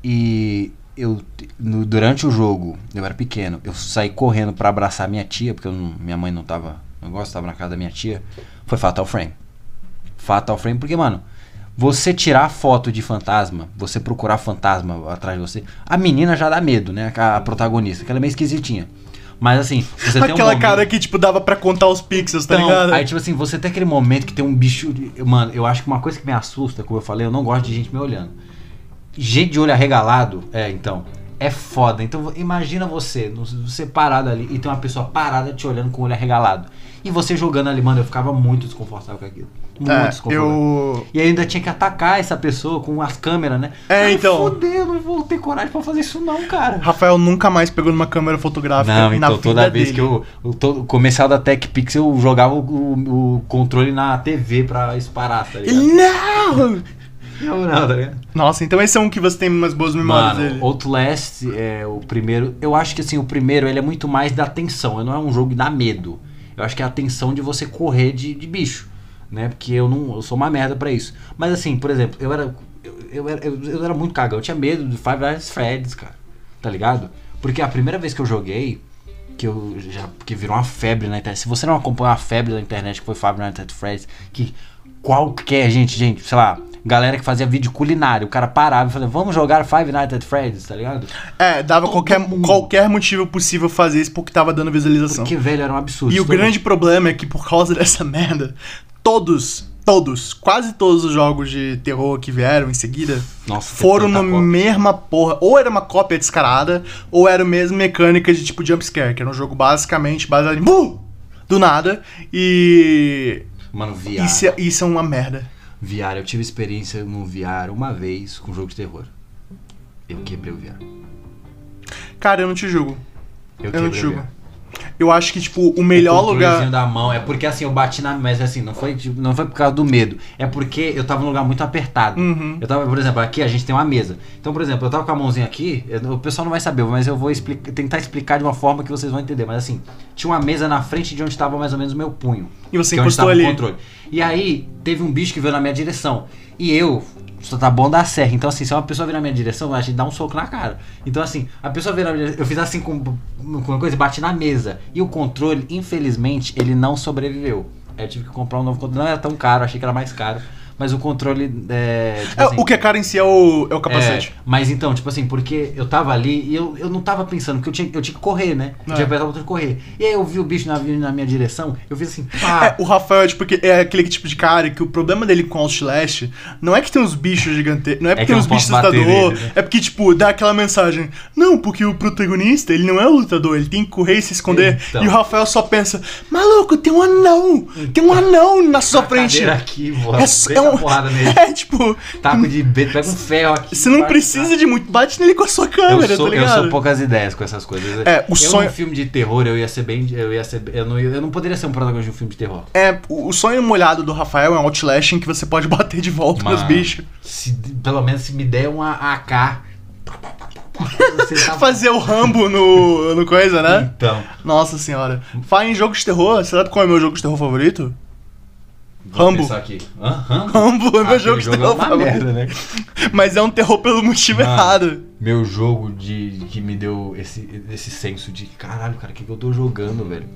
E eu. no- durante o jogo, eu era pequeno, eu saí correndo pra abraçar minha tia, porque eu minha mãe não tava. Não gosto, tava na casa da minha tia. Foi Fatal Frame. Fatal Frame, porque, mano, você tirar foto de fantasma, você procurar fantasma atrás de você, a menina já dá medo, né? A, protagonista, que ela é meio esquisitinha. Mas assim, você tem um Aquela momento- cara que, tipo, dava pra contar os pixels, tá Então, ligado? Aí, tipo assim, você tem aquele momento que tem um bicho. Mano, eu acho que uma coisa que me assusta, como eu falei, eu não gosto de gente me olhando. Gente de olho arregalado, é, então. É foda. Então, imagina você, você parado ali e tem uma pessoa parada te olhando com o olho arregalado. E você jogando ali, mano, eu ficava muito desconfortável com aquilo. Muito É, eu. E ainda tinha que atacar essa pessoa com as câmeras, né? É, Ai, então. Fudeu, eu não vou ter coragem pra fazer isso, não, cara. Rafael nunca mais pegou numa câmera fotográfica Não, na então vida toda vez dele. que eu, eu o comercial da Tech Pixel eu jogava o, o- o controle na TV pra disparar, tá ligado? Não! Não, não, tá ligado? Nossa, então esse é um que você tem umas boas memórias Mano, dele. Outlast é o primeiro. Eu acho que assim, o primeiro ele é muito mais da tensão. Ele não é um jogo que dá medo. Eu acho que é a tensão de você correr de, de bicho. Né? Porque eu não. Eu sou uma merda pra isso. Mas assim, por exemplo, eu era. Eu, eu era, eu, eu era muito cagão. Eu tinha medo do Five Nights Freddy's, cara. Tá ligado? Porque a primeira vez que eu joguei. Que eu já. Que virou uma febre na internet. Se você não acompanhou a febre da internet que foi Five Nights at Freddy's, que qualquer gente, gente, sei lá, galera que fazia vídeo culinário, o cara parava e falava, vamos jogar Five Nights at Freddy's, tá ligado? É, dava Todo qualquer, mundo. qualquer motivo possível fazer isso porque tava dando visualização. Porque, velho, era um absurdo. E o grande problema é que por causa dessa merda, todos, todos, quase todos os jogos de terror que vieram em seguida Nossa, foram na cópia. mesma porra. Ou era uma cópia descarada, ou era a mesma mecânica de tipo jumpscare, que era um jogo basicamente baseado em BUM! Do nada. E. Mano, VR. Isso, é- isso é uma merda. VR, eu tive experiência no VR uma vez com jogo de terror. Eu quebrei o VR. Cara, eu não te julgo. Eu, Eu não te julgo. VR. Eu acho que, tipo, o melhor o lugar. da mão. É porque assim, eu bati na. Mas assim, não foi, tipo, não foi por causa do medo. É porque eu tava num lugar muito apertado. Uhum. Eu tava, por exemplo, aqui a gente tem uma mesa. Então, por exemplo, eu tava com a mãozinha aqui. eu- o pessoal não vai saber, mas eu vou explica- tentar explicar de uma forma que vocês vão entender. Mas assim, tinha uma mesa na frente de onde tava mais ou menos o meu punho. E você é encostou ali. o controle. E aí, teve um bicho que veio na minha direção. E eu. Só tá bom da serra. Então, assim, se uma pessoa vir na minha direção, vai dar um soco na cara. Então, assim, a pessoa veio na minha direção. Eu fiz assim com, com uma coisa bati na mesa. E o controle, infelizmente, ele não sobreviveu. Aí eu tive que comprar um novo controle. Não era tão caro, achei que era mais caro. Mas o controle. É, tipo É, assim, o que é caro em si é o, é o capacete. é, mas então, tipo assim, porque eu tava ali e eu, eu não tava pensando, porque eu tinha, eu tinha que correr, né? Eu É. tinha que apertar o botão de correr. E aí eu vi o bicho na, na minha direção, eu fiz assim, pá. É, o Rafael é, tipo, é aquele tipo de cara que o problema dele com Outlast não é que tem uns bichos gigantescos, não é porque que tem uns bichos nele, né? é porque, tipo, dá aquela mensagem, não, porque o protagonista, ele não é o lutador, ele tem que correr e se esconder, Então. e o Rafael só pensa, maluco, tem um anão, tem um anão na sua frente. aqui, É, é, é um, porrada nele. é, tipo, Taco de beto, pega um ferro aqui. você não precisa de muito, bate nele com a sua câmera, eu sou, tá eu ligado? sou poucas ideias com essas coisas. É, o eu sonho- num filme de terror, eu ia ser bem. Eu ia ser. Eu não, eu não poderia ser um protagonista de um filme de terror. É, o sonho molhado do Rafael é um Outlast em que você pode bater de volta nos bichos. Se, pelo menos se me der uma AK. Tá- Fazer o Rambo no, no coisa, né? Então. Nossa senhora. Fala em jogo de terror, você sabe qual é o meu jogo de terror favorito? Rambo. Rambo? Rambo é meu Ah, jogo de é terror favorito. merda, né? Mas é um terror pelo motivo Mano. errado. Meu jogo de que me deu esse, esse senso de caralho, cara, o que, que eu tô jogando, velho?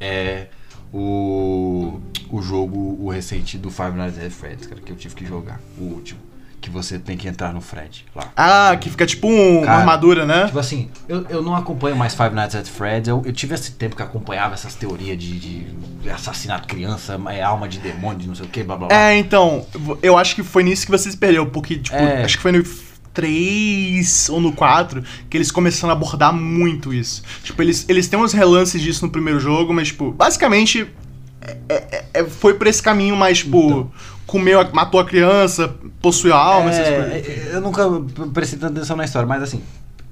É o o jogo o recente do Five Nights at Freddy's, cara, que eu tive que jogar, o último, que você tem que entrar no Fred lá. Ah, que fica tipo um- uma Cara, armadura, né? Tipo assim, eu, eu não acompanho mais Five Nights at Freddy's. Eu, eu tive esse tempo que acompanhava essas teorias de, de assassinato de criança, é alma de demônio, de não sei o que, blá blá blá. É, então, eu acho que foi nisso que você se perdeu, porque, tipo, É. acho que foi no 3 ou no 4 que eles começaram a abordar muito isso. Tipo, eles, eles têm uns relances disso no primeiro jogo, mas, tipo, basicamente é- é- é- foi por esse caminho mais, tipo, Então. Comeu, matou a criança, possuiu a alma, essas coisas. É, eu nunca prestei tanta atenção na história, mas assim,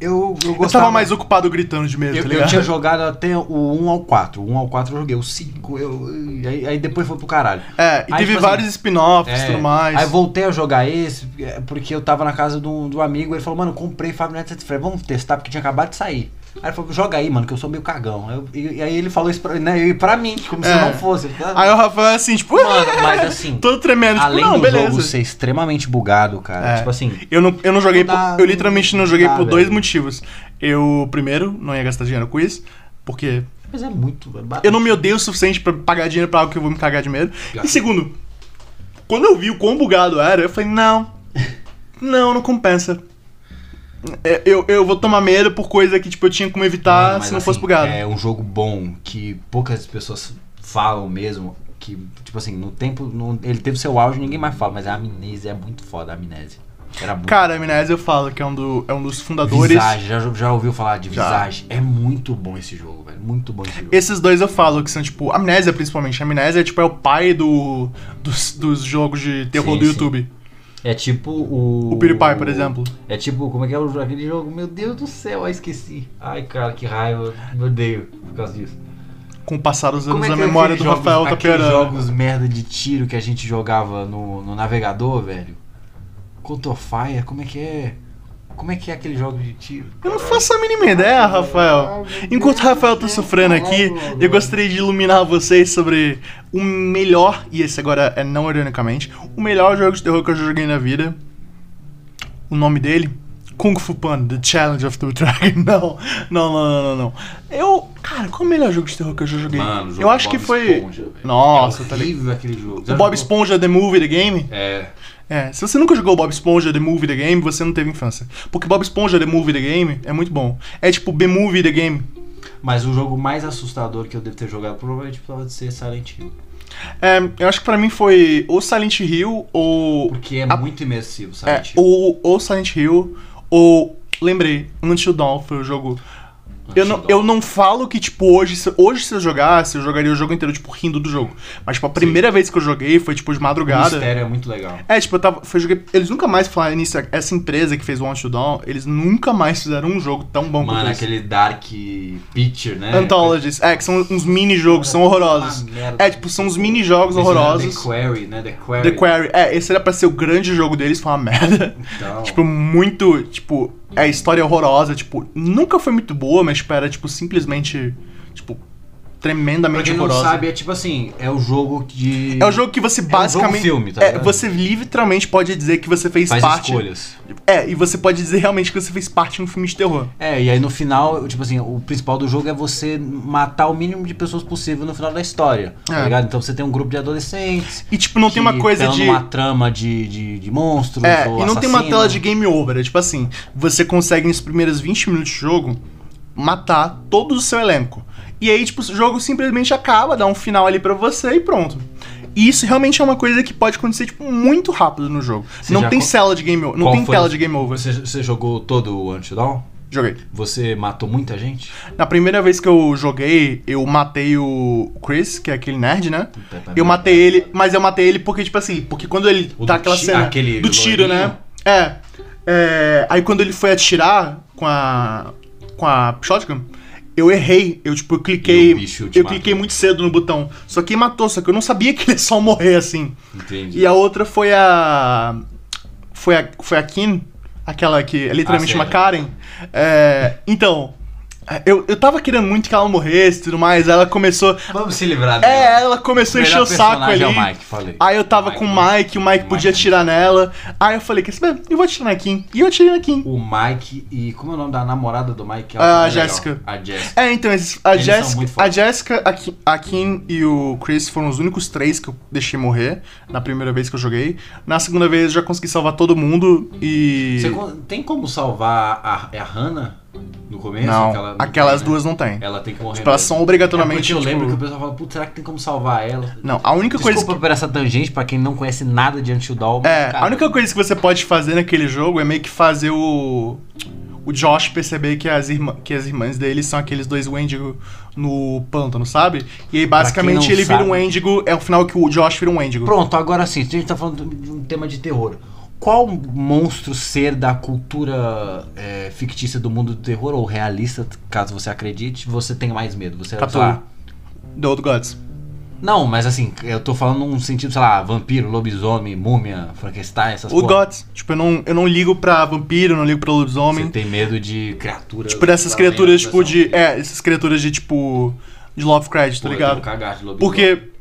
Eu, eu Eu gostava tava mais ocupado gritando de medo, Eu, tá eu tinha jogado até o 1 ao 4. O 1 ao 4 eu joguei. O 5, eu, aí, aí depois foi pro caralho. É, e Aí, teve tipo vários spin-offs e É, tudo mais. Aí eu voltei a jogar esse, é, porque eu tava na casa do, do amigo, ele falou, mano, comprei Five Nights at Freddy's, vamos testar, porque tinha acabado de sair. Aí ele falou, joga aí, mano, que eu sou meio cagão. Eu- e, e aí ele falou isso pra, né, e pra mim, como se É. eu não fosse. tá? Aí o Rafael assim, tipo, Mano, mas assim, todo tremendo, tipo, além não, do beleza. jogo ser extremamente bugado, cara, É. tipo assim, Eu não, eu não joguei Não dá, por, Eu literalmente não não joguei dá, por dois velho. motivos. Eu, primeiro, não ia gastar dinheiro com isso, porque mas é muito... eu não me odeio o suficiente pra pagar dinheiro pra algo que eu vou me cagar de medo. Gato. E segundo, quando eu vi o quão bugado era, eu falei, não, não, não compensa. É, Eu, eu vou tomar medo por coisa que, tipo, eu tinha como evitar se não assim, fosse bugado. É um jogo bom que poucas pessoas falam mesmo. Que, tipo assim, no tempo. no- ele teve seu auge ninguém mais fala, mas a amnésia é muito foda, a amnésia. Era muito. Cara, a Amnésia eu falo que é um, do, é um dos fundadores. Visage, já, já ouviu falar de Já. Visage? É muito bom esse jogo, velho. Muito bom esse jogo. Esses dois eu falo que são, tipo, Amnésia principalmente. Amnésia, tipo, é o pai do, dos, dos jogos de terror Sim, do sim. YouTube. É tipo o. O PewDiePie, por exemplo. É tipo, como é que é o- aquele jogo? Meu Deus do céu, ai esqueci. Ai, cara, que raiva. Me odeio por causa disso. Com o passar dos anos, é a é memória do jogos- Rafael tá aqueles piorando. jogos merda de tiro que a gente jogava no, no navegador, velho? Contofire, como é que é? Como é que é aquele jogo de tiro? Eu não faço a mínima ideia, Rafael. Enquanto o Rafael tá sofrendo aqui, eu gostaria de iluminar vocês sobre o melhor, e esse agora é não ironicamente, o melhor jogo de terror que eu já joguei na vida. O nome dele? Kung Fu Panda, The Challenge of the Dragon. Não, não, não, não, não, não. Eu. Cara, qual é o melhor jogo de terror que eu já joguei? Mano, o jogo eu acho Bob que foi. Esponja. Nossa, é tá ligado. horrível aquele jogo. O Bob Esponja The Movie The Game? É. É, se você nunca jogou Bob Esponja The Movie The Game, você não teve infância. Porque Bob Esponja The Movie The Game é muito bom. É tipo B-Movie The Game. Mas o jogo mais assustador que eu devo ter jogado provavelmente precisava de ser Silent Hill. É, eu acho que pra mim foi ou Silent Hill ou. Porque é A- muito imersivo, É, Silent Hill. ou, ou Silent Hill ou. Lembrei, Until Dawn foi o jogo. Eu não, eu não falo que, tipo, hoje, se, hoje se eu jogasse, eu jogaria o jogo inteiro, tipo, rindo do jogo. Mas, tipo, a primeira vez que eu joguei foi, tipo, de O madrugada. mistério é muito legal. É, tipo, eu tava. Foi, joguei, eles nunca mais falaram nisso. Essa empresa que fez o Until Dawn, eles nunca mais fizeram um jogo tão bom Mano, quanto aquele Dark Picture, né? Anthologies. É, que são uns mini-jogos, são horrorosos. Uma merda. É, tipo, são uns mini-jogos horrorosos. The Quarry, né? The Quarry. The Quarry. É, esse era pra ser o grande jogo deles, foi uma merda. Então, Tipo, muito, tipo, é história horrorosa, tipo, nunca foi muito boa, mas tipo, era tipo simplesmente, tipo, pra tremendamente quem não horrorosa. sabe, é tipo assim, é o jogo de... É o jogo que você basicamente. filme, tá é, você literalmente pode dizer que você fez faz parte. escolhas. É, e você pode dizer realmente que você fez parte de um filme de terror. É, e aí no final, tipo assim, o principal do jogo é você matar o mínimo de pessoas possível no final da história, tá É. ligado? Então você tem um grupo de adolescentes... E tipo, não tem uma coisa tão de. numa trama de, de, de monstros É, e não tem uma assassino. tela de game over. É tipo assim, você consegue nos primeiros 20 minutos de jogo matar todo o seu elenco. E aí, tipo, o jogo simplesmente acaba, dá um final ali pra você e pronto. E isso realmente é uma coisa que pode acontecer, tipo, muito rápido no jogo. Você não tem tela de game over. Não tem tela de game over. Você, você jogou todo o Until Dawn? Joguei. Você matou muita gente? Na primeira vez que eu joguei, eu matei o Chris, que é aquele nerd, né? Puta, pra Eu matei ele, mas eu matei ele porque, tipo assim, porque quando ele O tá aquela cena aquele do tiro, né? É, é, Aí quando ele foi atirar com a. com a shotgun, eu errei. Eu, tipo, eu cliquei. Eu matou. cliquei muito cedo no botão. Só que matou, só que eu não sabia que ele só morrer assim. Entendi. E a outra foi a. Foi a, foi a Kim, aquela que é literalmente Ah, uma. Karen. É, então, eu, eu tava querendo muito que ela morresse e tudo mais. Ela começou. Vamos se livrar dela. É, ela começou a encher o saco ali. É o Mike, falei. Aí eu tava Mike, com o? Mike, o Mike O podia Mike. atirar nela. Aí eu falei, quer saber? Eu vou atirar na Kim. E eu atirei na Kim. O Mike e. Como é o nome da namorada do Mike? A também é legal. Jéssica. A Jéssica. É, então, esses- a Jéssica, muito a fodas. Jéssica, a Kim, a Kim e o Chris foram os únicos três que eu deixei morrer na primeira vez que eu joguei. Na segunda vez eu já consegui salvar todo mundo e. Você tem como salvar a, é a Hannah no começo? Não, Aquela- aquelas tem, né? duas não tem. Ela tem que morrer. Tipo, elas são obrigatoriamente. É porque eu tipo, lembro que o pessoal fala, putz, será que tem como salvar ela? Não, a única coisa Desculpa que. por essa tangente, pra quem não conhece nada de Until Dawn. É, cara, a única coisa que você pode fazer naquele jogo é meio que fazer o. O Josh perceber que as, irmã, que as irmãs dele são aqueles dois Wendigo no pântano, sabe? E aí, basicamente, não ele vira sabe- um Wendigo. É o final que o Josh vira um Wendigo. Pronto, agora sim, a gente tá falando de um tema de terror. Qual monstro ser da cultura é, fictícia do mundo do terror ou realista, caso você acredite, você tem mais medo? Você, Cthulhu. lá, The Old Gods. Não, mas assim, eu tô falando num sentido, sei lá, vampiro, lobisomem, múmia, Frankenstein, essas Old porra. Gods. Tipo, eu não, eu não ligo pra vampiro, eu não ligo pra Você lobisomem. tem medo de criaturas. Tipo, dessas criaturas, tipo, de. É, essas criaturas de tipo. De Lovecraft, tá Pô, eu ligado? tenho cagado de lobisomem. Porque.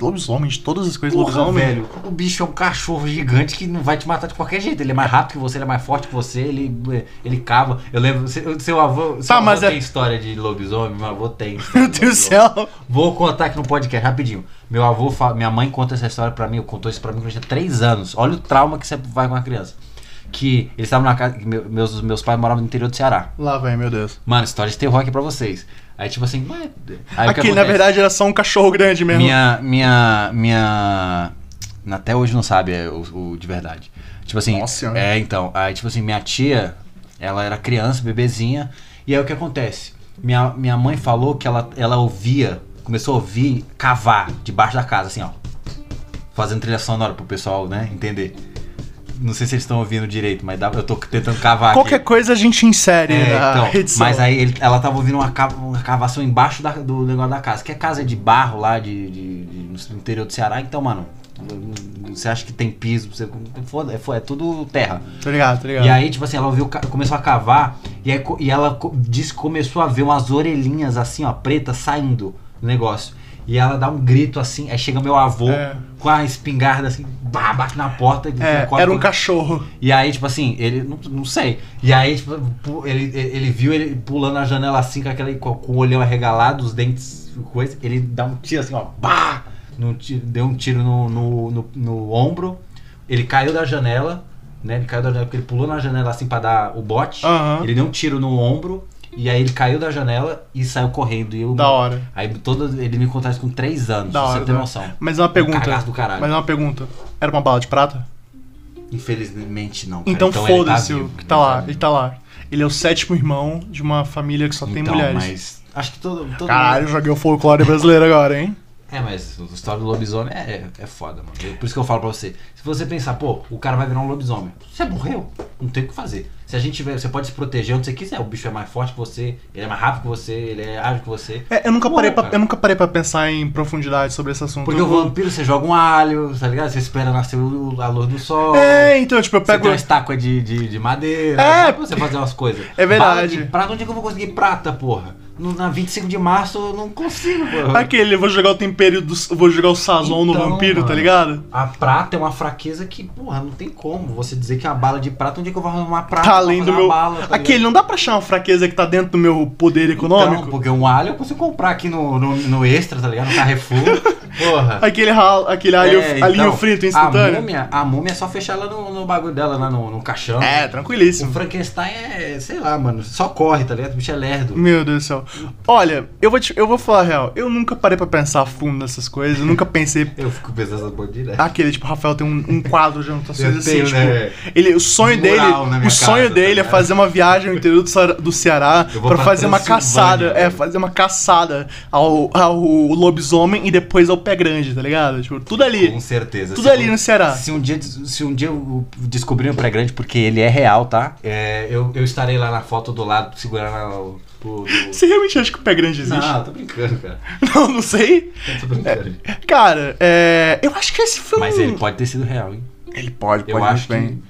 Lobisomem, de todas as coisas, Porra, lobisomem. velho, o bicho é um cachorro gigante que não vai te matar de qualquer jeito. Ele é mais rápido que você, ele é mais forte que você, ele, ele cava. Eu lembro, seu, seu avô, seu Tá, avô mas tem é- história de lobisomem, meu avô tem. Meu de Deus do céu. Vou contar aqui no podcast rapidinho. Meu avô, fa- minha mãe conta essa história pra mim, contou isso pra mim quando eu tinha 3 anos. Olha o trauma que você vai com uma criança. Que eles estavam na casa, meu- meus, meus pais moravam no interior do Ceará. Lá vem, meu Deus. Mano, história de terror aqui pra vocês. Aí tipo assim, mas... Aí, Aqui, na verdade, era só um cachorro grande mesmo. Minha, minha, minha. Até hoje não sabe é, o, o de verdade. Tipo assim. Nossa. É, então. Aí, tipo assim, minha tia, ela era criança, bebezinha. E aí o que acontece? Minha, minha mãe falou que ela, ela ouvia, começou a ouvir cavar debaixo da casa, assim, ó. Fazendo trilha sonora pro pessoal, né? Entender. Não sei se eles estão ouvindo direito, mas dá, eu tô tentando cavar Qualquer aqui. coisa a gente insere É, na então, edição. mas aí ele- ela tava ouvindo uma, cava- uma cavação embaixo da- do negócio da casa. Que é casa de barro lá de, de- de- no interior do Ceará. Então, mano, você acha que tem piso? Você, foda, é, é tudo terra. Tá ligado, tá ligado. E aí, tipo assim, ela ouviu, começou a cavar e, aí, e ela disse começou a ver umas orelhinhas assim, ó, pretas saindo do negócio. E ela dá um grito assim, aí chega meu avô É. com a espingarda assim, bah, bate na porta. É, era um cachorro. e aí, tipo assim, ele. Não, não sei. E aí, tipo, ele, ele viu ele pulando a janela assim, com, aquele, com, o olhão arregalado, os dentes, coisa. Ele dá um tiro assim, ó. Bah! No, deu um tiro no, no, no, no ombro. Ele caiu da janela, né? Ele caiu da janela porque ele pulou na janela assim pra dar o bote. Aham. Ele deu um tiro no ombro. E aí ele caiu da janela e saiu correndo. E eu, Da hora. Aí todo, ele me contou isso com 3 anos, Da hora. você noção. Mas é uma pergunta. cagaço do caralho. Mas é uma pergunta. Era uma bala de prata? Infelizmente não. cara. Então, ele tá foda-se o que tá lá. vivo. Ele tá lá. Ele é o sétimo irmão de uma família que só tem Então, mulheres. Mas acho que todo. todo Caralho, joguei o folclore brasileiro agora, hein? É, mas a história do lobisomem é, é foda, mano. Por isso que eu falo pra você. Se você pensar, pô, o cara vai virar um lobisomem. Você morreu. Não tem o que fazer. Se a gente tiver. Você pode se proteger onde você quiser. O bicho é mais forte que você, ele é mais rápido que você, ele é ágil que você. É, eu, nunca Morreu, parei pra, cara. eu nunca parei pra pensar em profundidade sobre esse assunto. Porque o vampiro, você joga um alho, tá ligado? Você espera nascer o- a luz do sol. É, então, tipo, eu Você pego. tem uma estátua de, de, de madeira. É. dá pra você fazer umas coisas. É verdade. Bala de prata, onde é que eu vou conseguir prata, porra? No, na 25 de março eu não consigo, porra. Aquele, eu vou jogar o tempero do. Vou jogar o sazon no Então, vampiro, tá mano. ligado? A prata é uma fraqueza que, porra, não tem como você dizer que é uma bala de prata, onde é que eu vou arrumar uma prata Tá além do meu. bala, tá Aquele, ligado? não dá pra achar uma fraqueza que tá dentro do meu poder econômico? Então, porque um alho eu consigo comprar aqui no, no, no Extra, tá ligado? No Carrefour. Porra. Aquele, ralo, aquele alho, É, alhinho então, frito A instantâneo? múmia, a múmia é só fechar ela no, no bagulho dela, lá no, no caixão. É, O tranquilíssimo. Frankenstein é, sei lá, mano, só corre, tá ligado? O bicho é lerdo. Meu Deus do céu. Olha, eu vou, te, eu vou falar a real. Eu nunca parei pra pensar a fundo nessas coisas. Eu nunca pensei. Eu fico pensando essa porra direto. Aquele, tipo, Rafael tem um, um quadro de anotações assim, tenho, tipo. né? Ele, o sonho dele. O sonho casa, tá dele é ligado? fazer uma viagem ao interior do, Ceará- do Ceará pra pra fazer uma caçada. É, fazer uma caçada ao, ao lobisomem e depois ao pé grande, tá ligado? Tipo, tudo ali. Com certeza. Tudo Se ali eu- no Ceará. Se um dia, se um dia eu descobrir um pré-grande, porque ele é real, tá? É, eu, eu estarei lá na foto do lado, segurando a- o. o- do- Você realmente acha que o pé grande existe? Não, tô brincando, cara. Não, não sei. Eu tô brincando. Cara, é. Eu acho que esse foi Mas ele pode ter sido real, hein? Ele pode, Eu pode acho muito que. bem.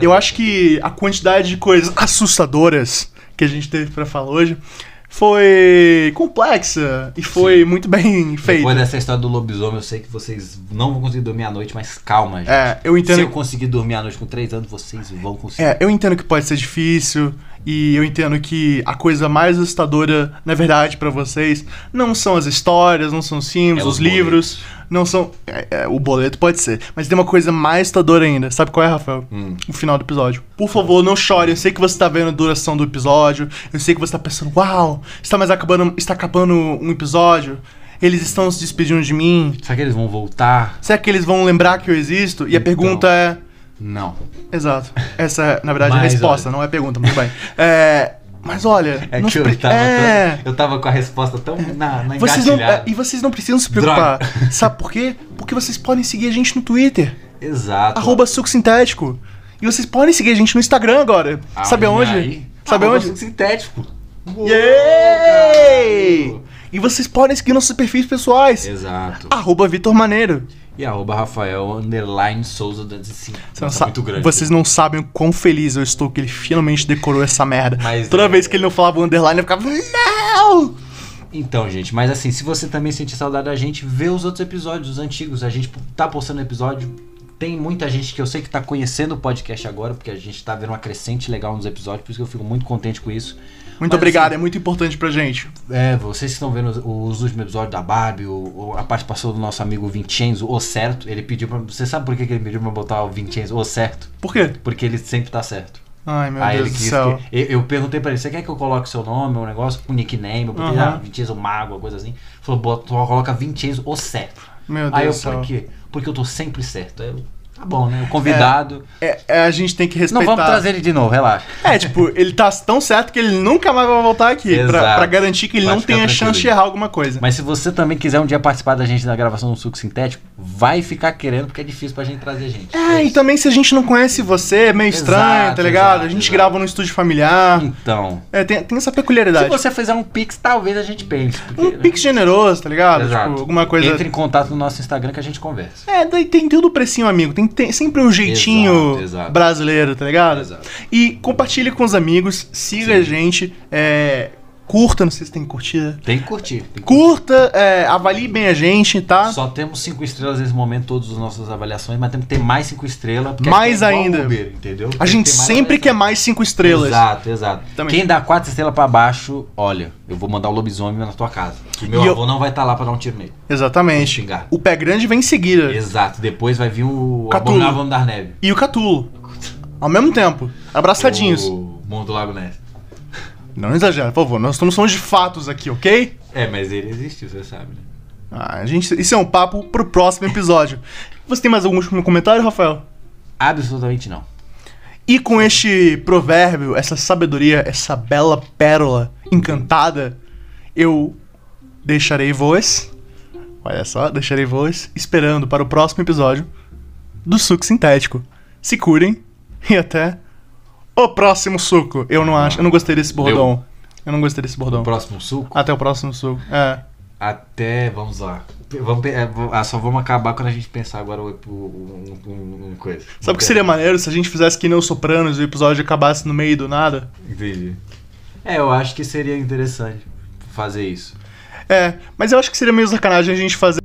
Eu acho que a quantidade de coisas assustadoras que a gente teve pra falar hoje foi complexa e foi muito bem feita. Depois dessa história do lobisomem, eu sei que vocês não vão conseguir dormir à noite, mas calma, gente. É, eu Se entendo. eu conseguir dormir à noite com 3 anos, vocês vão conseguir. É, eu entendo que pode ser difícil e eu entendo que a coisa mais assustadora, na verdade, pra vocês, não são as histórias, não são os filmes, É os os livros, não são. é, é, o boleto pode ser, mas tem uma coisa mais assustadora ainda. Sabe qual é, Rafael? Hum. O final do episódio. Por favor, não chore. Eu sei que você tá vendo a duração do episódio. Eu sei que você tá pensando, uau, está mais acabando, está acabando um episódio. Eles estão se despedindo de mim. Será que eles vão voltar? Será que eles vão lembrar que eu existo? E a Então. pergunta é. Não. Exato. Essa é, na verdade, a Mas, resposta, não é pergunta, muito bem. É, mas olha, É que eu pre- tava, é, eu tava com a resposta tão na, na vocês não, é, e vocês não precisam se preocupar. Sabe por quê? Porque vocês podem seguir a gente no Twitter. Exato. Arroba suco sintético. E vocês podem seguir a gente no Instagram agora. Ah, Sabe olha aonde? aí. Sabe Arroba onde? suco sintético. Yay! E vocês podem seguir nossos perfis pessoais. Exato. Arroba Vitor Maneiro. E arroba Rafael underline Souza 205. Você sa- muito grande. Vocês não sabem o quão feliz eu estou que ele finalmente decorou essa merda. Mas Toda é- vez que ele não falava o underline, eu ficava. Não! Então, gente, mas assim, se você também sentir saudade da gente, vê os outros episódios, os antigos. A gente tá postando episódio. Tem muita gente que eu sei que tá conhecendo o podcast agora, porque a gente tá vendo uma crescente legal nos episódios, por isso que eu fico muito contente com isso. Muito Mas, obrigado, assim, é muito importante pra gente. É, vocês que estão vendo os, os últimos episódios da Barbie, o, a participação do nosso amigo Vincenzo, o certo, ele pediu pra. Você sabe por que, ele pediu pra botar o Vincenzo, o certo? Por quê? Porque ele sempre tá certo. Ai, meu Aí Deus ele do céu. que- eu, eu perguntei pra ele, você quer que eu coloque seu nome, um negócio com nickname? Eu botei, Aham. ah, Vincenzo Mago, uma coisa assim. Ele falou, bota, coloca Vincenzo, o certo. Meu Aí eu, Deus do céu. por quê? Porque eu tô sempre certo. Aí eu, tá bom, né? O convidado. É, é, a gente tem que respeitar. Não vamos trazer ele de novo, relaxa. É, tipo, ele tá tão certo que ele nunca mais vai voltar aqui. Pra, pra garantir que ele Pode não tenha tranquilo chance de errar alguma coisa. Mas se você também quiser um dia participar da gente na gravação do suco sintético, vai ficar querendo, porque é difícil pra gente trazer gente. É, e também se a gente não conhece você, é meio Exato, estranho, tá ligado? exato, a gente exato. grava num estúdio familiar. Então, É, tem, tem essa se peculiaridade. você fizer um pix, talvez a gente pense. Um pix generoso, tá ligado? Exato. Tipo, alguma coisa. Entre em contato no nosso Instagram que a gente conversa. É, daí tem tudo precinho, amigo. Tem, tem sempre um jeitinho brasileiro, tá ligado? Exato. E compartilhe com os amigos, siga a gente, é, curta, não sei se tem curtida. Tem que curtir. Tem que Curta, é, avalie bem a gente, tá? Só temos cinco estrelas nesse momento, todas as nossas avaliações, mas temos que ter mais cinco estrelas. Mais é ainda. Entendeu? A gente sempre quer mais cinco estrelas. Exato, exato. Também. Quem dá quatro estrelas pra baixo, olha, eu vou mandar o lobisomem na tua casa. Que meu E eu- avô não vai estar lá pra dar um tiro nele. Exatamente. Xingar. O pé grande vem em seguida. Exato. Depois vai vir o Catulo. Abominável Neve. E o Catulo. Ao mesmo tempo. Abraçadinhos. O Mundo do Lago Ness. Não exagera, por favor. Nós estamos falando de fatos aqui, ok? É, mas ele existiu, você sabe, né? Ah, a gente, isso é um papo pro próximo episódio. Você tem mais algum último comentário, Rafael? Absolutamente não. E com este provérbio, essa sabedoria, essa bela pérola encantada, eu deixarei vós. Olha só, deixarei vós esperando para o próximo episódio do Suco Sintético. Se curem e até o próximo suco. Eu não acho, eu não gostei desse bordão. Eu não gostei desse bordão. O próximo suco, Até o próximo suco. É. até. Vamos lá. Vamos, é, ah, só vamos acabar quando a gente pensar agora o, o, um, um- um coisa. Sabe o que seria maneiro se a gente fizesse que nem os Sopranos e o episódio acabasse no meio do nada? Entendi. É, eu acho que seria interessante fazer isso. É, mas eu acho que seria meio sacanagem a gente fazer